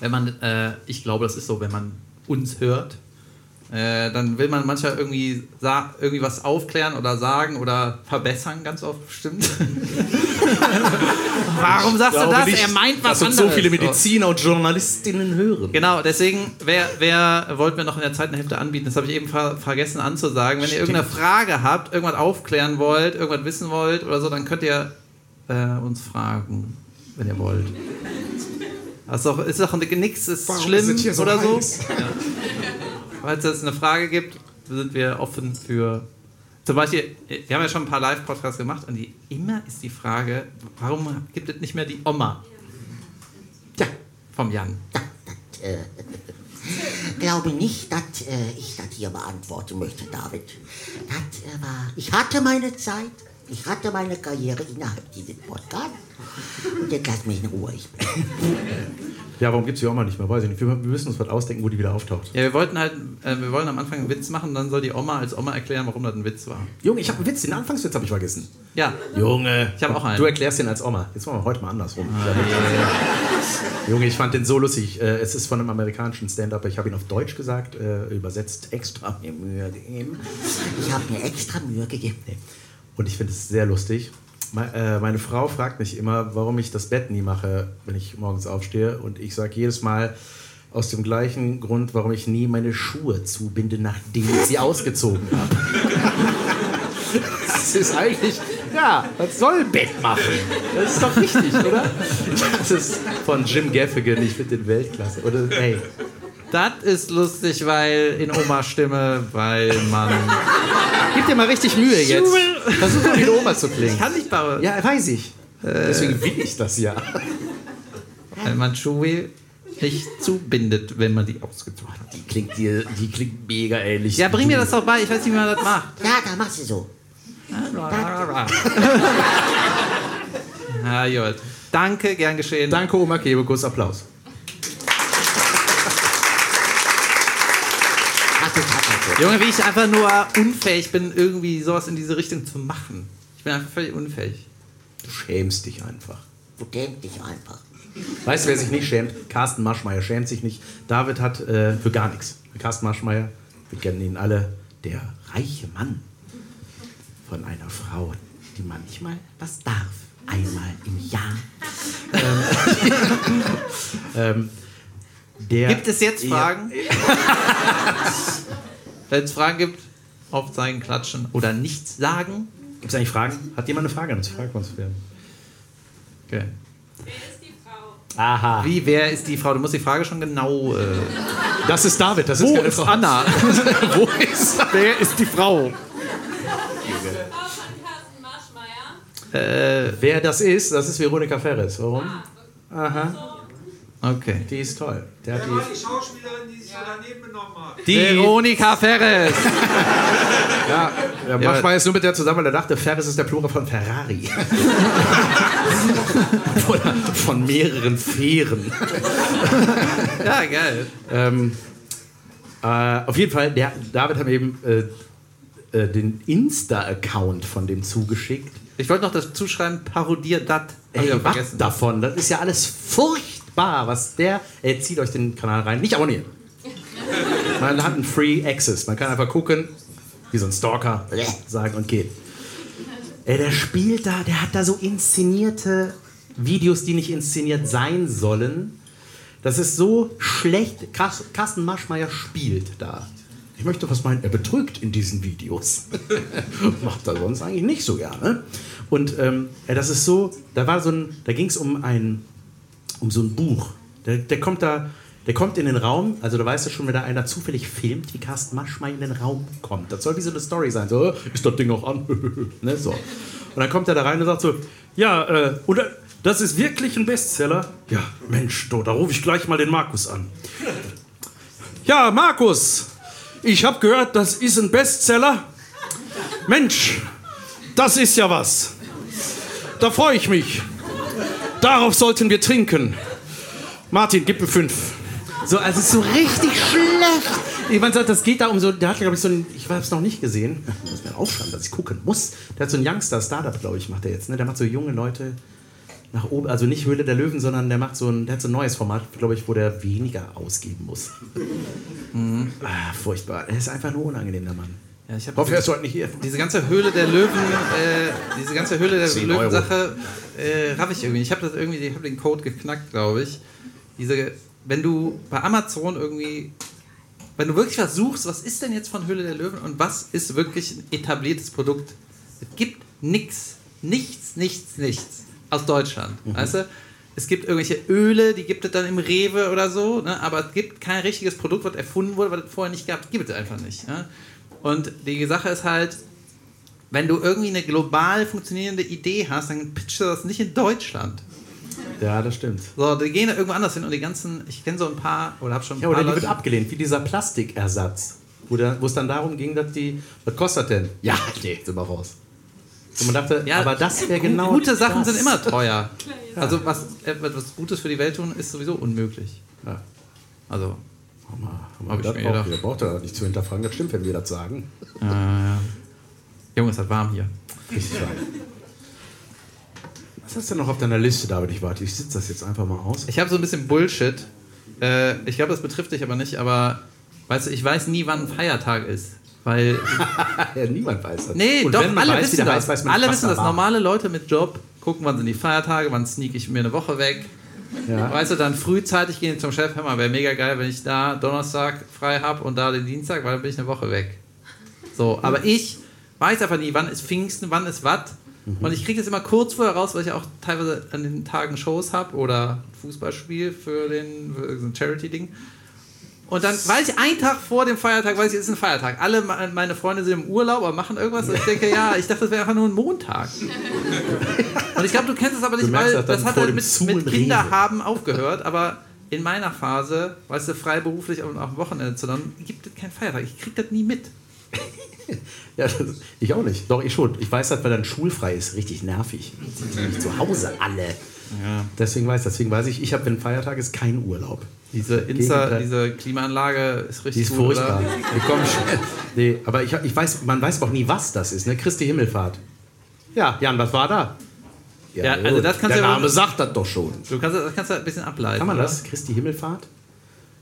wenn man, äh, ich glaube, das ist so, wenn man uns hört, äh, dann will man manchmal irgendwie, irgendwie was aufklären oder sagen oder verbessern, ganz oft bestimmt. Warum sagst du das? nicht, er meint was dass anderes. so viele Mediziner und Journalistinnen hören. Genau, deswegen, wer, wer wollte mir noch in der zweiten Hälfte anbieten? Das habe ich eben ver vergessen anzusagen. Wenn ihr irgendeine Frage habt, irgendwas aufklären wollt, irgendwas wissen wollt oder so, dann könnt ihr äh, uns fragen, wenn ihr wollt. Das ist doch, ist doch nichts ist Warum schlimm so oder so. heiß? Falls es eine Frage gibt, sind wir offen für. Zum Beispiel, wir haben ja schon ein paar Live-Podcasts gemacht und die, immer ist die Frage, warum gibt es nicht mehr die Oma Ja, vom Jan? glaube nicht, dass äh, ich das hier beantworten möchte, David. Das äh, war, ich hatte meine Zeit, ich hatte meine Karriere innerhalb dieses Podcasts. Und jetzt lass mich in Ruhe. Ja, warum gibt es die Oma nicht mehr? Weiß ich nicht. Wir, wir müssen uns was ausdenken, wo die wieder auftaucht. Ja, wir wollten halt, äh, wir wollen am Anfang einen Witz machen, dann soll die Oma als Oma erklären, warum das ein Witz war. Junge, ich habe einen Witz, den Anfangswitz habe ich vergessen. Ja, Junge. Ich hab auch einen. Du erklärst den als Oma. Jetzt machen wir heute mal andersrum. Junge, ich fand den so lustig. Äh, Es ist von einem amerikanischen Stand-Up. Ich habe ihn auf Deutsch gesagt, äh, übersetzt extra mir Mühe gegeben. ich habe mir extra Mühe gegeben. Und ich finde es sehr lustig. Äh, Meine Frau fragt mich immer, warum ich das Bett nie mache, wenn ich morgens aufstehe. Und ich sage jedes Mal aus dem gleichen Grund, warum ich nie meine Schuhe zubinde, nachdem ich sie ausgezogen habe. Das ist eigentlich, ja, was soll ein Bett machen? Das ist doch richtig, oder? Das ist von Jim Gaffigan, ich finde den Weltklasse. Oder, hey, das ist lustig, weil in Omas Stimme, weil man. gib dir mal richtig Mühe jetzt. Versuch mal wie Oma zu klingen. Kann nicht bauen. Ja, weiß ich. Deswegen will ich das ja. Weil man Schuhe nicht zubindet, wenn man die ausgezogen hat. Die klingt, dir, die klingt mega ähnlich. Ja, bring mir das doch bei, ich weiß nicht, wie man das macht. Ja, da machst du so. Ja, gut. Danke, gern geschehen. Danke, Oma Kebekus. Applaus. So. Junge, wie ich einfach nur unfähig bin, irgendwie sowas in diese Richtung zu machen. Ich bin einfach völlig unfähig. Du schämst dich einfach. Du denk dich einfach. Weißt du, wer sich nicht schämt? Carsten Maschmeyer schämt sich nicht. David hat äh, für gar nichts. Carsten Maschmeyer, wir kennen ihn alle, der reiche Mann von einer Frau, die manchmal was darf. Einmal im Jahr. ähm, ähm, der, Gibt es jetzt Ja. Fragen? Wenn es Fragen gibt, aufzeigen, klatschen oder nichts sagen. Gibt es eigentlich Fragen? Hat jemand eine Frage an uns? Frage uns wer. Okay. Aha. Wie, wer ist die Frau? Du musst die Frage schon genau. Äh, Das ist David, das ist wo keine ist Frau. Anna? Wo ist wer ist die Frau? Äh, Wer das ist, das ist Veronika Ferres. Warum? Aha, okay. die ist toll. Der hat Wer war die, die Schauspielerin, die sich so daneben benommen hat? die, Veronika Ferres. ja, der Maschmeyer ist nur mit der zusammen, weil er dachte, Ferres ist der Plural von Ferrari. Oder von mehreren Fähren. Ja, geil. Ähm, äh, auf jeden Fall, der, David hat mir eben äh, äh, den Insta-Account von dem zugeschickt. Ich wollte noch dazu schreiben, parodier dat. Ich Ey, was davon? Das ist ja alles furchtbar, was der. Ey, zieht euch den Kanal rein. Nicht abonnieren. Man hat einen Free Access. Man kann einfach gucken, wie so ein Stalker sagen und geht. Ey, der spielt da, der hat da so inszenierte Videos, die nicht inszeniert sein sollen. Das ist so schlecht. Carsten Maschmeyer spielt da. Ich möchte was meinen, er betrügt in diesen Videos. Macht er sonst eigentlich nicht so gerne. Und ähm, ja, das ist so, da war so ein, da ging es um ein, um so ein Buch. Der, der kommt da, der kommt in den Raum, also da weißt du schon, wenn da einer zufällig filmt, wie Carsten Maschmeyer in den Raum kommt. Das soll wie so eine Story sein. So, äh, ist das Ding auch an? ne, so. Und dann kommt er da rein und sagt so, ja, äh, oder das ist wirklich ein Bestseller? Ja, Mensch, do, da rufe ich gleich mal den Markus an. Ja, Markus, ich habe gehört, das ist ein Bestseller. Mensch, das ist ja was. Da freue ich mich. Darauf sollten wir trinken. Martin, gib mir fünf. So, also es ist so richtig schlecht. Ich meine, das geht da um so, der hat, glaube ich, so ein, ich habe es noch nicht gesehen. Ich muss mir aufschreiben, dass ich gucken muss. Der hat so ein Youngster-Startup, glaube ich, macht er jetzt. Ne? Der macht so junge Leute nach oben, also nicht Höhle der Löwen, sondern der macht so ein, der hat so ein neues Format, glaube ich, wo der weniger ausgeben muss. Ah, furchtbar. Er ist einfach nur unangenehm, der Mann. Ja, ich Hoffe, er ist heute nicht hier. diese ganze Höhle der Löwen, äh, diese ganze Höhle der 10 Euro. Löwen-Sache äh, raff ich irgendwie. Ich habe das irgendwie, ich habe den Code geknackt, glaube ich. Diese, wenn du bei Amazon irgendwie, wenn du wirklich was suchst, was ist denn jetzt von Höhle der Löwen und was ist wirklich ein etabliertes Produkt? Es gibt nichts, nichts, nichts, nichts aus Deutschland, weißt du? es gibt irgendwelche Öle, die gibt es dann im Rewe oder so, ne? aber es gibt kein richtiges Produkt, was erfunden wurde, was es vorher nicht gab, gibt es einfach nicht. Ne? Und die Sache ist halt, wenn du irgendwie eine global funktionierende Idee hast, dann pitchst du das nicht in Deutschland. Ja, das stimmt. So, die gehen da irgendwo anders hin und die ganzen, ich kenne so ein paar, oder habe schon ein Ja, paar oder die wird Leute, abgelehnt, wie dieser Plastikersatz. Wo, da, wo es dann darum ging, dass die. Was kostet denn? Ja, nee, sind wir raus. Und man dachte, Ja, aber das wäre genau. Gute Sachen das. sind immer teuer. Also was etwas Gutes für die Welt tun, ist sowieso unmöglich. Ja. Also, Haben wir, haben Hab ich das mir auch, gedacht. braucht da nicht zu hinterfragen, das stimmt, wenn wir das sagen. äh. Junge, es hat warm hier. Richtig wahr. Was hast du noch auf deiner Liste, David? Ich warte, ich sitze das jetzt einfach mal aus. Ich habe so ein bisschen Bullshit. Äh, ich glaube, das betrifft dich aber nicht, aber weißt du, ich weiß nie, wann ein Feiertag ist. Weil, ja, niemand weiß das. nee, Und doch, alle weiß, wissen das. heißt, alle wissen da das. Normale Leute mit Job gucken, wann sind die Feiertage, wann sneak ich mir eine Woche weg. Ja. Weißt du, dann frühzeitig gehen zum Chef, hör mal, wäre mega geil, wenn ich da Donnerstag frei habe und da den Dienstag, weil dann bin ich eine Woche weg. So, aber ich weiß einfach nie, wann ist Pfingsten, wann ist was. Mhm. Und ich kriege das immer kurz vorher raus, weil ich auch teilweise an den Tagen Shows habe oder Fußballspiel für den so ein Charity-Ding. Und dann weiß ich, einen Tag vor dem Feiertag, weiß ich, es ist ein Feiertag. Alle me- meine Freunde sind im Urlaub oder machen irgendwas. Und ich denke, ja, ich dachte, das wäre einfach nur ein Montag. Und ich glaube, du kennst es aber nicht, weil das dann das hat halt mit, mit in Kinder Rewe. haben aufgehört. Aber in meiner Phase, weißt du, freiberuflich und am Wochenende zu lernen, gibt es keinen Feiertag. Ich krieg das nie mit. Ja, das, ich auch nicht. Doch, ich schon. Ich weiß das, weil dann schulfrei ist. Richtig nervig. Sind zu Hause alle. Deswegen weiß deswegen weiß ich, ich habe, wenn Feiertag ist, keinen Urlaub. Diese, Insta, diese Klimaanlage ist richtig Die ist gut, furchtbar. Wir kommen. Nee, aber ich, ich weiß, man weiß auch nie, was das ist. Ne? Christi Himmelfahrt. Ja, Jan, was war da? Ja, also gut. das kannst Der ja Name wohl- sagt das doch schon. Du kannst das kannst du ein bisschen ableiten. Kann man oder? das? Christi Himmelfahrt?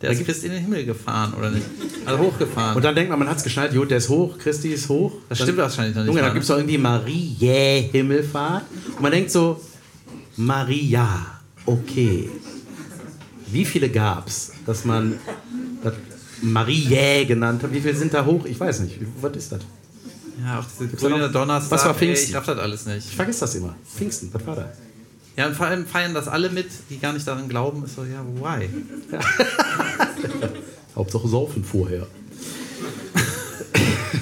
Der ist Christ in den Himmel gefahren, oder nicht? Also hochgefahren. Und dann denkt man, man hat es geschnallt, gut, der ist hoch, Christi ist hoch. Das Dann- stimmt wahrscheinlich noch nicht Junge, da gibt es ne? doch irgendwie Marie Himmelfahrt. Und man denkt so, Maria, okay. Wie viele gab es, dass man das Marie genannt hat? Wie viele sind da hoch? Ich weiß nicht. Was ist das? Ja, auch diese grüne Donnerstag. Was war ey, Pfingsten? Ich raff das alles nicht. Ich vergesse das immer. Pfingsten, was war da? Ja, und vor allem feiern das alle mit, die gar nicht daran glauben. Ist so, ja, why? Hauptsache saufen vorher.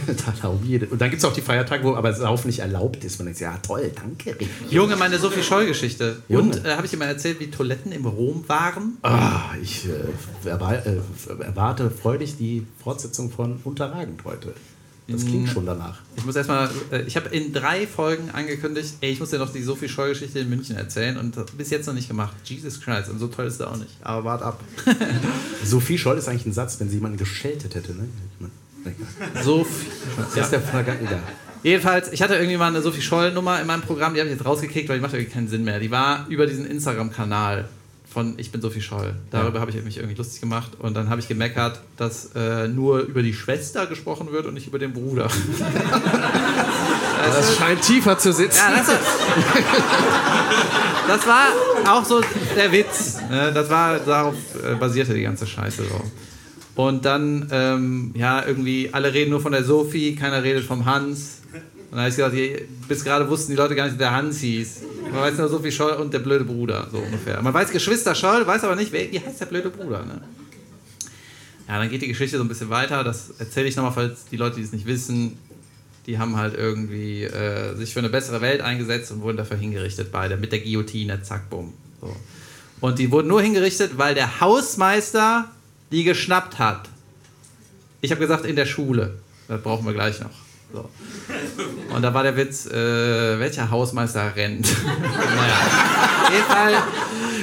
Da erlauben jede- Und dann gibt es auch die Feiertage, wo aber Saufen nicht erlaubt ist. Man denkt, ja toll, danke. Junge, meine Sophie Scholl-Geschichte. Junge. Und äh, habe ich dir mal erzählt, wie Toiletten im Rom waren? Ah, ich äh, äh, erwarte freudig die Fortsetzung von Unterragend heute. Das klingt schon danach. Ich muss erstmal, äh, ich habe in drei Folgen angekündigt, ey, ich muss dir noch die Sophie Scholl-Geschichte in München erzählen und das bis jetzt noch nicht gemacht. Jesus Christ, und so toll ist er auch nicht. Aber wart ab. Sophie Scholl ist eigentlich ein Satz, wenn sie jemanden gescheltet hätte. Ne? Sophie. Das ist der Vergangen. Ja. Jedenfalls, ich hatte irgendwie mal eine Sophie Scholl-Nummer in meinem Programm, die habe ich jetzt rausgekickt, weil die macht irgendwie keinen Sinn mehr. Die war über diesen Instagram-Kanal von Ich bin Sophie Scholl. Darüber habe ich mich irgendwie lustig gemacht und dann habe ich gemeckert, dass äh, nur über die Schwester gesprochen wird und nicht über den Bruder. Das scheint tiefer zu sitzen. Ja, das, das war auch so der Witz. Ne? Das war, darauf äh, basierte die ganze Scheiße so. Und dann, ähm, ja, irgendwie, alle reden nur von der Sophie, keiner redet vom Hans. Und dann habe ich gesagt, bis gerade wussten die Leute gar nicht, der Hans hieß. Man weiß nur Sophie Scholl und der blöde Bruder, so ungefähr. Man weiß Geschwister Scholl, weiß aber nicht, wie heißt der blöde Bruder. Ne? Ja, dann geht die Geschichte so ein bisschen weiter. Das erzähle ich nochmal, falls die Leute, die es nicht wissen, die haben halt irgendwie äh, sich für eine bessere Welt eingesetzt und wurden dafür hingerichtet, beide mit der Guillotine, zack, bumm. So. Und die wurden nur hingerichtet, weil der Hausmeister die geschnappt hat. Ich habe gesagt, in der Schule. Das brauchen wir gleich noch. So. Und da war der Witz, äh, welcher Hausmeister rennt. naja. Auf jeden Fall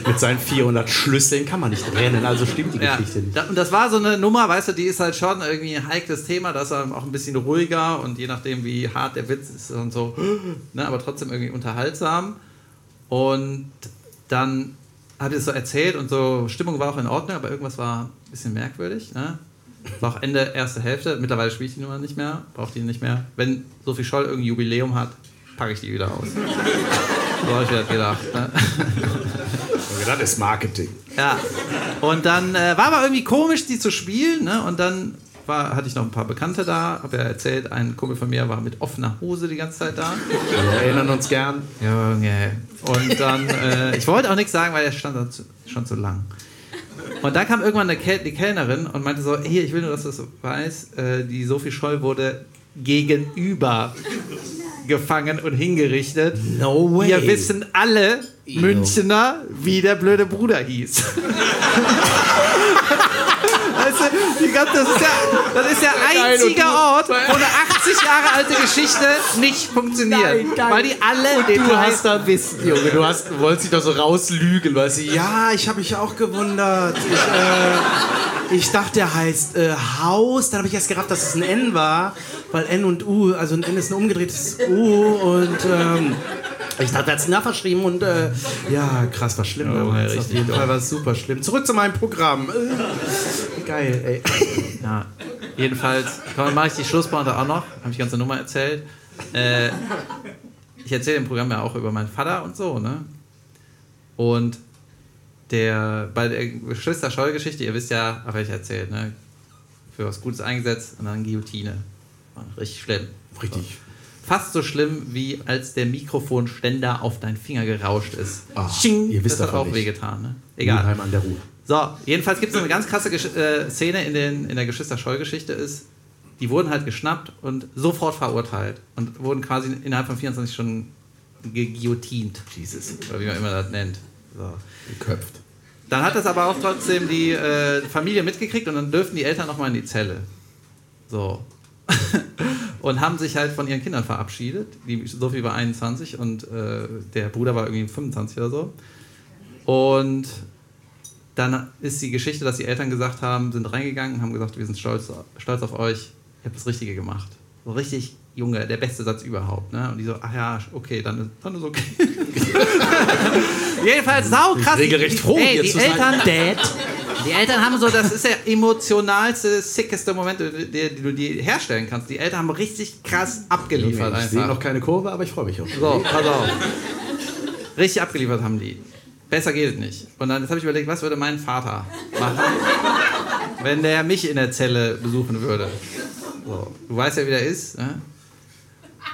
Mit seinen 400 Schlüsseln kann man nicht rennen, also stimmt die ja, Geschichte nicht. da, und das war so eine Nummer, weißt du, die ist halt schon irgendwie ein heikles Thema, das ist auch ein bisschen ruhiger und je nachdem, wie hart der Witz ist und so, ne, aber trotzdem irgendwie unterhaltsam. Und dann habe ich es so erzählt und so, Stimmung war auch in Ordnung, aber irgendwas war ein bisschen merkwürdig. Ne? Auch Ende erste Hälfte. Mittlerweile spiele ich die Nummer nicht mehr, brauche die nicht mehr. Wenn Sophie Scholl irgendein Jubiläum hat, packe ich die wieder aus. so habe ich mir das gedacht. Ne? Das ist Marketing. Ja. Und dann äh, war aber irgendwie komisch, die zu spielen. Ne? Und dann war, hatte ich noch ein paar Bekannte da, habe ja erzählt, ein Kumpel von mir war mit offener Hose die ganze Zeit da. Wir erinnern uns gern. Junge. Und dann, äh, ich wollte auch nichts sagen, weil er stand schon zu lang. Und dann kam irgendwann eine Kel die Kellnerin und meinte so, hier, ich will nur, dass du das weißt, äh, die Sophie Scholl wurde gegenüber gefangen und hingerichtet. No way. Wir wissen alle Münchner, wie der blöde Bruder hieß. Du, die ganze, das, ist ja, das ist der einzige Ort, wo eine 80 Jahre alte Geschichte nicht funktioniert. Nein, nein. Weil die alle Du Details hast da Wissen, Junge. Du, hast, du wolltest dich doch so rauslügen, weißt du? Ja, ich habe mich auch gewundert. Ich, äh, ich dachte, der heißt äh, Haus. Dann habe ich erst gerafft, dass es ein N war. Weil N und U, also ein N ist ein umgedrehtes U. Und ähm, ich dachte, er hat es nachverschrieben. Und äh, ja, krass, war schlimm. Oh, damals. Auf jeden Fall war es super schlimm. Zurück zu meinem Programm. Geil, ey. Ja, jedenfalls mache ich die Schlusspointe auch noch, habe ich die ganze Nummer erzählt. Äh, ich erzähle im Programm ja auch über meinen Vater und so, ne? Und der, bei der Geschwister-Scholl-Geschichte, ihr wisst ja, habe ich erzählt, ne? Für was Gutes eingesetzt und dann Guillotine. War richtig schlimm. Richtig. Fast so schlimm, wie als der Mikrofonständer auf deinen Finger gerauscht ist. Ah, Sching, ihr wisst das hat auch wehgetan, ne? Egal. Mülheim an der Ruhr. So, jedenfalls gibt es eine ganz krasse Gesch äh, Szene in, den, in der Geschwister-Scholl-Geschichte ist, die wurden halt geschnappt und sofort verurteilt und wurden quasi innerhalb von 24 Stunden geguillotint. Jesus. Oder wie man immer das nennt. So. Geköpft. Dann hat das aber auch trotzdem die äh, Familie mitgekriegt und dann dürften die Eltern nochmal in die Zelle. So. und haben sich halt von ihren Kindern verabschiedet. Die Sophie war 21 und äh, der Bruder war irgendwie 25 oder so. Und dann ist die Geschichte, dass die Eltern gesagt haben, sind reingegangen und haben gesagt, wir sind stolz, stolz auf euch, ihr habt das Richtige gemacht. So richtig, Junge, der beste Satz überhaupt. Ne? Und die so, ach ja, okay, dann ist, dann ist okay. Jedenfalls sau krass. regelrecht Die- froh, ey, die zu sein. Eltern, die Eltern haben so, das ist der emotionalste, sickeste Moment, den du dir herstellen kannst. Die Eltern haben richtig krass abgeliefert Ich sehe einfach. noch keine Kurve, aber ich freue mich auch. So, pass auf. Richtig abgeliefert haben die. Besser geht es nicht. Und dann habe ich überlegt, was würde mein Vater machen, wenn der mich in der Zelle besuchen würde. So, du weißt ja, wie der ist. Ne?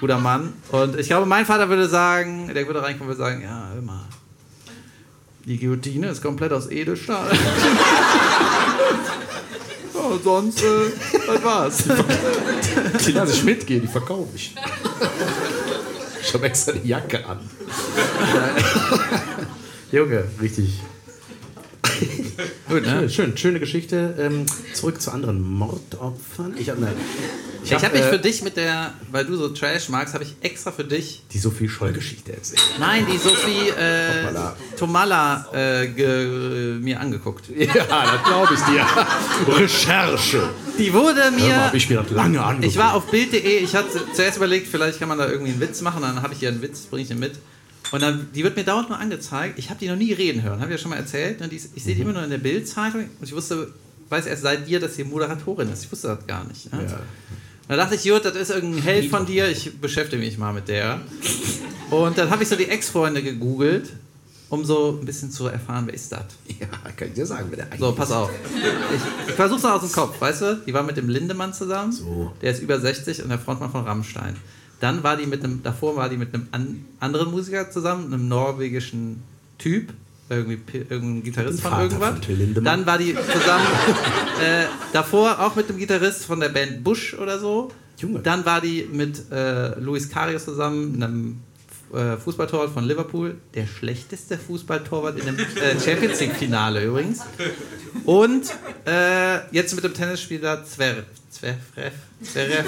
Guter Mann. Und ich glaube, mein Vater würde sagen, der würde reinkommen und würde sagen, ja, hör mal, die Guillotine ist komplett aus Edelstahl. Ja, sonst, äh, das war's. Die lasse ich mitgehen, die verkaufe ich. Ich habe extra die Jacke an. Junge, richtig. Gut, ne? Schön, schön, schöne Geschichte. Ähm, zurück zu anderen Mordopfern. Ich habe Ich habe mich äh, für dich mit der, weil du so Trash magst, habe ich extra für dich die Sophie Scholl-Geschichte erzählt. Nein, die Sophie äh. Tomala äh, ge, mir angeguckt. Ja, das glaube ich dir. Recherche. Die wurde mal, mir. habe ich mir das lange angeguckt. Ich war auf Bild.de, ich hatte zuerst überlegt, vielleicht kann man da irgendwie einen Witz machen, dann habe ich hier einen Witz, bringe ich den mit. Und dann, die wird mir dauernd nur angezeigt. Ich habe die noch nie reden hören, habe ich ja schon mal erzählt. Und die, ist- ich sehe die immer nur in der Bild-Zeitung und ich wusste, weiß erst seit dir, dass sie Moderatorin ist. Ich wusste das gar nicht. Ne? Ja. Da dachte ich, Jut, das ist irgendein Held von dir, ich beschäftige mich mal mit der. Und dann habe ich so die Ex-Freunde gegoogelt, um so ein bisschen zu erfahren, wer ist das? Ja, kann ich dir sagen, wer der eigentlich So, pass auf. Ich, ich versuch's noch aus dem Kopf, weißt du? Die war mit dem Lindemann zusammen. So. Der ist über 60 und der Frontmann von Rammstein. Dann war die mit einem, davor war die mit einem an, anderen Musiker zusammen, einem norwegischen Typ, irgendwie irgendein Gitarrist von irgendwas. von. Dann war die zusammen äh, davor auch mit dem Gitarrist von der Band Bush oder so. Junge. Dann war die mit äh, Luis Karius zusammen, einem äh, Fußballtorwart von Liverpool. Der schlechteste Fußballtorwart in dem äh, Champions League-Finale übrigens. Und äh, jetzt mit dem Tennisspieler Zverev. Zverev. Zverev.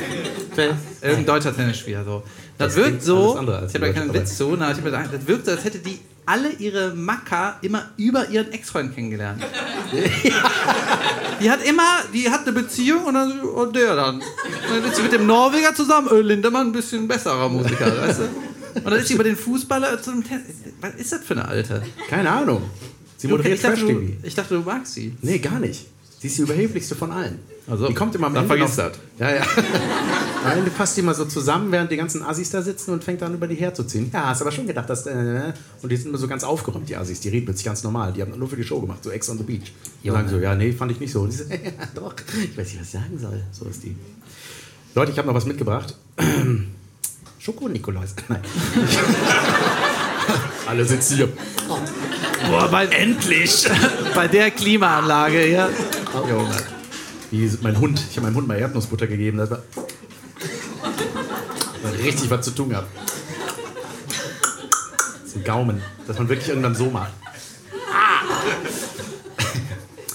Irgendein deutscher Tennisspieler. So. Das, Das wirkt so, ich habe ja Deutsch, keinen Witz zu, na, ich hab das wirkt so, als hätte die alle ihre Macker immer über ihren Ex-Freund kennengelernt. Die hat immer, die hat eine Beziehung und, dann, und der dann. Und dann ist sie mit dem Norweger zusammen, äh, Lindemann ein bisschen besserer Musiker, weißt du? Und dann ist sie über den Fußballer zum Tennis. Was ist das für eine Alte? Keine Ahnung. Sie Du, moderiert ich, dachte, du, ich dachte, du magst sie. Nee, gar nicht. Sie ist die überheblichste von allen. Also, die kommt immer am dann Ende vergiss noch- das. Ja, ja. am Ende passt die immer so zusammen, während die ganzen Assis da sitzen und fängt dann über die herzuziehen. Ja, hast aber schon gedacht, dass. Äh, und die sind immer so ganz aufgeräumt, die Assis. Die reden plötzlich ganz normal. Die haben nur für die Show gemacht, so Ex on the Beach. Die sagen so, ja, nee, fand ich nicht so. Und die so, ja, doch, ich weiß nicht, was ich sagen soll. So ist die. Leute, ich habe noch was mitgebracht. Schoko-Nikolaus. Nein. Alle sitzen hier. Boah, bei, endlich! bei der Klimaanlage, ja. Junge. Wie mein Hund. Ich habe meinem Hund mal Erdnussbutter gegeben. Das war war richtig was zu tun gehabt. Das ein Gaumen, dass man wirklich irgendwann so macht.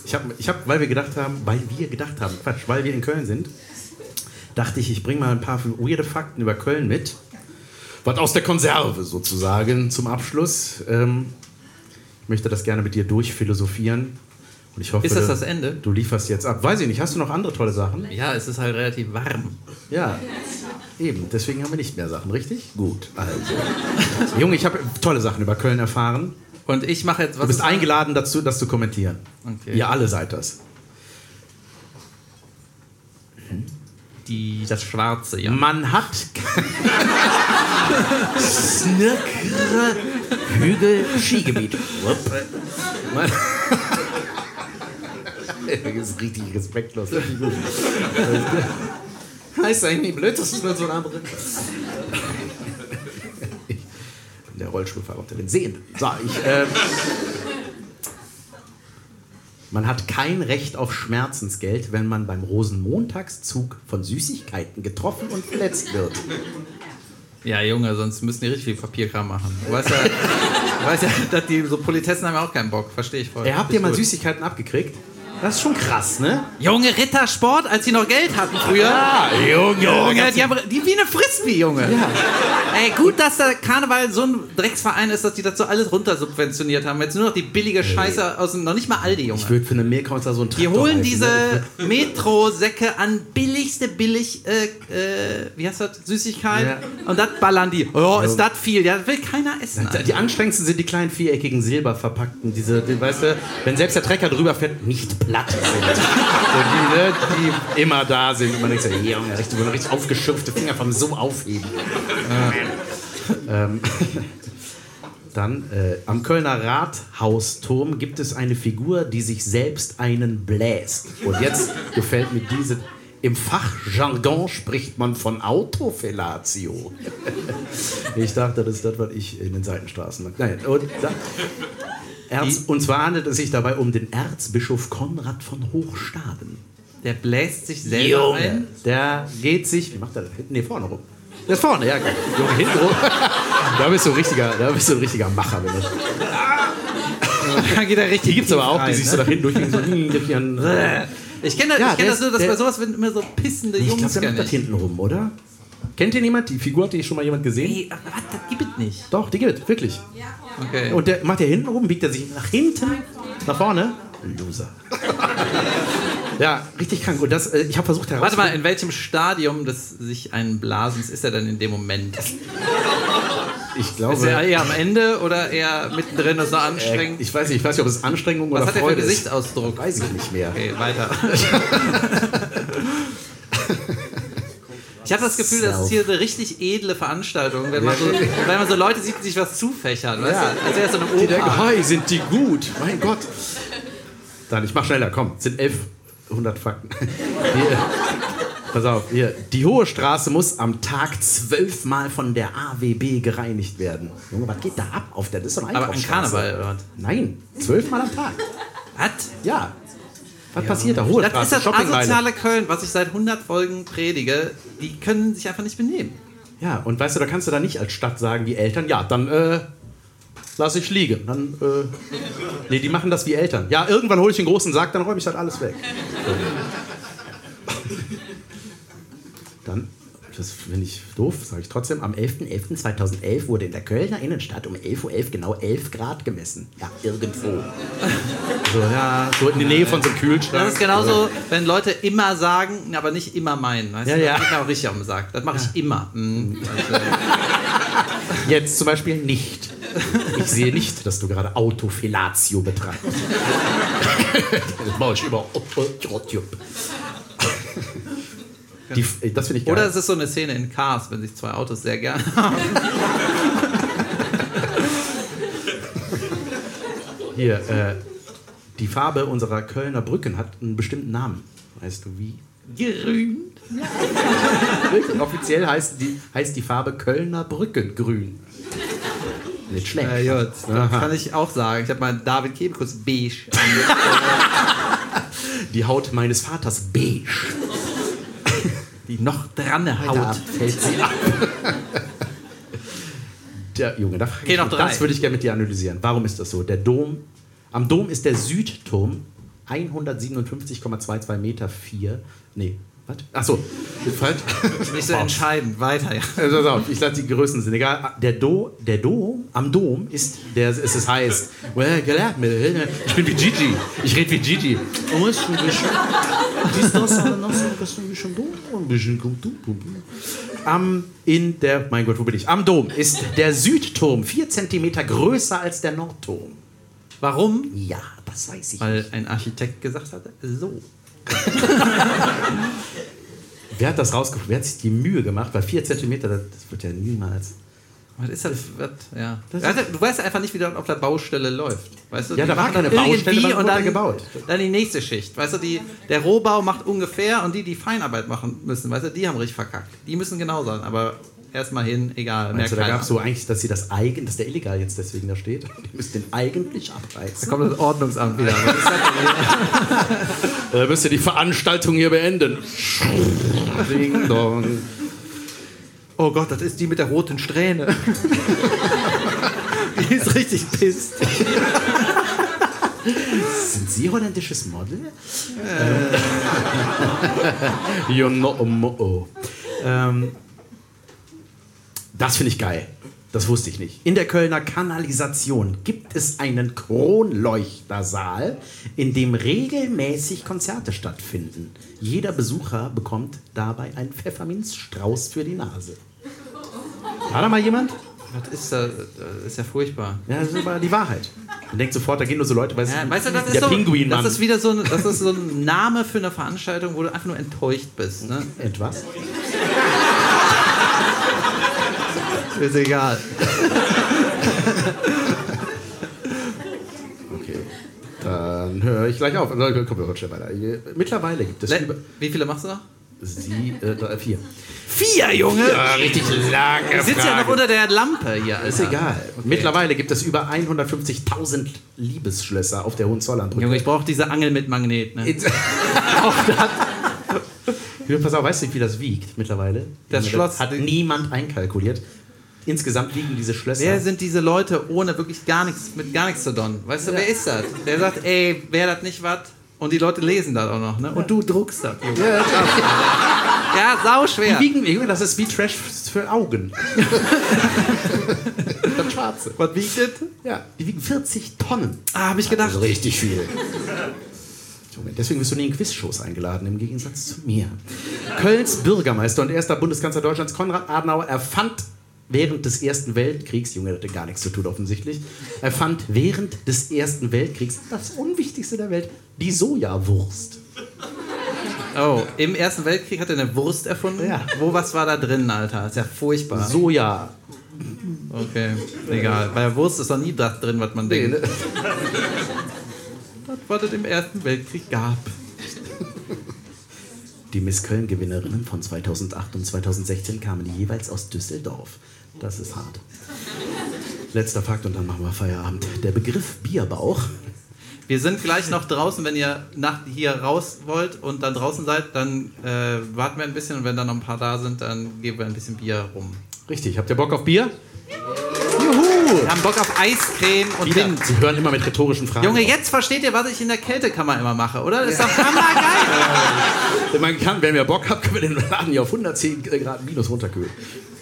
Ich habe, ich hab, weil wir gedacht haben, weil wir gedacht haben, Quatsch, weil wir in Köln sind, dachte ich, ich bringe mal ein paar weirde Fakten über Köln mit. Was aus der Konserve sozusagen zum Abschluss. Ähm, ich möchte das gerne mit dir durchphilosophieren. Und ich hoffe, Ist das das Ende? Du lieferst jetzt ab. Weiß ich nicht, hast du noch andere tolle Sachen? Ja, es ist halt relativ warm. Ja, eben. Deswegen haben wir nicht mehr Sachen, richtig? Gut. Also. Junge, ich habe tolle Sachen über Köln erfahren. Und ich mache jetzt was. Du bist ist- eingeladen dazu, das zu kommentieren. Okay. Ihr alle seid das. Die, das Schwarze, ja. Man hat Snirkre Hügel Skigebiet. Man- Das ist richtig respektlos. Heißt eigentlich nicht blöd, das ist nur so ein anderer. Der Rollstuhlfahrer unter den Sehenden. So, ich. ähm, man hat kein Recht auf Schmerzensgeld, wenn man beim Rosenmontagszug von Süßigkeiten getroffen und verletzt wird. Ja, Junge, sonst müssen die richtig viel Papierkram machen. Du weißt ja, du weißt ja dass die so Politessen haben ja auch keinen Bock. Verstehe ich voll. Habt ihr mal gut. Süßigkeiten abgekriegt? Das ist schon krass, ne? Junge, Rittersport, als sie noch Geld hatten früher. Ja, Junge. Junge, die haben die wie eine Frisbee, Junge. Ey, gut, dass der Karneval so ein Drecksverein ist, dass die so alles runtersubventioniert haben. Jetzt nur noch die billige Scheiße aus dem, noch nicht mal Aldi, Junge. Ich würde für eine Mehlkreuzer so Die Traktor holen reißen, diese ne? Metro-Säcke an billigste billig, äh, äh, wie heißt das, Süßigkeit? Ja. Und das ballern die. Oh, ist das viel? Ja, das will keiner essen. Die anstrengendsten sind die kleinen viereckigen silberverpackten, diese, die, weißt du, wenn selbst der Trecker drüber fährt, nicht platt sind. so die, ne, die immer da sind und man denkt so, Junge, richtig, richtig aufgeschürfte Finger vom so aufheben. ähm, dann äh, am Kölner Rathausturm gibt es eine Figur, die sich selbst einen bläst. Und jetzt gefällt mir diese. Im Fachjargon spricht man von Autofellatio. ich dachte, das ist das, was ich in den Seitenstraßen. Nein, und, da, Erz, und zwar handelt es sich dabei um den Erzbischof Konrad von Hochstaden. Der bläst sich selber ein. Der geht sich. Wie macht er das? Hinten? Nee, vorne rum. Der ist vorne, ja. Junge, hinten rum. da bist du ein richtiger, da bist du ein richtiger Macher, wenn du. Dann geht er richtig Die gibt's aber auch, rein, die sich ne? so nach hinten durchgehen, so, hm, durch. Ich kenne das, Ja, ich kenn der das nur, dass ist- bei der- sowas werden immer so pissende Ich Jungs. glaube, der macht das ich. hinten rum, oder? Kennt ihr jemand? Die Figur hat die schon mal jemand gesehen? Ey, was, das gibt es nicht. Doch, die gibt es, wirklich. Okay. Und der macht der hinten rum, biegt er sich nach hinten, nach vorne. Loser. ja, richtig krank. Und das, äh, ich habe versucht Warte herauszufinden. mal, in welchem Stadium des sich einen Blasens ist er denn in dem Moment? Ich Ist er glaube. eher am Ende oder eher mittendrin, das ist noch Äh, anstrengend? ich weiß nicht, ich weiß nicht, ob es Anstrengung Was oder hat er für Freude ist. Gesichtsausdruck? Weiß ich nicht mehr. Okay, weiter. Ich habe das Gefühl, das ist hier eine richtig edle Veranstaltung, wenn man so, wenn man so Leute sieht, die sich was zufächern, weißt Ja. du? Als wäre es so eine Die denken, Oper. hi, sind die gut? Mein Gott. Dann, ich mach schneller, komm. Es sind 1100 Fakten. Hier, pass auf, hier. Die Hohe Straße muss am Tag zwölfmal von der AWB gereinigt werden. Junge, was geht da ab auf der? Das ist doch eine Aber an. Karneval, oder was? Nein, zwölfmal am Tag. Was? Ja. Was passiert da? Hohe Das ist Straße, das Shoppingmeile. asoziale Köln, was ich seit 100 Folgen predige. Die können sich einfach nicht benehmen. Ja, und weißt du, da kannst du da nicht als Stadt sagen, die Eltern, ja, dann äh, lass ich liegen. Dann, äh, nee, die machen das wie Eltern. Ja, irgendwann hole ich den großen Sack, dann räume ich das alles weg. Dann, das finde ich doof, sage ich trotzdem, am 11.11.2011 wurde in der Kölner Innenstadt um 11.11 Uhr genau 11 Grad gemessen. Ja, irgendwo. So, ja, so in der Nähe von so einem Kühlschrank. Das ist genauso, wenn Leute immer sagen, aber nicht immer meinen. Weißt Ja, du? ja. Das auch richtig am Sack. Das mache ich immer. Mhm. Also, Jetzt zum Beispiel nicht. Ich sehe nicht, dass du gerade Autofellatio betreibst. das mache ich YouTube. Die, das finde ich geil. Oder es ist so eine Szene in Cars, wenn sich zwei Autos sehr gerne haben. Hier, äh, die Farbe unserer Kölner Brücken hat einen bestimmten Namen. Weißt du wie? Grün. Offiziell heißt die, heißt die Farbe Kölner Brückengrün. Nicht schlecht. Ja, gut, das kann ich auch sagen. Ich habe mal David Kebekus beige. Die Haut meines Vaters beige. Die noch dran Haut. fällt sie ab. Der Junge, da Okay, noch drei. das würde ich gerne mit dir analysieren. Warum ist das so? Der Dom, am Dom ist der Südturm 157,22 Meter 4. Nee, was? Achso, falsch. Nicht so entscheidend. Weiter, ja. Also, pass auf, ich lasse die Größen sind egal. Der, Do, der Dom, am Dom ist der, es es heißt, well, gelernt ich bin wie Gigi, ich rede wie Gigi. Am, in der, mein Gott, wo bin ich? Am Dom ist der Südturm 4 cm größer als der Nordturm. Warum? Ja, das weiß ich. Weil ein Architekt gesagt hat, so. Wer hat das rausgefunden? Wer hat sich die Mühe gemacht? Weil 4 cm, das, das wird ja niemals. Was ist das? Was, ja. Das Weißt du, weißt einfach nicht, wie das auf der Baustelle läuft. Weißt du, Ja, da war keine Baustelle, und dann, gebaut? dann die nächste Schicht. Weißt du, die, der Rohbau macht ungefähr und die, die Feinarbeit machen müssen, weißt du, die haben richtig verkackt. Die müssen genau sein, aber erstmal hin, egal. Meinst du, da gab es so eigentlich, dass sie das eigen, dass der illegal jetzt deswegen da steht? Die müssen den eigentlich Da abreißen. kommt das Ordnungsamt wieder. Da müsst ihr die Veranstaltung hier beenden. Ding dong. Oh Gott, das ist die mit der roten Strähne. die ist richtig pisst. Sind Sie holländisches Model? Äh. you know, mo. Ähm, das finde ich geil. Das wusste ich nicht. In der Kölner Kanalisation gibt es einen Kronleuchtersaal, in dem regelmäßig Konzerte stattfinden. Jeder Besucher bekommt dabei einen Pfefferminzstrauß für die Nase. War da mal jemand? Was ist das? Das ist ja furchtbar. Ja, das ist aber die Wahrheit. Man denkt sofort, da gehen nur so Leute, weil Ja, weißt du, das der ist, so, das ist wieder so ein, das ist so ein Name für eine Veranstaltung, wo du einfach nur enttäuscht bist. Ne? Etwas? Ist egal. Okay. Dann höre ich gleich auf. Also, Komm, wir rutschen weiter. Mittlerweile gibt es über Wie viele machst du noch? sie, äh, vier. Vier, Junge! Ja, richtig lange Du sitzt ja noch unter der Lampe hier, Alter. Ist egal. Mittlerweile gibt es über 150.000 Liebesschlösser auf der Hohenzollernbrücke. Junge, ich brauche diese Angel mit Magnet. Ne? Auch das. Pass auf, weißt du, wie das wiegt mittlerweile? Das Schloss- hat niemand einkalkuliert. Insgesamt wiegen diese Schlösser. Wer sind diese Leute ohne wirklich gar nichts, mit gar nichts zu tun? Weißt du, wer ist das? Der sagt, ey, wer das nicht was? Und die Leute lesen das auch noch, ne? Und du druckst das, Junge. Ja, Ja, sau schwer. Die wiegen, Junge, das ist wie Trash für Augen. das Schwarze. Was wiegt das? Ja, die wiegen 40 Tonnen. Ah, hab ich gedacht. Also richtig viel. Deswegen wirst du nie in Quizshows eingeladen, im Gegensatz zu mir. Kölns Bürgermeister und erster Bundeskanzler Deutschlands Konrad Adenauer erfand während des Ersten Weltkriegs, Junge, das hatte gar nichts zu tun offensichtlich, erfand während des Ersten Weltkriegs das Unwichtigste der Welt, die Sojawurst. Oh, im Ersten Weltkrieg hat er eine Wurst erfunden? Ja. Wo, was war da drin, Alter? Ist ja furchtbar. Soja. Okay, egal. Bei der Wurst ist doch nie das drin, was man Nee, denkt. ne? Das, was es im Ersten Weltkrieg gab. Die Miss Köln-Gewinnerinnen von 2008 und 2016 kamen jeweils aus Düsseldorf. Das ist hart. Letzter Fakt und dann machen wir Feierabend. Der Begriff Bierbauch Wir sind gleich noch draußen, wenn ihr nach hier raus wollt und dann draußen seid, dann äh, warten wir ein bisschen und wenn dann noch ein paar da sind, dann geben wir ein bisschen Bier rum. Richtig, habt ihr Bock auf Bier? Wir haben Bock auf Eiscreme und Wieder. Wind. Sie hören immer mit rhetorischen Fragen. Junge, jetzt versteht ihr, was ich in der Kältekammer immer mache, oder? Das ist doch hammergeil. Man kann, wenn wir Bock haben, können wir den Laden hier auf 110 Grad minus runterkühlen.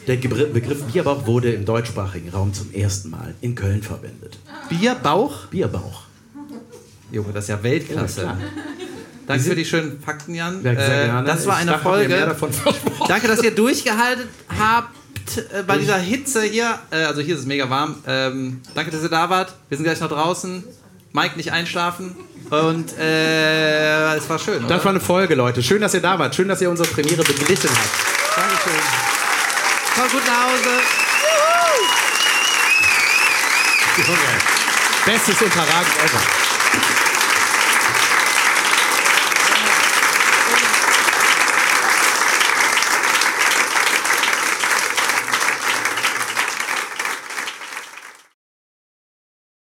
Der Begriff Bierbauch wurde im deutschsprachigen Raum zum ersten Mal in Köln verwendet. Bierbauch? Bierbauch. Junge, das ist ja Weltklasse. Ja. Danke für die schönen Fakten, Jan. Ja, sehr Äh, gerne. Das war Ich eine Folge. Danke, dass ihr durchgehalten habt. äh, bei dieser Hitze hier. Äh, also hier ist es mega warm. Ähm, danke, dass ihr da wart. Wir sind gleich noch draußen. Mike, nicht einschlafen. Und äh, es war schön. Oder? Das war eine Folge, Leute. Schön, dass ihr da wart. Schön, dass ihr unsere Premiere beglichen habt. Dankeschön. Kommt gut nach Hause. Junge. Bestes Unterragend ever.